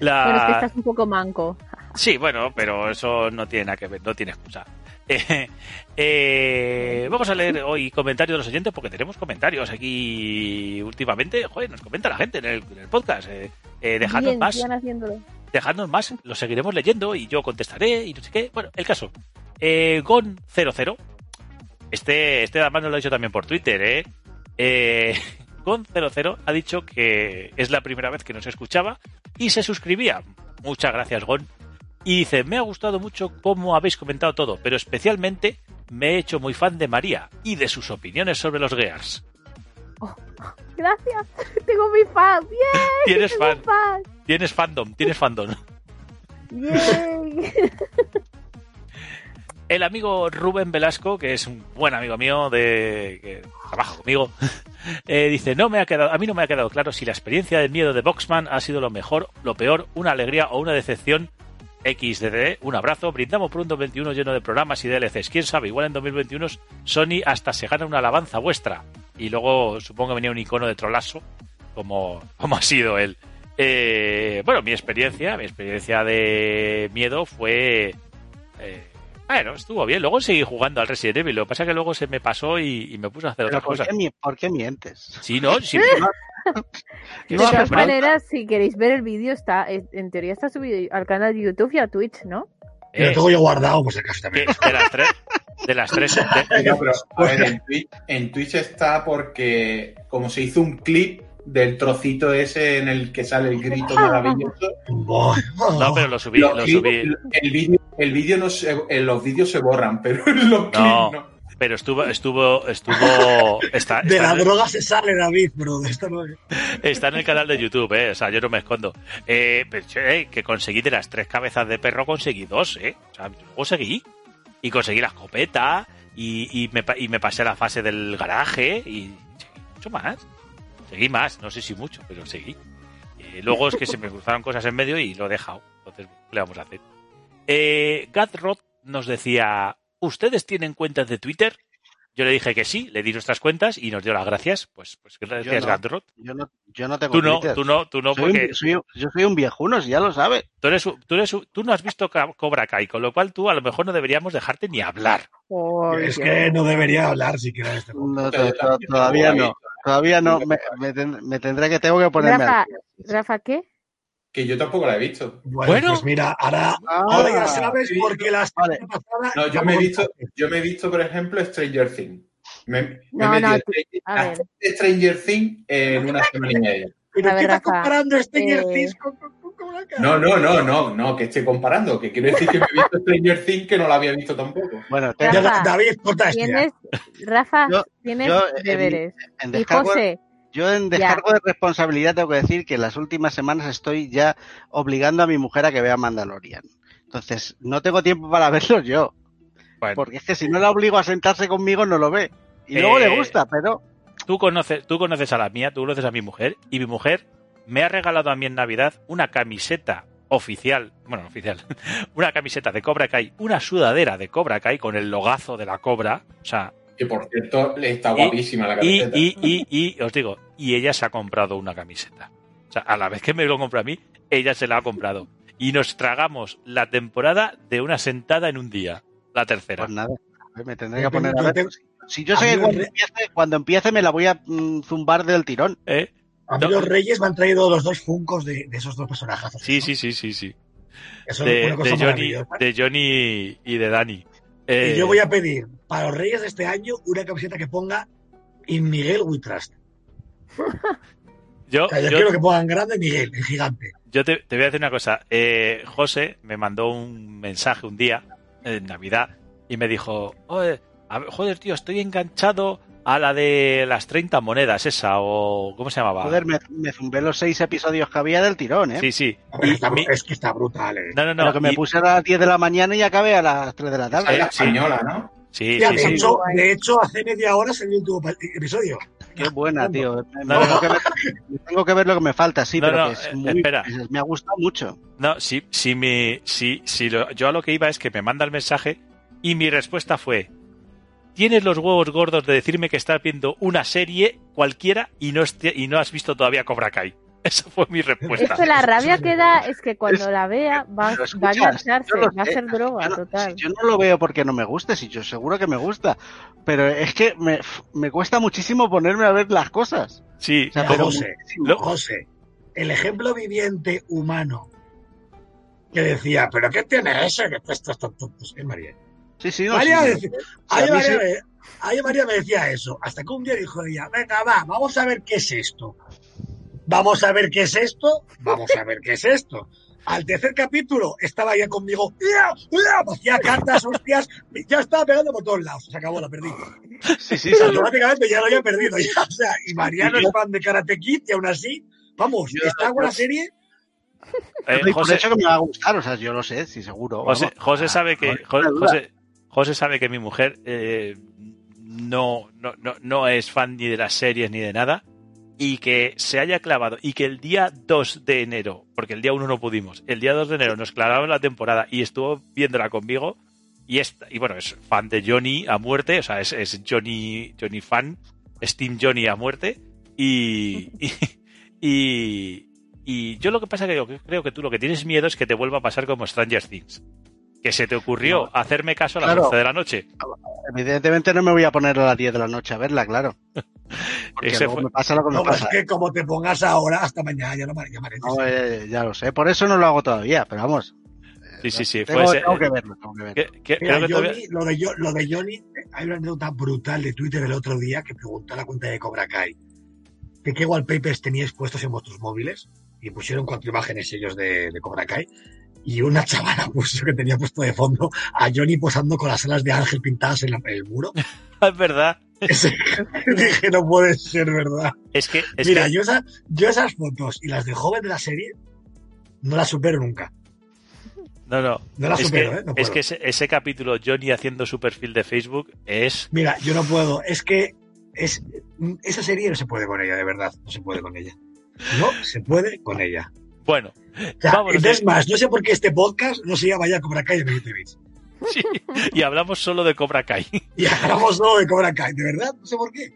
La... Bueno, es que estás un poco manco. Sí, bueno, pero eso no tiene nada que ver, no tiene excusa. Eh, eh, vamos a leer hoy comentarios de los oyentes porque tenemos comentarios aquí últimamente. Joder, nos comenta la gente en el, en el podcast. Eh, eh, dejadnos Bien, más, dejadnos más, lo seguiremos leyendo y yo contestaré y no sé qué. Bueno, el caso. Eh, Gon00. Este, este además nos lo ha dicho también por Twitter, ¿eh? eh Gon00 ha dicho que es la primera vez que nos escuchaba y se suscribía. Muchas gracias, Gon. Y dice, me ha gustado mucho cómo habéis comentado todo, pero especialmente me he hecho muy fan de María y de sus opiniones sobre los Gears. Gracias. Tengo mi fan. Bien. Tienes fan, fan. tienes fandom, tienes fandom. Yay. El amigo Rubén Velasco, que es un buen amigo mío de que trabaja conmigo, eh, dice, no me ha quedado, a mí no me ha quedado claro si la experiencia del miedo de Boxman ha sido lo mejor, lo peor, una alegría o una decepción. XDD, un abrazo, brindamos por un 2021 lleno de programas y DLCs. Quién sabe, igual en 2021 Sony hasta se gana una alabanza vuestra. Y luego supongo que venía un icono de trolazo, como, como ha sido él. Eh, bueno, mi experiencia, mi experiencia de miedo fue eh, bueno, estuvo bien. Luego seguí jugando al Resident Evil. Lo que pasa es que luego se me pasó y, y me puse a hacer Pero otras ¿por cosas. qué, mi- por qué mientes? Sí, no, sí, De No, todas maneras, si queréis ver el vídeo, está en teoría está subido al canal de YouTube y a Twitch, ¿no? Y lo eh, tengo yo guardado, pues acaso que también. de las tres, de las tres, de- Venga, pero, a ver, en Twitch, en Twitch está porque como se hizo un clip del trocito ese en el que sale el grito maravilloso, Buah. no, pero lo subí, los lo clips- subí, el vídeo, el vídeo no se, en los vídeos se borran, pero en los clips No. no. pero estuvo, estuvo, estuvo, está, De la el- droga se sale, David, es. está en el canal de YouTube, eh, o sea, yo no me escondo. Eh, pero, che, eh, que conseguí de las tres cabezas de perro, conseguí dos, eh, o sea, luego seguí. y conseguí la escopeta y, y me, pa- y me pasé a la fase del garaje y mucho más. Seguí más, no sé si mucho, pero seguí. Eh, luego es que se me cruzaron cosas en medio y lo he dejado. Entonces, ¿qué le vamos a hacer? Eh, Gatrod nos decía, ¿ustedes tienen cuentas de Twitter? Yo le dije que sí, le di nuestras cuentas y nos dio las gracias. Pues, pues gracias, no. Gatrod. Yo no, yo no tengo Tú no, Twitter. tú no, tú no, Soy un- porque soy un- yo soy un viejuno, si ya lo sabe. tú, eres, tú, eres tú no has visto Cobra Kai, con lo cual tú a lo mejor no deberíamos dejarte ni hablar. Es Dios. que no debería hablar siquiera de este. No, Yo todavía no. Todavía no. Me, me ten- me tendré que tengo que ponerme. Rafa. Rafa, ¿qué? Que yo tampoco la he visto. Bueno, Bueno. pues mira, ahora, Ah, ahora ya sabes por qué la Vale. semana pasada. No, yo me he visto, yo me he visto, por ejemplo, Stranger Things. Me, me No, he metido no, Stranger- Stranger Things en una semana y media. ¿Pero qué estás comparando Stranger eh, Things con, No, no, no, no, no, que estoy comparando. Que quiero decir que me he visto Stranger Things que no la había visto tampoco. Bueno, Rafa, David. Tienes, Rafa, Yo- tienes yo, eh, deberes. en Y descargo, José, yo en ya. descargo de responsabilidad tengo que decir que en las últimas semanas estoy ya obligando a mi mujer a que vea Mandalorian. Entonces, no tengo tiempo para verlo yo. Bueno, Porque es que si no la obligo a sentarse conmigo, no lo ve. Y luego Eh, le gusta, pero tú conoces, tú conoces a la mía, tú conoces a mi mujer, y mi mujer me ha regalado a mí en Navidad una camiseta oficial, bueno, oficial, una camiseta de Cobra Kai, una sudadera de Cobra Kai con el logazo de la cobra, o sea, Que por cierto, está Y- guapísima la y, camiseta. y, y, y os digo, y ella se ha comprado una camiseta. O sea, a la vez que me lo compra a mí, ella se la ha comprado. Y nos tragamos la temporada de una sentada en un día, la tercera. pues nada, me tendré que poner a ver. Si yo sé que cuando empiece, cuando empiece me la voy a mm, zumbar del tirón. ¿Eh? A mí No. los Reyes me han traído los dos funcos de, de esos dos personajes. Sí, sí, sí, sí, sí. Eso es De, una cosa de Johnny, de Johnny y de Dani. Eh, Y yo voy a pedir para los Reyes de este año una camiseta que ponga In Miguel We Trust. yo, O sea, yo, yo- quiero que pongan grande Miguel, en gigante. yo te, te voy a decir una cosa. Eh, José me mandó un mensaje un día, en Navidad, y me dijo, "Oye, a ver, joder, tío, estoy enganchado a la de las 30 monedas esa, o ¿cómo se llamaba? Joder, me, me zumbé los seis episodios que había del tirón, ¿eh? Sí, sí. Ver, está- Es que está brutal, eh. No, no, Pero no. que me y- puse a las 10 de la mañana y acabé a las 3 de la tarde. la sí. española, ¿no? Sí, Ya, sí, de, sí. hecho, de hecho, hace media hora salió el último episodio. Qué buena, tío. Me- No, no, tengo, que ver, tengo que ver lo que me falta, sí, No, pero no, que es eh, muy, espera. es- me ha gustado mucho. No, sí, sí, mi, sí, sí, lo- yo a lo que iba es que me manda el mensaje y mi respuesta fue: Tienes los huevos gordos de decirme que estás viendo una serie cualquiera y no, y no has visto todavía Cobra Kai. Esa fue mi es respuesta. que la rabia que da es que cuando Es- la vea va, va a engancharse, va a ser droga, yo no, total. si yo no lo veo porque no me guste, si yo seguro que me gusta. Pero es que me, me cuesta muchísimo ponerme a ver las cosas. Sí, O sea, pero José, muchísimo. lo- José, el ejemplo viviente humano que decía, ¿pero qué tiene eso? Que esto es tonto. Pues, eh, María. Sí, sí, no, María, sí, decía- María, sí. me- María decía eso. Hasta que un día dijo ella, venga, va, vamos a ver qué es esto. Vamos a ver qué es esto. Vamos a ver qué es esto. Al tercer capítulo estaba ya conmigo, ¡Ya! ¡Ya! me hacía cartas, hostias, ya estaba pegando por todos lados. Se acabó, la perdí. Sí, sí, sí. Automáticamente ya lo había perdido. Ya, o sea, y Mariano es fan de Karate Kid y aún así, vamos, Yo- está buena serie. eh, José, hecho que me va a gustar, o sea, yo lo sé, sí, seguro. José, vamos. José sabe que no. José, José sabe que mi mujer eh, no, no, no, no es fan ni de las series ni de nada y que se haya clavado y que el día 2 de enero, porque el día 1 no pudimos, el día 2 de enero nos clavamos la temporada y estuvo viéndola conmigo y, es, y bueno, es fan de Johnny a muerte, o sea, es, es Johnny, Johnny fan, es Team Johnny a muerte y, y, y, y yo lo que pasa que yo creo que tú lo que tienes miedo es que te vuelva a pasar como Stranger Things. Que se te ocurrió No. hacerme caso a las Claro. 11 de la noche. Evidentemente no me voy a poner a las 10 de la noche a verla, claro. Porque Ese luego fue- me pasa lo que me No, pero es pasa. que como te pongas ahora, hasta mañana ya no me ya me No, eh, ya lo sé, por eso no lo hago todavía, pero vamos. Sí, sí, sí. Tengo, Fue ese- tengo que verlo, tengo que verlo. Mira, te Johnny, lo, de, lo de Johnny, eh, hay una anécdota brutal de Twitter el otro día que preguntó a la cuenta de Cobra Kai que qué wallpapers teníais puestos en vuestros móviles y pusieron cuatro imágenes ellos de, de Cobra Kai y una chavala puso que tenía puesto de fondo a Johnny posando con las alas de ángel pintadas en, la- en el muro. Es verdad. Dije, no puede ser verdad. Es que, es Mira, que- yo, esa- yo esas fotos y las de joven de la serie no las supero nunca. No, no. No la es supero, que, ¿eh? No es que ese, ese capítulo Johnny haciendo su perfil de Facebook es... Mira, yo no puedo. Es que es, esa serie no se puede con ella, de verdad. No se puede con ella. No se puede con ella. Bueno, O sea, Vámonos, es más, no sé por qué este podcast no se llama ya Cobra Kai de 20 bits. sí, y hablamos solo de Cobra Kai. Y hablamos solo de Cobra Kai, de verdad, no sé por qué.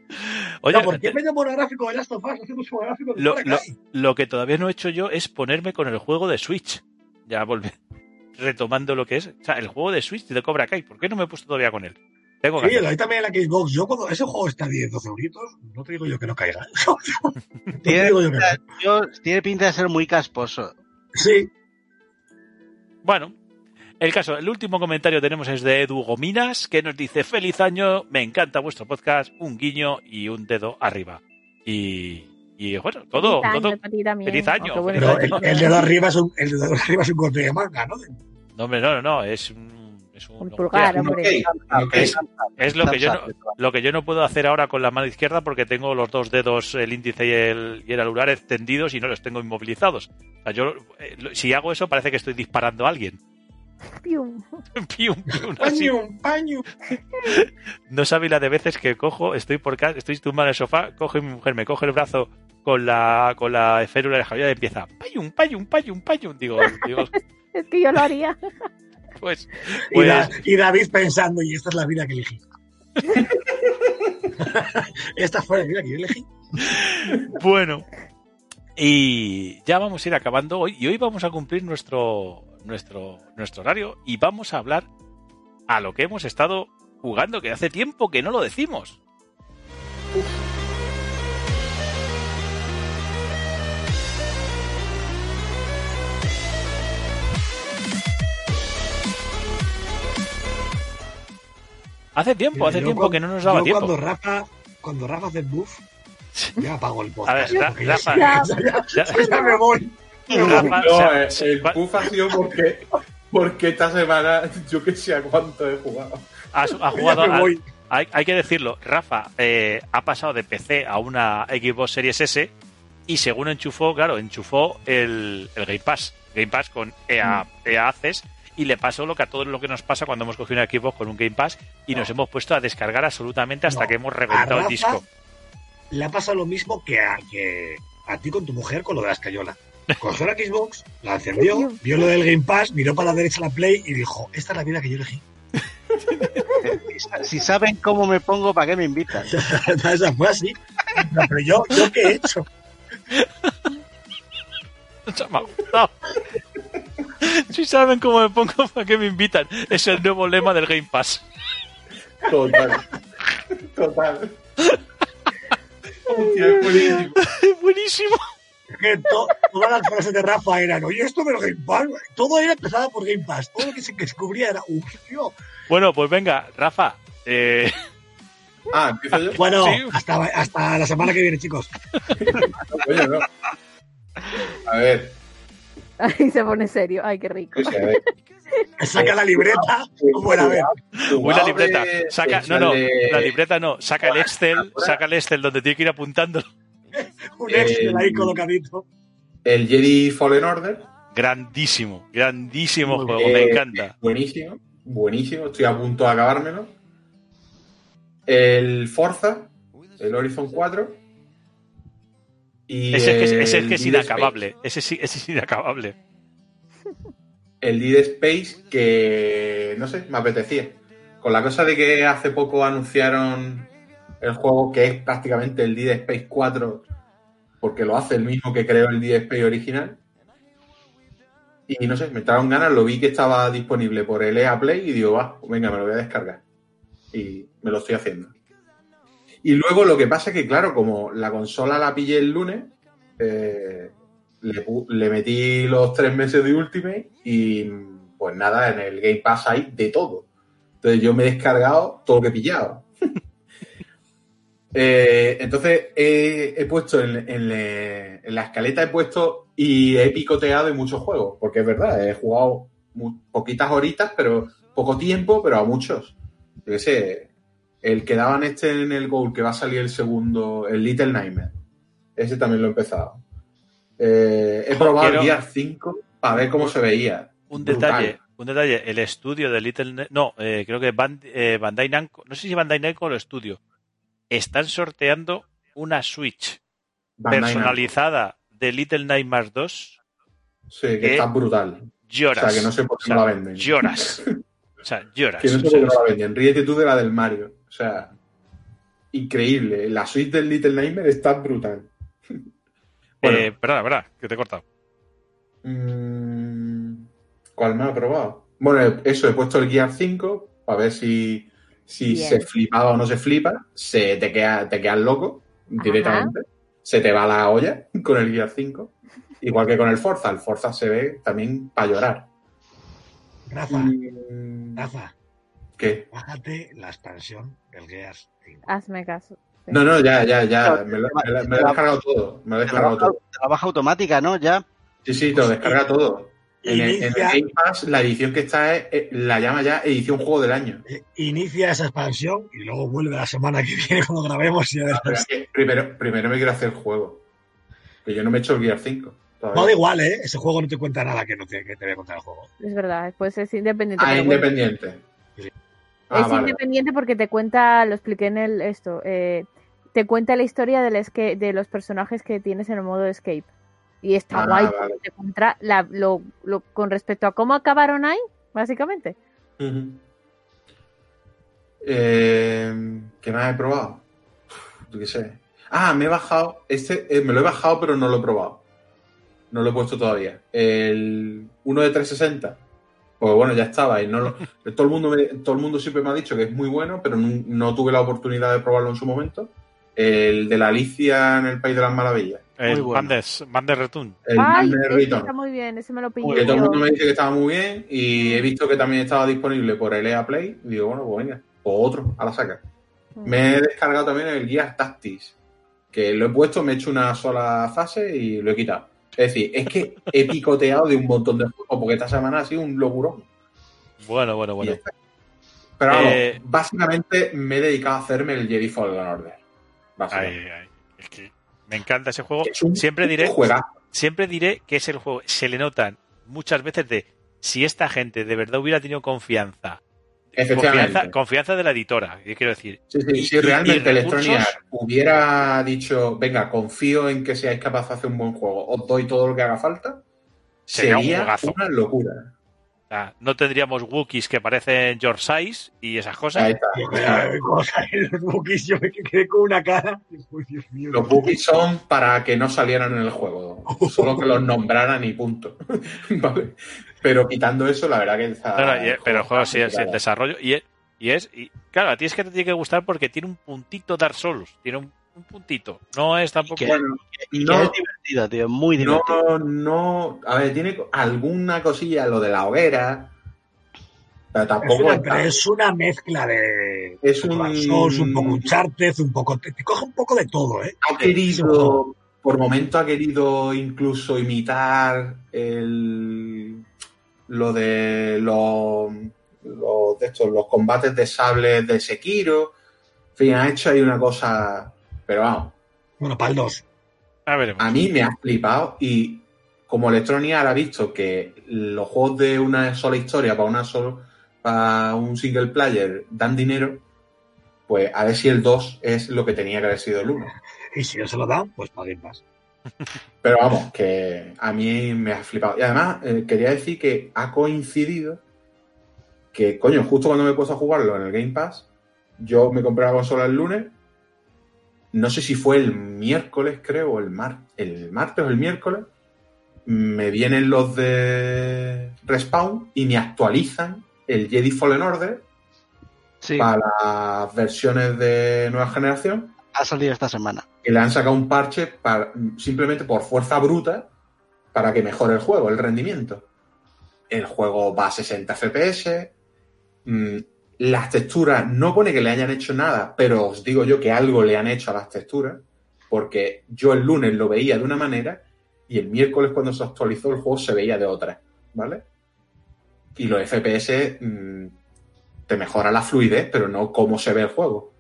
Oye, No, ¿Por qué de monográfico de Last of Us hacemos un monográfico de lo, Cobra Kai? lo que todavía no he hecho yo es ponerme con el juego de Switch. Ya volví. Retomando lo que es. O sea, el juego de Switch de Cobra Kai. ¿Por qué no me he puesto todavía con él? Tengo Sí, ahí también en la Xbox. Yo cuando ese juego está a 10, 12 euritos, no te digo yo que no caiga. No Tiene digo yo que no. pinta, yo- tiene pinta de ser muy casposo. Sí, Bueno, el caso, el último comentario tenemos es de Edu Gominas, que nos dice, feliz año, me encanta vuestro podcast, un guiño y un dedo arriba. Y, y bueno, todo, Feliz año todo. Feliz bueno, feliz año. el, el dedo arriba es un, el dedo arriba es un corte de manga, ¿no? No, hombre, no, no, no, es un... Es, un- Un pulgar, Hostia, hombre. Ok, Es- es lo que yo no, lo que yo no puedo hacer ahora con la mano izquierda porque tengo los dos dedos, el índice y el, y el anular extendidos y no los tengo inmovilizados. O sea, yo, eh, si hago eso parece que estoy disparando a alguien. Pium. Pium, pium. Paño, paño. No sabe la de veces que cojo, estoy por casa, estoy tumbado en el sofá, cojo y mi mujer me coge el brazo con la con la férula de Javier y empieza payum, payum, payum, payum. Digo, digo Es que yo lo haría. Pues, Y, Da- pues y David pensando, y esta es la vida que elegí. esta fue la vida que yo elegí. bueno. Y ya vamos a ir acabando hoy. Y hoy vamos a cumplir nuestro, nuestro, nuestro horario y vamos a hablar a lo que hemos estado jugando, que hace tiempo que no lo decimos. Hace tiempo, hace yo tiempo cuando- que no nos daba yo tiempo. Cuando Rafa, cuando Rafa hace buff, ya apago el A podcast. ver, porque ya- Rafa, Ya. ya, ya- ya me voy. Me voy. Rafa, No, o sea, eh, el puff ha sido porque, porque esta semana yo que sé a cuánto he jugado. ha, ha jugado voy. hay, hay que decirlo, Rafa eh, ha pasado de PC a una Xbox Series S y según enchufó, claro, enchufó el, el Game Pass. Game Pass con EA, EA Access y le pasó lo que a todos lo que nos pasa cuando hemos cogido un Xbox con un Game Pass y nos hemos puesto a descargar absolutamente hasta No. que hemos reventado el disco. Le ha pasado lo mismo que a, que a ti con tu mujer con lo de la escayola. Cogió la Xbox, la encendió, vio lo del Game Pass, miró para la derecha la Play y dijo, esta es la vida que yo elegí. Si saben cómo me pongo, ¿para qué me invitan? Esa fue así. No, pero yo, ¿yo qué he hecho? Gustado. Si saben cómo me pongo, ¿para qué me invitan? Es el nuevo lema del Game Pass. Total. Total. Hostia, es buenísimo. Buenísimo. Que to- todas las frases de Rafa eran, oye, esto del Game Pass, todo era empezado por Game Pass. Todo lo que se descubría era, uff, tío. Bueno, pues venga, Rafa. eh, Ah, empiezo yo. Bueno, Sí. hasta, hasta la semana que viene, chicos. Oye, no. A ver, Ahí se pone serio. Ay, qué rico. Saca la libreta, como era, a ver. Uy, la libreta. Saca, no, no, la libreta no. Saca el Excel, saca el Excel donde tiene que ir apuntando. Un Excel ahí Eh, colocadito. El Jedi Fallen Order. Grandísimo, grandísimo Muy juego, Eh, me encanta. Buenísimo, buenísimo. Estoy a punto de acabármelo. El Forza, el Horizon 4. Y Ese es que es, ese es, el que es Dead inacabable. Ese sí, ese es inacabable. El Dead Space que, no sé, me apetecía. Con la cosa de que hace poco anunciaron el juego que es prácticamente el Dead Space 4, porque lo hace el mismo que creó el Dead Space original. Y no sé, me entraron ganas, lo vi que estaba disponible por el EA Play y digo, va, venga, me lo voy a descargar. Y me lo estoy haciendo. Y luego lo que pasa es que, claro, como la consola la pillé el lunes, eh, le, metí los tres meses de Ultimate y pues nada, en el Game Pass hay de todo. Entonces yo me he descargado todo lo que he pillado. Eh, entonces he, he puesto en, en le- en la escaleta, he puesto y he picoteado en muchos juegos, porque es verdad, he jugado poquitas horitas, pero poco tiempo, pero a muchos. Yo qué sé, el que daban este en el Goal, que va a salir el segundo, el Little Nightmare. Ese también lo he empezado. Eh, he probado Quiero- el Gear 5 para ver cómo se veía. un Brutal. detalle, un detalle, el estudio de Little no, eh, creo que Band- eh, Bandai Namco, no sé si Bandai Namco o el estudio, están sorteando una Switch Bandai Namco. personalizada de Little Nightmares 2, Sí, que que- está brutal. lloras. O sea, que no sé por qué O sea, no la venden. Lloras. O sea, lloras. Que no sé por qué no la venden. Ríete tú de la del Mario. O sea, increíble. La suite del Little Nightmare está brutal. Bueno, eh, perdona, perdona, que te he cortado. mm, ¿cuál me ha probado? Bueno, eso, he puesto el Gear 5 para ver si, si Bien. se flipaba o no se flipa. Se te, queda, te quedas loco directamente. Se te va la olla con el Gear 5. Igual que con el Forza. El Forza se ve también para llorar. Rafa, Mm, Rafa, ¿Qué? bájate la expansión del Gears 5. Hazme caso. Sí. No, no, ya, ya, ya. Me lo, me lo- me lo he descargado todo. Me lo he la, descargado baja, todo. la baja automática, ¿no? Ya. Sí, sí, te lo descarga todo. En el, en el Game Pass, la edición que está es, la llama ya edición juego del año. eh, inicia esa expansión y luego vuelve la semana que viene cuando grabemos y a ver. Pero es que primero, primero me quiero hacer el juego. Que yo no me he hecho el Gear 5. todavía. No da igual, ¿eh? Ese juego no te cuenta nada que no te, que te voy a contar el juego. Es verdad, pues es independiente. Ah, bueno. independiente. Sí. Ah, es vale. independiente porque te cuenta, lo expliqué en el esto, eh, te cuenta la historia del escape, de los personajes que tienes en el modo escape. Y está Ah, guay, vale. te cuenta la- lo, lo- con respecto a cómo acabaron ahí, básicamente. Ujú. Eh, ¿Qué más he probado? Yo qué sé. Ah, me he bajado. Este eh, me lo he bajado, pero no lo he probado. No lo he puesto todavía. El uno de 360. Pues bueno, ya estaba. Y no lo- todo, el mundo me- todo el mundo siempre me ha dicho que es muy bueno, pero no, no tuve la oportunidad de probarlo en su momento. El de la Alicia en el País de las Maravillas. El bueno. Bandes, Bandes Return. El Ay, Return. está muy bien, ese me lo Que pillé todo el mundo me dice que estaba muy bien y he visto que también estaba disponible por el EA Play. Y digo, bueno, pues venga, pues otro, a la saca. Mm. Me he descargado también el Gear Tactics, que lo he puesto, me he hecho una sola fase y lo he quitado. Es decir, es que he picoteado de un montón de juegos porque esta semana ha sido un locurón. Bueno, bueno, bueno. Pero vamos, Eh, básicamente me he dedicado a hacerme el Jedi Fallen Order. Ay, Básicamente. ay, es que me encanta ese juego. Es Siempre diré, juegazo. siempre diré que es el juego. Se le notan muchas veces de si esta gente de verdad hubiera tenido confianza. Efectivamente. Confianza, confianza de la editora, yo quiero decir. Sí, sí, Y- si y- realmente y Electronic hubiera dicho, venga, confío en que seáis capaces de hacer un buen juego, os doy todo lo que haga falta, Sería una locura. O sea, no tendríamos Wookiees que parecen George Size y esas Ahí cosas. está. Me- cuando salieron los bookies, yo me quedé con una cara. Uy, Dios mío. Los bookies son para que no salieran en el juego, solo que los nombraran y punto. Vale. Pero quitando eso, la verdad que está. Pero el juego sí es el desarrollo y es, y es y, claro, a ti es que te tiene que gustar porque tiene un puntito Dark Souls, tiene un, un puntito. No es tampoco. que- Bueno, Y que no, es divertido, tío. Muy divertido. no, no. A ver, tiene alguna cosilla, lo de la hoguera, pero Es tampoco. una, está- es una mezcla de. Es un un- Dark Souls, un poco Uncharted, un poco. Te, te coge un poco de todo, ¿eh? ha querido, por momento ha querido incluso imitar el, lo de los, los, de estos, los combates de sables de Sekiro. En fin, ha hecho ahí una cosa, pero vamos, Bueno, para el 2. A veremos. a mí me ha flipado y como Electronic Arts ha visto que los juegos de una sola historia para una solo, para un single player dan dinero, pues a ver si el 2 es lo que tenía que haber sido el 1. Y si no se lo dan, pues paguen más. Pero vamos, que a mí me ha flipado. Y además, eh, quería decir que ha coincidido que, coño, justo cuando me he puesto a jugarlo en el Game Pass, yo me compré la consola el lunes. No sé si fue el miércoles, creo, o el, mar el martes o el miércoles. Me vienen los de Respawn y me actualizan el Jedi Fallen Order Sí, para las versiones de nueva generación ha salido esta semana. que le han sacado un parche para, simplemente por fuerza bruta para que mejore el juego, el rendimiento. El juego va a 60 FPS. mm, las texturas no pone que le hayan hecho nada, pero os digo yo que algo le han hecho a las texturas, porque yo el lunes lo veía de una manera y el miércoles cuando se actualizó el juego se veía de otra, ¿vale? Y los FPS mm, te mejora la fluidez, pero no cómo se ve el juego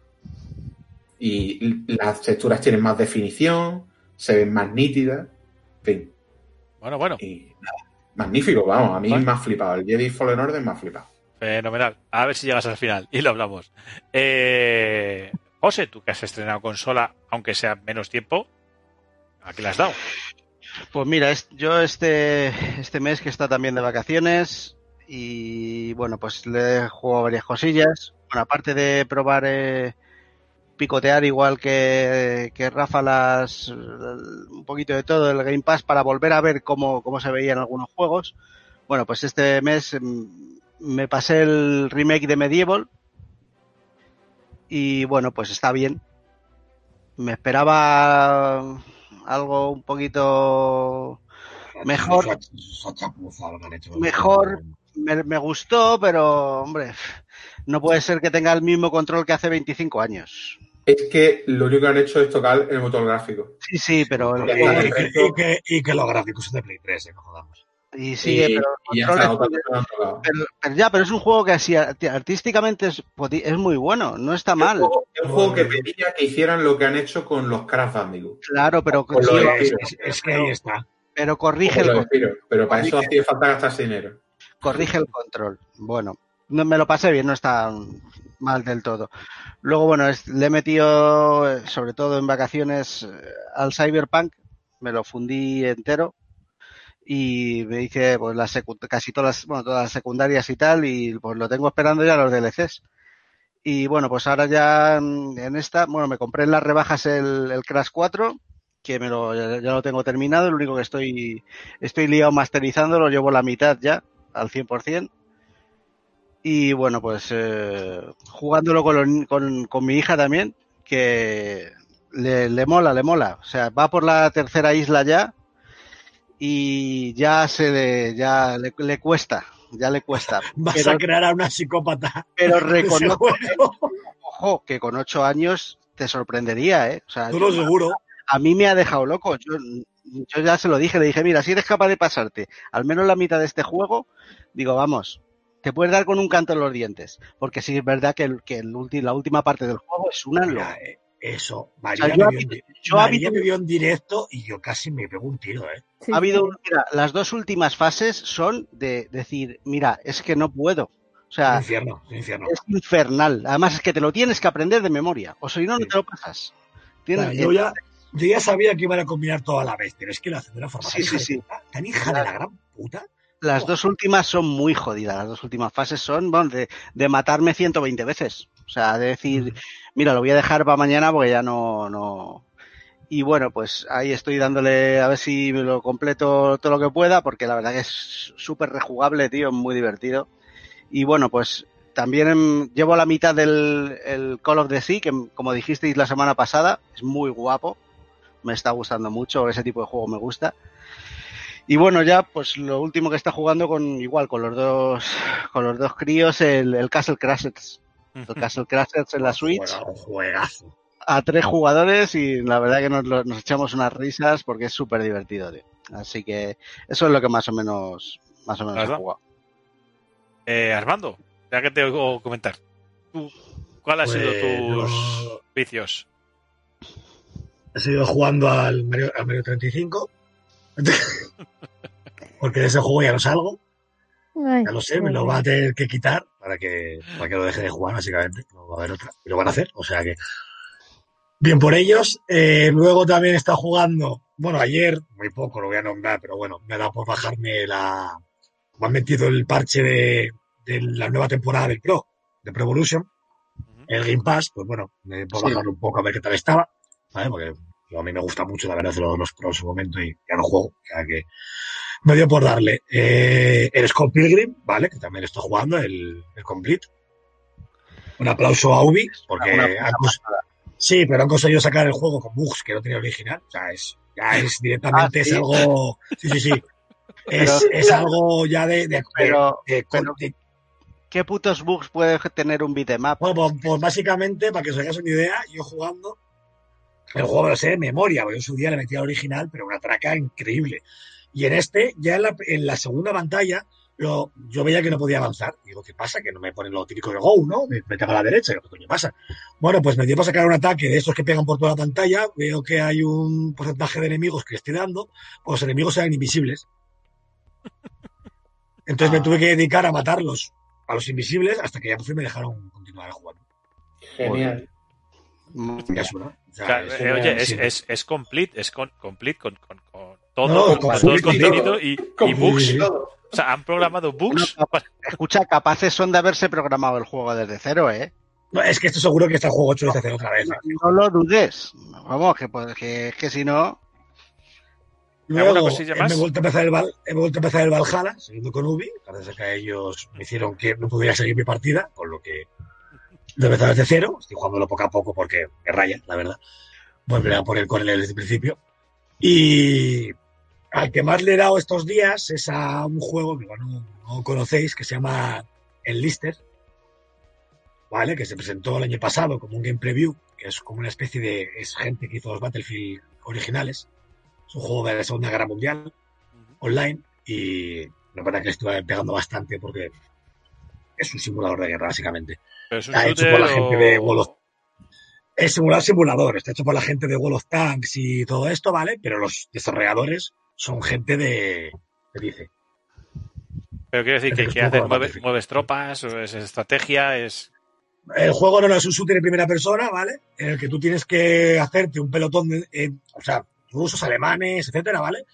y las texturas tienen más definición, se ven más nítidas, en fin. Bueno, bueno. Y nada, magnífico, vamos, a mí Vale. me ha flipado. El Jedi Fallen Order me ha flipado. Fenomenal. A ver si llegas al final y lo hablamos. Eh, José, tú que has estrenado consola, aunque sea menos tiempo, ¿a qué le has dado? Pues mira, es- yo este, este mes que está también de vacaciones y bueno, pues le he jugado varias cosillas. Bueno, aparte de probar eh, picotear igual que, que Rafa las un poquito de todo el Game Pass para volver a ver cómo, cómo se veían algunos juegos. Bueno, pues este mes mm, me pasé el remake de Medieval y bueno, pues está bien. Me esperaba algo un poquito Mejor. Mejor. me, me gustó, pero hombre, no puede ser que tenga el mismo control que hace 25 años. Es que lo único que han hecho es tocar el motor gráfico. Sí, sí, pero el Y, que, y que- y que los gráficos son de Play 3, eh, no jodamos. y sigue, y, pero y ya está, control pero, pero ya, pero es un juego que así art- artísticamente es, es muy bueno, no está mal. Es un juego- es un juego que pedía que hicieran lo que han hecho con los Crash Bandicoot. Claro, pero, Con Es, es- es que ahí está. pero corrige el, Spiro, pero para eso hacía falta gastarse dinero. corrige el control. Bueno, no, me lo pasé bien, no está mal del todo. Luego, bueno, le he metido, sobre todo en vacaciones, eh, al Cyberpunk, me lo fundí entero y me hice pues las casi todas las, bueno, todas las secundarias y tal y pues lo tengo esperando ya los DLCs. Y bueno, pues ahora ya en esta, bueno, me compré en las rebajas el, el Crash 4, que me lo, ya, ya lo tengo terminado, lo único que estoy, estoy liado masterizando, lo llevo la mitad ya, al 100%. Y bueno, pues eh, jugándolo con, con, con mi hija también, que le, le mola, le mola. O sea, va por la tercera isla ya y ya se le, ya le, le cuesta, ya le cuesta. Vas Pero, a crear a una psicópata. pero reconozco, ojo, que con ocho años te sorprendería, ¿eh? O sea, No lo yo- seguro. a mí me ha dejado loco. Yo, yo ya se lo dije, le dije, mira, si eres capaz de pasarte al menos la mitad de este juego, digo, vamos, te puedes dar con un canto en los dientes. Porque sí es verdad que, el- que el ulti- la última parte del juego es una Mira, locura. eh, eso. O María, sea, yo, me vio, yo ha María habido- me vio en directo y yo casi me pego un tiro, ¿eh? Sí, ha habido, sí. mira, las dos últimas fases son de decir, mira, es que no puedo. O sea, infierno, infierno. es infernal. Además es que te lo tienes que aprender de memoria. O si no, no te lo pasas. Tienes- Claro, yo, ya, yo ya sabía que iban a combinar todo a la vez, pero es que lo hacen de una forma Sí, tan sí, hija de sí. puta, tan hija de la gran puta. Las dos últimas son muy jodidas. Las dos últimas fases son bueno, de, de matarme 120 veces. O sea, de decir, mira, lo voy a dejar para mañana porque ya no, no. Y bueno, pues ahí estoy dándole a ver si me lo completo todo lo que pueda, porque la verdad que es súper rejugable, tío, muy divertido. Y bueno, pues también em, llevo la mitad del el Call of the Sea, que como dijisteis la semana pasada, es muy guapo. Me está gustando mucho, ese tipo de juego me gusta. Y bueno, ya, pues lo último que está jugando con igual, con los dos, con los dos críos, el, el Castle Crashers. El Castle Crashers en la Switch Juega- juegazo. a tres jugadores y la verdad que nos, echamos unas risas porque es súper divertido, tío. Así que eso es lo que más o menos, más o menos he jugado. Eh, Armando, ya que te oigo comentar, ¿tú, ¿cuál ha sido Pues, tus vicios? He seguido jugando al Mario, al Mario 35. Porque de ese juego ya no salgo. Ay, Ya lo sé, me lo va a tener que quitar para que, para que lo deje de jugar, básicamente. No va a haber otra. Y lo van a hacer, o sea que. Bien por ellos. Eh, luego también está jugando. Bueno, ayer, muy poco, lo voy a nombrar, pero bueno, me ha dado por bajarme la. Me han metido el parche de, de la nueva temporada del Pro, de Pro Evolution. Ujú. El Game Pass, pues bueno, me puedo Sí. bajarlo un poco a ver qué tal estaba, ¿vale? Porque a mí me gusta mucho, la verdad, los, los pros en su momento y ya no juego, sea que me dio por darle. Eh, el Scott Pilgrim, ¿vale? Que también estoy jugando, el, el Complete. Un aplauso a Ubi, porque Una- una sí, pero han conseguido sacar el juego con bugs que no tenía original. O sea, es, ya es directamente Ah, ¿sí? es algo. Sí, sí, sí. Es, Pero- es algo ya de, de, Pero, de- de- pero- de- ¿qué putos bugs puede tener un beatmap? bueno, pues, pues básicamente, para que os hagáis una idea, yo jugando, el juego me lo sé de memoria, porque yo en su día le metí al original, pero una traca increíble. Y en este, ya en la, en la segunda pantalla, lo, yo veía que no podía avanzar. Digo, ¿qué pasa? Que no me ponen lo típico de Go, ¿no? Me, me a la derecha. Digo, ¿qué coño pasa? Bueno, pues me dio para sacar un ataque de estos que pegan por toda la pantalla. Veo que hay un porcentaje de enemigos que estoy dando. Pues los enemigos eran invisibles. Entonces Ah. me tuve que dedicar a matarlos, a los invisibles, hasta que ya por fin me dejaron continuar jugando. Genial. Mm, O sea, es- eh, oye, es, es, es complete, es con, complete con, con, con todo, No, con, todo el contenido y, y bugs. Todo. O sea, han programado bugs. Para- Escucha, capaces son de haberse programado el juego desde cero, ¿eh? No, es que esto seguro que está el juego 8 desde cero otra vez. No lo dudes. Vamos, que, pues, que, que si no... Luego ¿Alguna cosilla eh, más? me he vuelto a empezar el, Val- he vuelto a empezar el Valhalla, siguiendo con Ubi, parece que ellos me hicieron que no pudiera seguir mi partida, con lo que de empezar desde cero, estoy jugándolo poco a poco porque me raya, la verdad. Volveré a poner con él desde el principio. Y al que más le he dado estos días es a un juego que no, no conocéis, que se llama El Lister, ¿vale? Que se presentó el año pasado como un game preview, que es como una especie de... es gente que hizo los Battlefield originales. Es un juego de la Segunda Guerra Mundial, online, y la verdad que le estuve pegando bastante porque es un simulador de guerra, básicamente. Pero es un Está hecho por la gente de World of- Es simular simulador, está hecho por la gente de World of Tanks y todo esto, ¿vale? Pero los desarrolladores son gente de... ¿Qué dice? Pero quiero decir que, haces, mueves, tropas, es estrategia, es... El juego no, no es un shooter en primera persona, ¿vale? En el que tú tienes que hacerte un pelotón de, eh, o sea, rusos, alemanes, etcétera, ¿vale?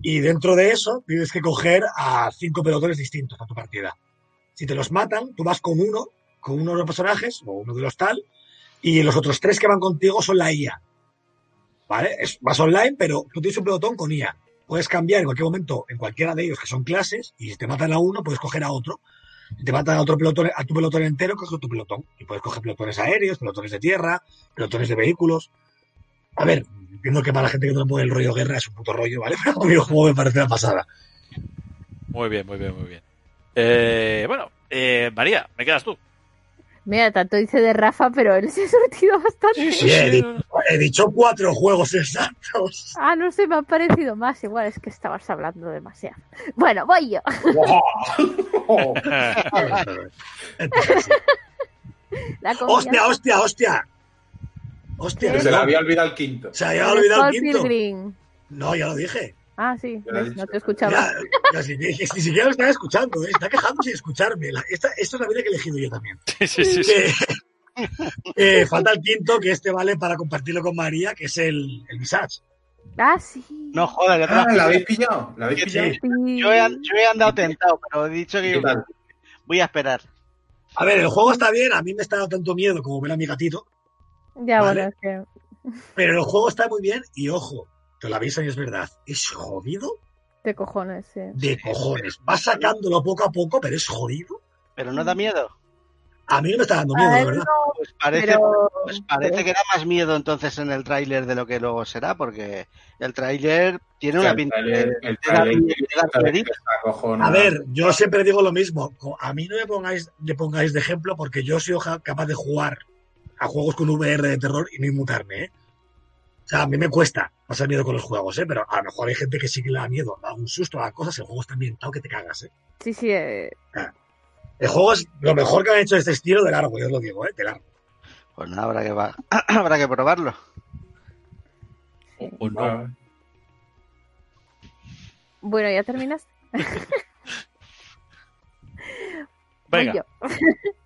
Y dentro de eso tienes que coger a cinco pelotones distintos a tu partida. Si te los matan, tú vas con uno, con uno de los personajes, o uno de los tal, y los otros tres que van contigo son la IA. ¿Vale? Es, vas online, pero tú tienes un pelotón con IA. Puedes cambiar en cualquier momento en cualquiera de ellos, que son clases, y si te matan a uno, puedes coger a otro. Si te matan a otro pelotón, a tu pelotón entero, coges tu pelotón. Y puedes coger pelotones aéreos, pelotones de tierra, pelotones de vehículos. A ver, entiendo que para la gente que no pone el rollo guerra es un puto rollo, ¿vale? Pero a mí el juego me parece una pasada. Muy bien, muy bien, muy bien. Eh, bueno, eh, María, ¿me quedas tú? Mira, tanto dice de Rafa, pero él se ha surtido bastante. sí, he, dicho, he dicho cuatro juegos exactos. Ah, no sé, me han parecido más. Igual es que estabas hablando demasiado. Bueno, voy yo. Sí. La comida- hostia, hostia, hostia. Hostia, ¿Qué? Se le había olvidado el quinto. se había olvidado el quinto. No, ya lo dije. Ah, sí, ves, no te escuchaba. Ya, ya, si- ni, ni siquiera lo estaba escuchando, ¿eh? está quejando sin escucharme. La- esta, esto es la vida que he elegido yo también. Sí, sí, sí. sí. Que, que falta el quinto, que este vale para compartirlo con María, que es el, el Visage. Ah, sí. No jodas, ya te Ah, ¿la habéis pillado? ¿La habéis pillado? Sí. yo, he, yo he andado tentado, pero he dicho que voy a esperar. A ver, el juego está bien, a mí me está dando tanto miedo como ver a mi gatito, Ya, Vale. bueno, es que pero el juego está muy bien y ojo, te lo avisan y es verdad, es jodido de cojones, sí. de cojones. Vas sacándolo poco a poco, pero es jodido. Pero no da miedo. A mí no me está dando miedo, la verdad. no, Pues parece, pero... pues parece pero- que da más miedo entonces en el tráiler de lo que luego será, porque el tráiler tiene una pinta. A ver, yo siempre digo lo mismo. A mí no me pongáis, me pongáis de ejemplo porque yo soy capaz de jugar a juegos con VR de terror y no inmutarme, ¿eh? O sea, a mí me cuesta pasar miedo con los juegos, ¿eh? Pero a lo mejor hay gente que sí que le da miedo, da un susto a cosas, el juego está ambientado que te cagas, ¿eh? Sí, sí, eh, El juego es lo mejor que han hecho de este estilo de largo, yo os lo digo, ¿eh? De largo. Pues nada, habrá que, va- habrá que probarlo. O no. Ah, Bueno, ¿ya terminas? Venga.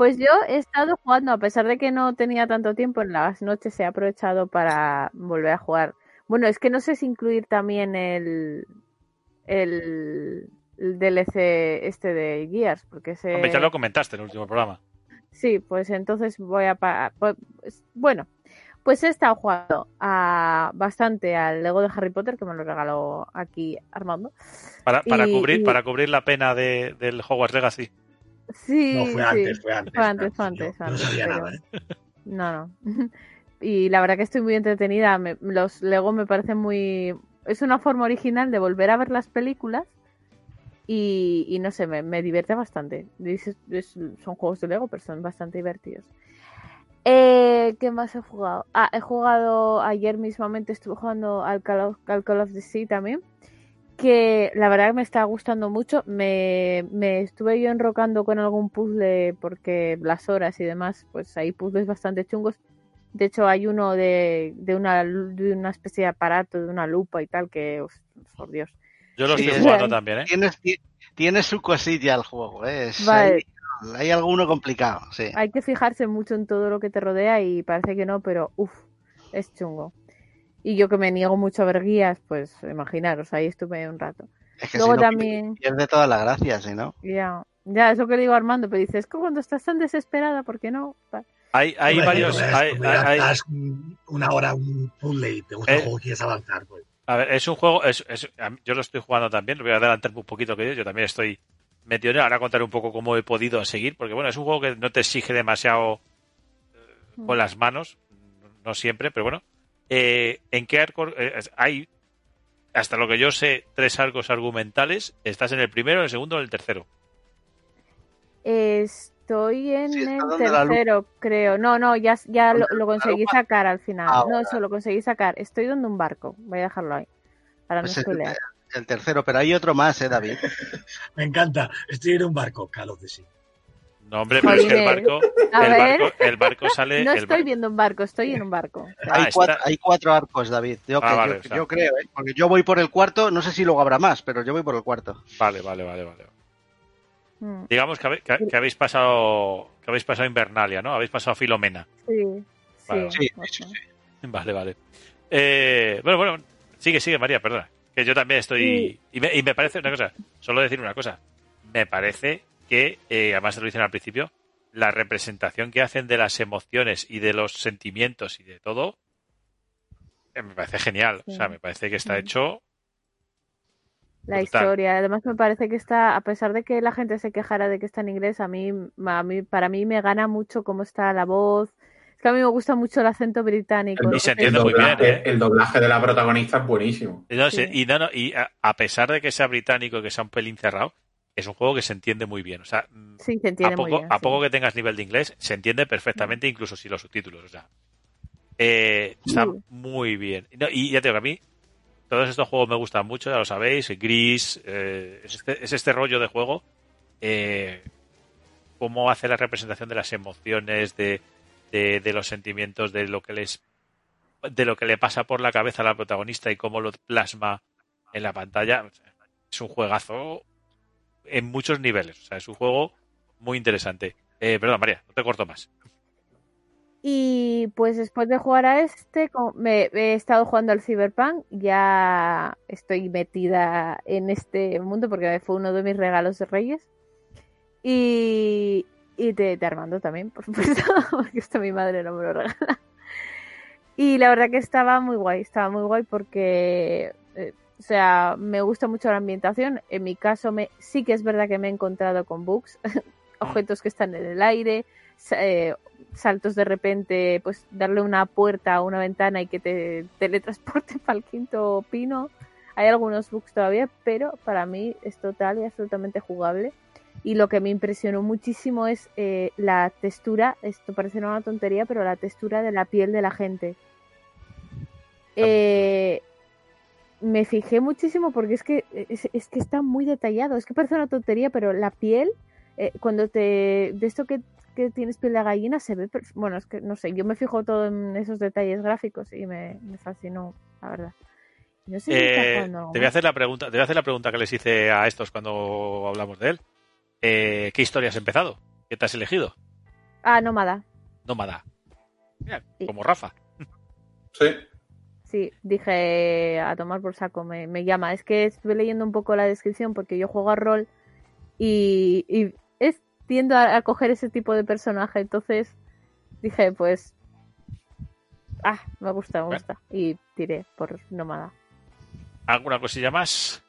Pues yo he estado jugando, a pesar de que no tenía tanto tiempo, en las noches he aprovechado para volver a jugar. Bueno, es que no sé si incluir también el, el, el DLC este de Gears, porque ese... Hombre, ya lo comentaste en el último programa. Sí, pues entonces voy a... pa- pues, bueno, pues he estado jugando a, bastante al Lego de Harry Potter, que me lo regaló aquí Armando. Para, para, Y- cubrir, y- para cubrir la pena de, del Hogwarts Legacy. Sí, No, fue sí. antes, fue antes. Fue antes, fue antes, Yo, yo no sabía pero- nada, ¿eh? No, no. Y la verdad que estoy muy entretenida. Me- los Lego me parecen muy... Es una forma original de volver a ver las películas y, y no sé, me, me divierte bastante. Es- son juegos de Lego, pero son bastante divertidos. Eh, ¿Qué más he jugado? Ah, he jugado ayer mismamente, estuve jugando al Call of, al Call of the Sea también. Que la verdad que me está gustando mucho. Me, me estuve yo enrocando con algún puzzle porque las horas y demás, pues hay puzzles bastante chungos. De hecho, hay uno de, de, una, de una especie de aparato, de una lupa y tal, que, uf, por Dios, Yo lo Sí, estoy es- jugando también, ¿eh? Tiene, ti- tiene su cosilla el juego, ¿eh? Vale. hay, hay alguno complicado, sí. Hay que fijarse mucho en todo lo que te rodea y parece que no, pero uff, es chungo. Y yo que me niego mucho a ver guías, pues imaginaros, ahí estuve un rato. Es que Luego si no, también- pierde toda la gracia, si no. Ya, ya, eso que le digo a Armando, pero dices, es que cuando estás tan desesperada, ¿por qué no? Hay, hay varios. Hay, hay- estás una hora un puzzle y te gusta Eh. el juego y quieres avanzar, pues. a ver, es un juego. Es, es- yo lo estoy jugando también. Lo voy a adelantar un poquito que yo. Yo también estoy metido en él. Ahora contaré un poco cómo he podido seguir. Porque bueno, es un juego que no te exige demasiado eh, con las manos. No siempre, pero bueno. Eh, ¿En qué arco? eh, hay, hasta lo que yo sé, tres arcos argumentales. ¿Estás en el primero, en el segundo o en el tercero? Estoy en Sí, el tercero, creo. No, no, ya, ya lo, lo conseguí sacar al final. Ah, No, eso lo conseguí sacar. Estoy dando un barco. Voy a dejarlo ahí. Para no Pues es el, spoilear. el tercero, pero hay otro más, ¿eh, David? Me encanta. Estoy en un barco, Call of the Sea. No, hombre, pero es que el barco, el barco, el barco sale. No el estoy viendo un barco, estoy en un barco. Ah, hay, cuatro, hay cuatro arcos, David. Yo, Ah, que- vale, yo- o sea. yo creo, ¿eh? Porque yo voy por el cuarto, no sé si luego habrá más, pero yo voy por el cuarto. Vale, vale, vale, vale. mm, Digamos que, habe- que- que habéis pasado que habéis pasado Invernalia, ¿no? Habéis pasado Filomena. sí, Vale, sí, Sí, o sí, sea. sí. Vale, vale. Eh, bueno, bueno, sigue, sigue, María, perdona. Que yo también estoy... Y me, y me parece una cosa, solo decir una cosa. Me parece que, eh, además te lo dicen al principio, la representación que hacen de las emociones y de los sentimientos y de todo, eh, me parece genial. O sea, me parece que está hecho... La Brutal. historia, además me parece que está, a pesar de que la gente se quejara de que está en inglés, a mí, a mí para mí me gana mucho cómo está la voz. Es que a mí me gusta mucho el acento británico. El, Y se entiende muy bien, doblaje, ¿eh? el doblaje de la protagonista es buenísimo. Y, no, Sí. y no, no, y a, a pesar de que sea británico y que sea un pelín cerrado, es un juego que se entiende muy bien. O sea, mm, Sí, se entiende a muy poco, bien. a sí. poco que tengas nivel de inglés, se entiende perfectamente, incluso sin los subtítulos. O sea, eh, está Sí. muy bien. Y no, y ya te digo, a mí todos estos juegos me gustan mucho, ya lo sabéis. Gris, eh, es, este, es este rollo de juego. Eh, cómo hace la representación de las emociones, de, de, de los sentimientos, de lo que les de lo que le pasa por la cabeza a la protagonista y cómo lo plasma en la pantalla. Es un juegazo en muchos niveles. O sea, es un juego muy interesante. Eh, perdón, María, no te corto más. Y pues después de jugar a este, me, he estado jugando al Cyberpunk, ya estoy metida en este mundo porque fue uno de mis regalos de Reyes. Y, y de, de Armando también, por supuesto, porque esto mi madre no me lo regala. Y la verdad que estaba muy guay, estaba muy guay porque, o sea, me gusta mucho la ambientación. En mi caso, me, sí que es verdad que me he encontrado con bugs, objetos que están en el aire, eh, saltos de repente, pues darle una puerta a una ventana y que te teletransporte para el quinto pino. Hay algunos bugs todavía, pero para mí es total y absolutamente jugable. Y lo que me impresionó muchísimo es eh, la textura, esto parece una tontería, pero la textura de la piel de la gente. Eh, me fijé muchísimo porque es que es, es que está muy detallado. Es que parece una tontería, pero la piel, eh, cuando te. de esto que, que tienes piel de gallina, se ve. Bueno, es que no sé, yo me fijo todo en esos detalles gráficos y me, me fascinó, la verdad. No sé Eh, te voy a hacer la pregunta, te voy a hacer la pregunta que les hice a estos cuando hablamos de él. Eh, ¿Qué historia has empezado? ¿Qué te has elegido? Ah, Nómada. Nómada. Mira, Sí. como Rafa. Sí. Sí, dije a tomar por saco, me, me llama. Es que estuve leyendo un poco la descripción porque yo juego a rol y, y es, tiendo a, a coger ese tipo de personaje. Entonces dije, pues. Ah, me gusta, me gusta. Y tiré por Nómada. ¿Alguna cosilla más?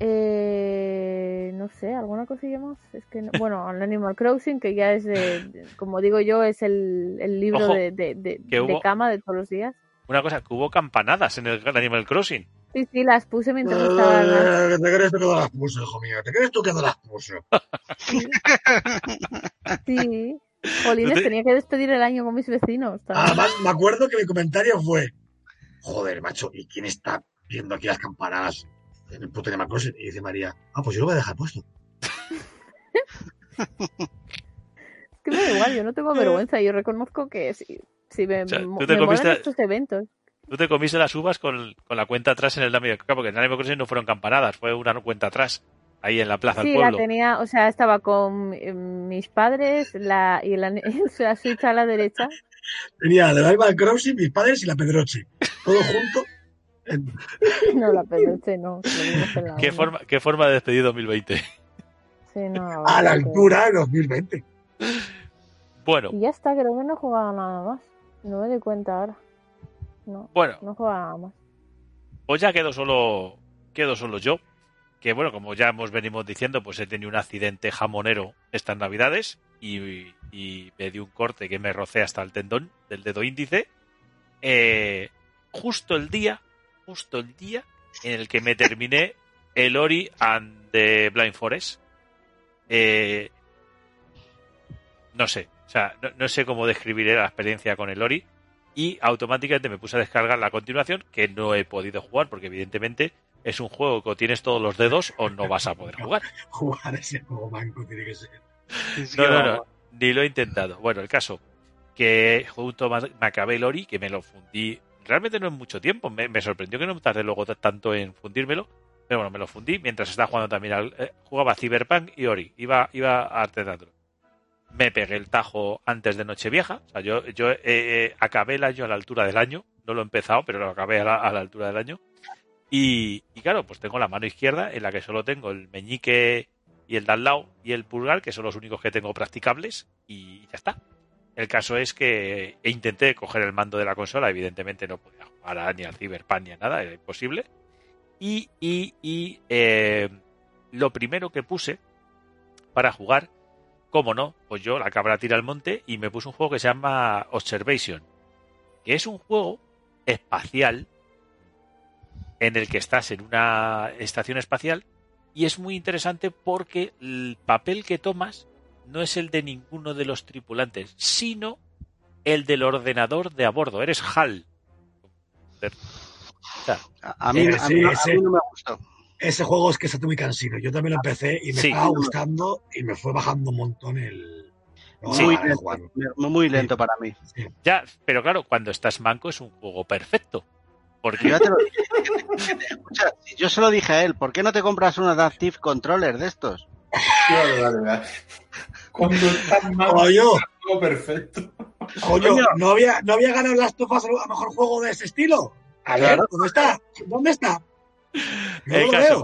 Eh, no sé, ¿alguna cosilla más? Es que, no- bueno, el Animal Crossing, que ya es, de, como digo yo, es el, el libro Ojo, de, de, de- cama de todos los días. Una cosa, que hubo campanadas en el Animal Crossing. Sí, sí, las puse mientras estaban las- Eh, ¿Te crees tú que no las puso, hijo mío? ¿Te crees tú que no las puso? Sí. Jolines, No te- tenía que despedir el año con mis vecinos. también. Además, me acuerdo que mi comentario fue: Joder, macho, ¿y quién está viendo aquí las campanadas en el puto Animal Crossing? Y dice María: Ah, pues yo lo voy a dejar puesto. Es que me da igual, yo no tengo vergüenza. Yo reconozco que si, si me, sea, mo- tú te me molan comiste- estos eventos. Tú te comiste las uvas con, con la cuenta atrás en el Animal Crossing, porque en el Crossing no fueron campanadas, fue una cuenta atrás, ahí en la plaza Sí, del la pueblo. tenía, o sea, estaba con eh, mis padres la, y la, la Switch a la derecha. Tenía de Animal Crossing, mis padres y la Pedroche. Todo junto. en- No, la peluche no. la ¿Qué forma, ¿Qué forma de despedir 2020? Sí, no, a la altura de 2020. Bueno, Y ya está, creo que no jugaba nada más. No me doy cuenta ahora. No, bueno, no jugaba más. pues ya quedo solo, quedo solo yo. Que bueno, como ya hemos venimos diciendo, pues he tenido un accidente jamonero estas navidades y, y me dio un corte que me rocé hasta el tendón del dedo índice. Eh, justo el día, justo el día en el que me terminé el Ori and the Blind Forest. Eh, no sé, o sea, no, no sé cómo describir la experiencia con el Ori y automáticamente me puse a descargar la continuación que no he podido jugar porque evidentemente es un juego que o tienes todos los dedos o no vas a poder jugar. Jugar ese juego manco tiene que ser. Es No, que no, ni lo he intentado. Bueno, el caso que junto a me acabé el Ori, que me lo fundí realmente no en mucho tiempo, me, me sorprendió que no me tardé luego tanto en fundírmelo, pero bueno, me lo fundí mientras estaba jugando también al, eh, jugaba Cyberpunk y Ori, iba, iba alternándolo. Me pegué el tajo antes de Nochevieja, o sea, yo, eh, eh, acabé el año a la altura del año, no lo he empezado, pero lo acabé a la, altura del año. Y, y claro, pues tengo la mano izquierda en la que solo tengo el meñique y el de y el pulgar, que son los únicos que tengo practicables, y ya está. El caso es que intenté coger el mando de la consola, evidentemente no podía jugar a- ni al Cyberpunk ni a nada, era imposible. Y, y, y eh, lo primero que puse para jugar, como no, pues yo la cabra tira al monte y me puse un juego que se llama Observation, que es un juego espacial en el que estás en una estación espacial y es muy interesante porque el papel que tomas no es el de ninguno de los tripulantes, sino el del ordenador de a bordo. Eres HAL. O sea, A, mí, Ese- a, mí, no- a mí no me gustó. Ese juego es que está muy cansino. Yo también lo empecé y me Sí. estaba gustando y me fue bajando un montón el. No, Sí. muy, lento, jugarlo. muy lento para mí. Sí. ya, pero claro, cuando estás manco es un juego perfecto. Porque Yo ya te lo dije. Escucha, si yo se lo dije a él, ¿por qué no te compras un Adaptive Controller de estos? Cuando estás mal, Coño, todo perfecto. coño. ¿no había, ¿no había ganado las tofas a mejor juego de ese estilo? A ver, Claro. ¿dónde está? ¿Dónde está? El caso-.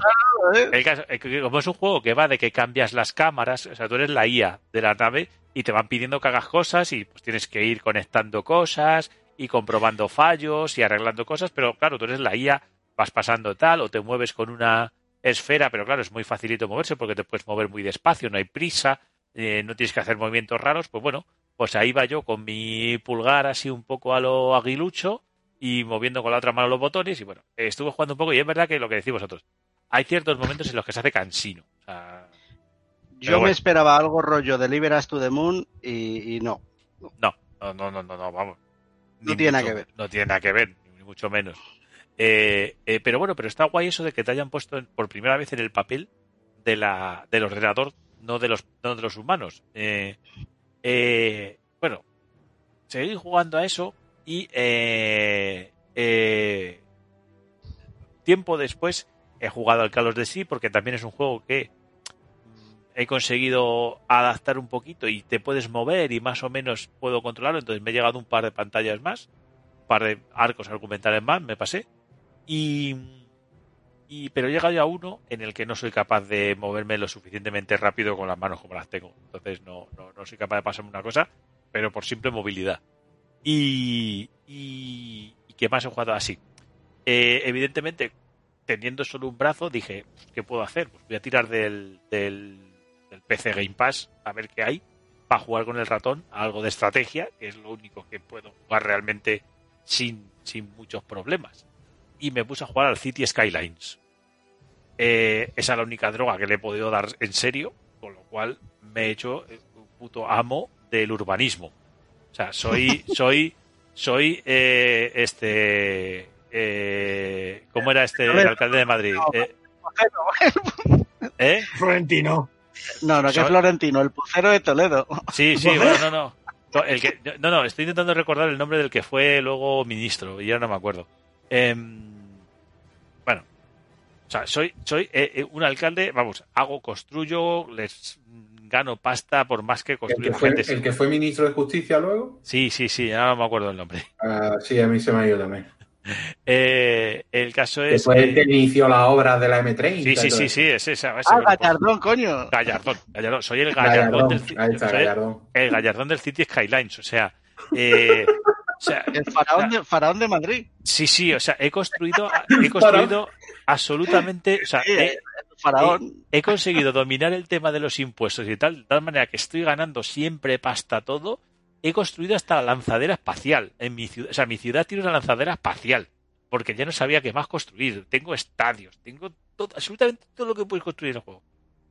¿eh? El caso que como es un juego que va de que cambias las cámaras, o sea, tú eres la IA de la nave y te van pidiendo que hagas cosas y pues tienes que ir conectando cosas y comprobando fallos y arreglando cosas, pero claro, tú eres la IA, vas pasando tal o te mueves con una esfera, pero claro, es muy facilito moverse porque te puedes mover muy despacio, no hay prisa, eh, no tienes que hacer movimientos raros, pues bueno, pues ahí va yo con mi pulgar así un poco a lo aguilucho y moviendo con la otra mano los botones y bueno, estuve jugando un poco y es verdad que lo que decimos vosotros, hay ciertos momentos en los que se hace cansino. O sea, Yo me esperaba algo rollo de Liberas to the Moon y, y no. no, no, no, no, no, no, vamos. No tiene nada que ver. No tiene nada que ver, ni mucho menos. Eh, eh, pero bueno, pero está guay eso de que te hayan puesto por primera vez en el papel de la, del ordenador, no de los, no de los humanos. Eh, eh, bueno, seguí jugando a eso y eh, eh, tiempo después he jugado al Call of Duty porque también es un juego que mm, he conseguido adaptar un poquito y te puedes mover y más o menos puedo controlarlo. Entonces me he llegado un par de pantallas más, un par de arcos argumentales más, me pasé. Y, y pero he llegado ya a uno en el que no soy capaz de moverme lo suficientemente rápido con las manos como las tengo. Entonces no, no, no soy capaz de pasarme una cosa, pero por simple movilidad. Y, ¿qué más he jugado así? Eh, evidentemente, teniendo solo un brazo, dije, ¿qué puedo hacer? Pues voy a tirar del, del, PC Game Pass a ver qué hay para jugar con el ratón algo de estrategia, que es lo único que puedo jugar realmente sin, sin muchos problemas. Y me puse a jugar al City Skylines. Eh, esa es la única droga que le he podido dar en serio, con lo cual me he hecho un puto amo del urbanismo. O sea, soy, soy, soy eh, este, eh, ¿cómo era este el alcalde de Madrid? Eh, ¿eh? Florentino. No, no, que Soy- Florentino, el pucero de Toledo. Sí, sí, bueno, no, no. El que, no, no, estoy intentando recordar el nombre del que fue luego ministro y ya no me acuerdo. Em, bueno, o sea, soy, soy eh, eh, un alcalde, vamos, hago, construyo, les gano pasta por más que ¿El construyo que, fue, gente. el que fue ministro de Justicia luego? Sí, sí, sí, ya no me acuerdo el nombre. Ah, sí, a mí se me ha ido también. Eh, el caso es el que- inició la obra de la M30. Sí, sí, sí, sí, es esa. Ah, Gallardón, coño. Gallardón, Gallardón. Soy el Gallardón, Gallardón, del, está, el- Gallardón. el Gallardón del City Skylines. O sea, eh, o sea, El faraón de, faraón de Madrid. sí, sí, o sea, he construido, he construido absolutamente, o sea, he, el faraón. he conseguido dominar el tema de los impuestos y tal, de tal manera que estoy ganando siempre pasta todo. He construido hasta la lanzadera espacial en mi ciudad. O sea, mi ciudad tiene una lanzadera espacial. Porque ya no sabía qué más construir. Tengo estadios, tengo absolutamente todo lo que puedes construir en el juego.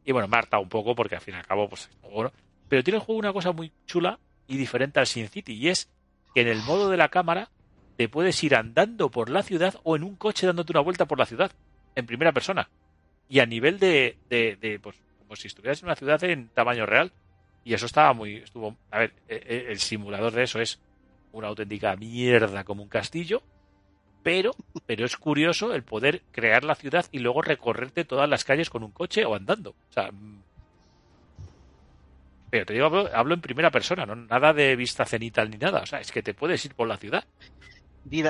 Y bueno, hartado un poco porque al fin y al cabo, pues, el juego, ¿no? Pero tiene el juego una cosa muy chula y diferente al Sin City. Y es que en el modo de la cámara te puedes ir andando por la ciudad o en un coche dándote una vuelta por la ciudad. En primera persona. Y a nivel de, pues, como si estuvieras en una ciudad en tamaño real. Y eso estaba muy, estuvo, a ver, eh, eh, el simulador de eso es una auténtica mierda como un castillo, pero, pero es curioso el poder crear la ciudad y luego recorrerte todas las calles con un coche o andando. O sea, mm, pero te digo, hablo, en primera persona, no nada de vista cenital ni nada. O sea, es que te puedes ir por la ciudad.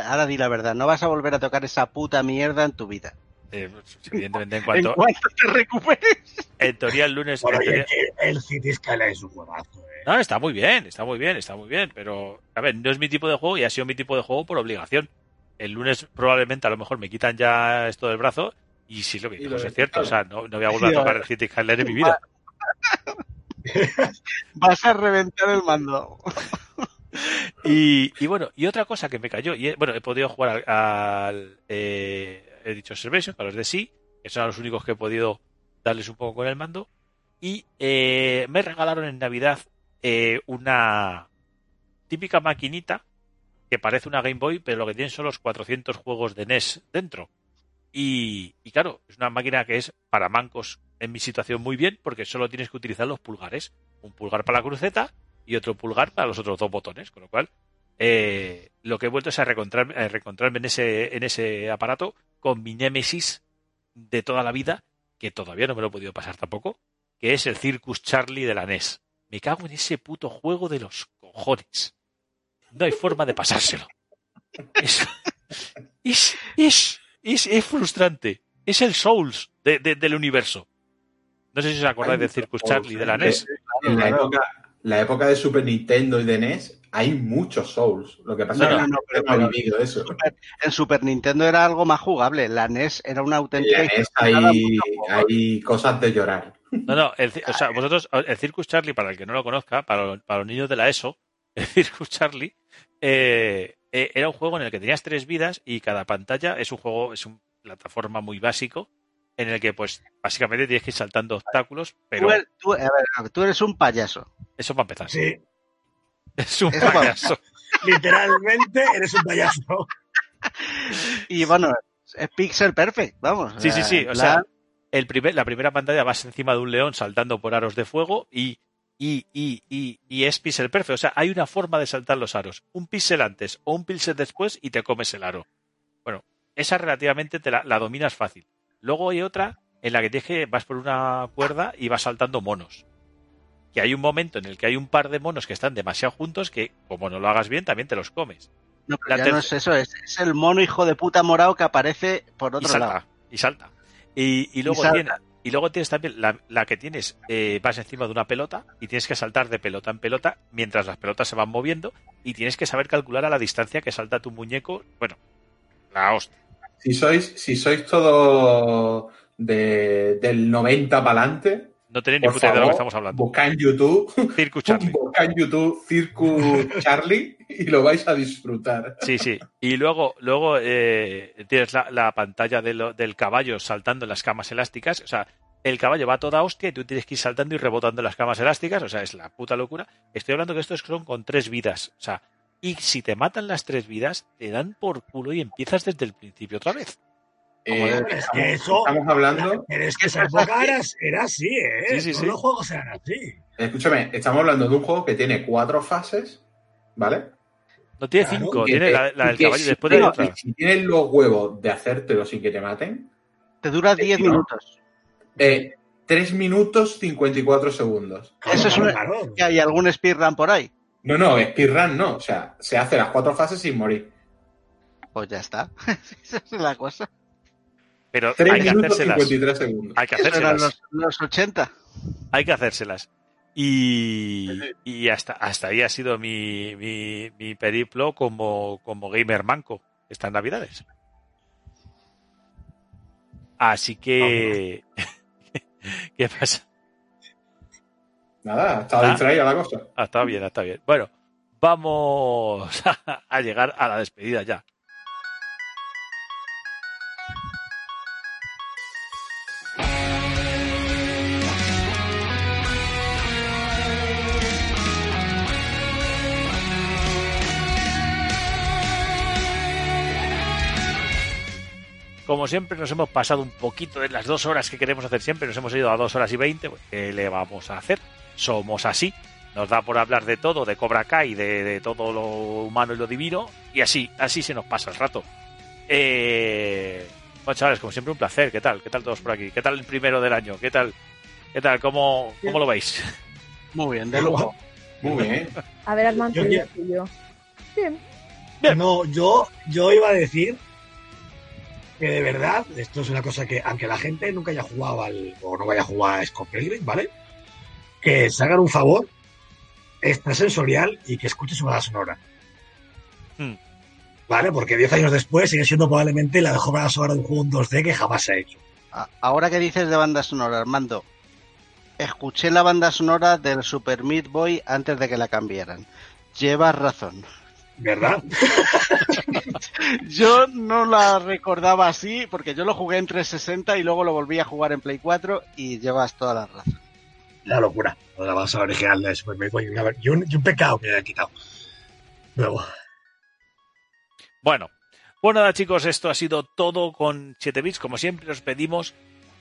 Ahora di la verdad, no vas a volver a tocar esa puta mierda en tu vida. Eh, evidentemente, en En cuanto, te recuperes. en teoría el lunes, Bueno, el, City Skyline es un juegazo, eh. No, está muy bien, está muy bien, está muy bien, pero a ver, no es mi tipo de juego y ha sido mi tipo de juego por obligación. El lunes probablemente a lo mejor me quitan ya esto del brazo y sí lo que lo es de- cierto, o sea, no, no voy a volver a tocar el City Skyline en mi vida. Vas a reventar el mando. Y, y bueno, y otra cosa que me cayó, y bueno, he podido jugar al, al, eh, he dicho Observation, a los de sí, que son los únicos que he podido darles un poco con el mando, y eh, me regalaron en Navidad eh, una típica maquinita que parece una Game Boy, pero lo que tiene son los 400 juegos de NES dentro. Y, y claro, es una máquina que es para mancos en mi situación muy bien, porque solo tienes que utilizar los pulgares. Un pulgar para la cruceta y otro pulgar para los otros dos botones. Con lo cual, eh, lo que he vuelto es a reencontrarme, a reencontrarme en, ese, en ese aparato con mi némesis de toda la vida, que todavía no me lo he podido pasar tampoco, que es el Circus Charlie de la NES. Me cago en ese puto juego de los cojones. No hay forma de pasárselo. Es, es, es, es, es frustrante. Es el Souls de- de- del universo. No sé si os acordáis del Circus Charlie de la NES. En la época, la época de Super Nintendo y de NES hay muchos Souls. Lo que pasa No, es que no, no, gente pero- no ha pero- vivido eso. En Super Nintendo era algo más jugable. La NES era una En auténtica. la NES hay, hay cosas de llorar. No, no, el, o sea, vosotros, el Circus Charlie, para el que no lo conozca, para, para los niños de la ESO, el Circus Charlie eh, eh, era un juego en el que tenías tres vidas y cada pantalla es un juego, es una plataforma muy básico en el que, pues, básicamente tienes que ir saltando obstáculos, pero Tú, eres- tú- a ver, a ver, tú eres un payaso. eso va a empezar. Sí, Es un Eso payaso. literalmente eres un payaso. Y bueno, es pixel perfect, vamos. Sí, sí, sí. O plan, sea, el primer, la primera pantalla vas encima de un león saltando por aros de fuego y, y, y, y, y es pixel perfecto. O sea, hay una forma de saltar los aros. Un píxel antes o un píxel después y te comes el aro. Bueno, esa relativamente te la, la dominas fácil. Luego hay otra en la que tienes que vas por una cuerda y vas saltando monos. Que hay un momento en el que hay un par de monos que están demasiado juntos que, como no lo hagas bien, también te los comes. no, pero ya no es eso, es, es el mono hijo de puta morado que aparece por y otro salta, lado. y salta. Y, y luego salta. tiene- y luego tienes también la, la que tienes, eh, vas encima de una pelota y tienes que saltar de pelota en pelota mientras las pelotas se van moviendo y tienes que saber calcular a la distancia que salta tu muñeco. Bueno, la hostia. Si sois, si sois todo de, del 90 para adelante, No tenéis ni puta idea de lo que estamos hablando. buscad en YouTube, Circus Charlie. buscad en YouTube Circus Charlie y lo vais a disfrutar. Sí, sí. Y luego, luego eh, tienes la, la pantalla de lo- del caballo saltando en las camas elásticas. O sea, el caballo va a toda hostia y tú tienes que ir saltando y rebotando en las camas elásticas. O sea, es la puta locura. Estoy hablando que estos son con tres vidas. O sea, y si te matan las tres vidas, te dan por culo y empiezas desde el principio otra vez. Eh, Es que estamos, eso- estamos hablando, Pero es que esa época era, así, ¿eh? Sí, sí, Todos sí. los juegos eran así. escúchame, estamos hablando de un juego que tiene cuatro fases ¿vale? No tiene Claro, 5, Que tiene te- la, la del que caballo. si Después de tienes- otra. Si tienes los huevos de hacértelo sin que te maten, Te dura 10 tío. minutos. eh, 3 minutos 54 segundos. Eso es. ¿Y ¿Hay algún speedrun por ahí? No, no, speedrun no. O sea, se hace las cuatro fases sin morir. Pues ya está. Esa es la cosa. Pero 3 hay que hacérselas. 53 segundos. Hay que hacérselas. los, los 80. Hay que hacérselas. Y, y hasta, hasta ahí ha sido mi, mi, mi periplo como, como gamer manco estas navidades. Así que... ¿Qué pasa? Nada, estaba Ah. distraída la cosa. Ah, está bien, está bien. Bueno, vamos a llegar a la despedida ya. Como siempre, nos hemos pasado un poquito de las dos horas que queremos hacer siempre. Nos hemos ido a dos horas y veinte. Pues, ¿Qué le vamos a hacer? Somos así. Nos da por hablar de todo, de Cobra Kai, de, de todo lo humano y lo divino. Y así, así se nos pasa el rato. Eh... Bueno, chavales, como siempre, un placer. ¿Qué tal? ¿Qué tal todos por aquí? ¿Qué tal el primero del año? ¿Qué tal? ¿Qué tal? ¿Cómo, cómo lo veis? Muy bien, de lujo. Muy bien. A ver, Armando, Yo yo, yo. Bien. Bien. No, yo, yo iba a decir que de verdad, esto es una cosa que, aunque la gente nunca haya jugado al, o no vaya a jugar a Scott Pilgrim, ¿vale? Que se hagan un favor extrasensorial y que escuche su banda sonora. Hmm. ¿Vale? Porque 10 años después sigue siendo probablemente la mejor banda sonora de un juego en 2D que jamás se ha hecho. Ahora que dices de banda sonora, Armando, escuché la banda sonora del Super Meat Boy antes de que la cambiaran. Llevas razón. ¿Verdad? Yo no la recordaba así porque yo lo jugué en 360 y luego lo volví a jugar en Play 4 y llevas toda la razón. La locura. La sonora original de Super Meat Boy. Y un, y un pecado que me hayan quitado. Luego. Bueno, bueno nada chicos, esto ha sido todo con 7 bits. Como siempre os pedimos,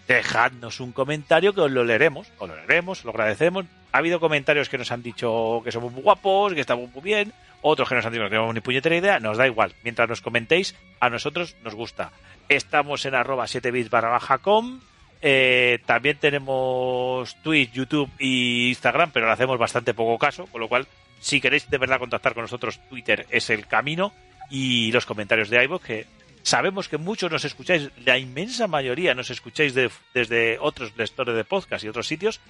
dejadnos un comentario que os lo leeremos, os lo leeremos, lo agradecemos. Ha habido comentarios que nos han dicho que somos muy guapos, que estamos muy bien, otros que nos han dicho que no tenemos ni puñetera idea, nos da igual. Mientras nos comentéis, a nosotros nos gusta. Estamos en arroba 7 bits barra baja com. Eh, también tenemos Twitch, YouTube y Instagram, pero le hacemos bastante poco caso, con lo cual, si queréis de verdad contactar con nosotros, Twitter es el camino y los comentarios de iVoox, que sabemos que muchos nos escucháis, la inmensa mayoría nos escucháis de- desde otros lectores de podcast y otros sitios,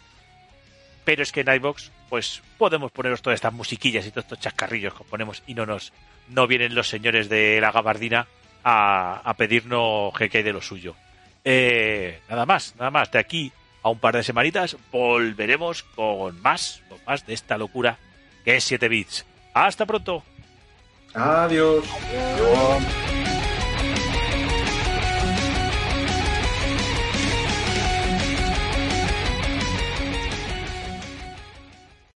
pero es que en iVoox pues podemos poneros todas estas musiquillas y todos estos chascarrillos que ponemos y no nos no vienen los señores de la gabardina a, a pedirnos que quede lo suyo. Eh, nada más, nada más. De aquí a un par de semanitas volveremos con más, con más de esta locura que es 7 bits. Hasta pronto. Adiós.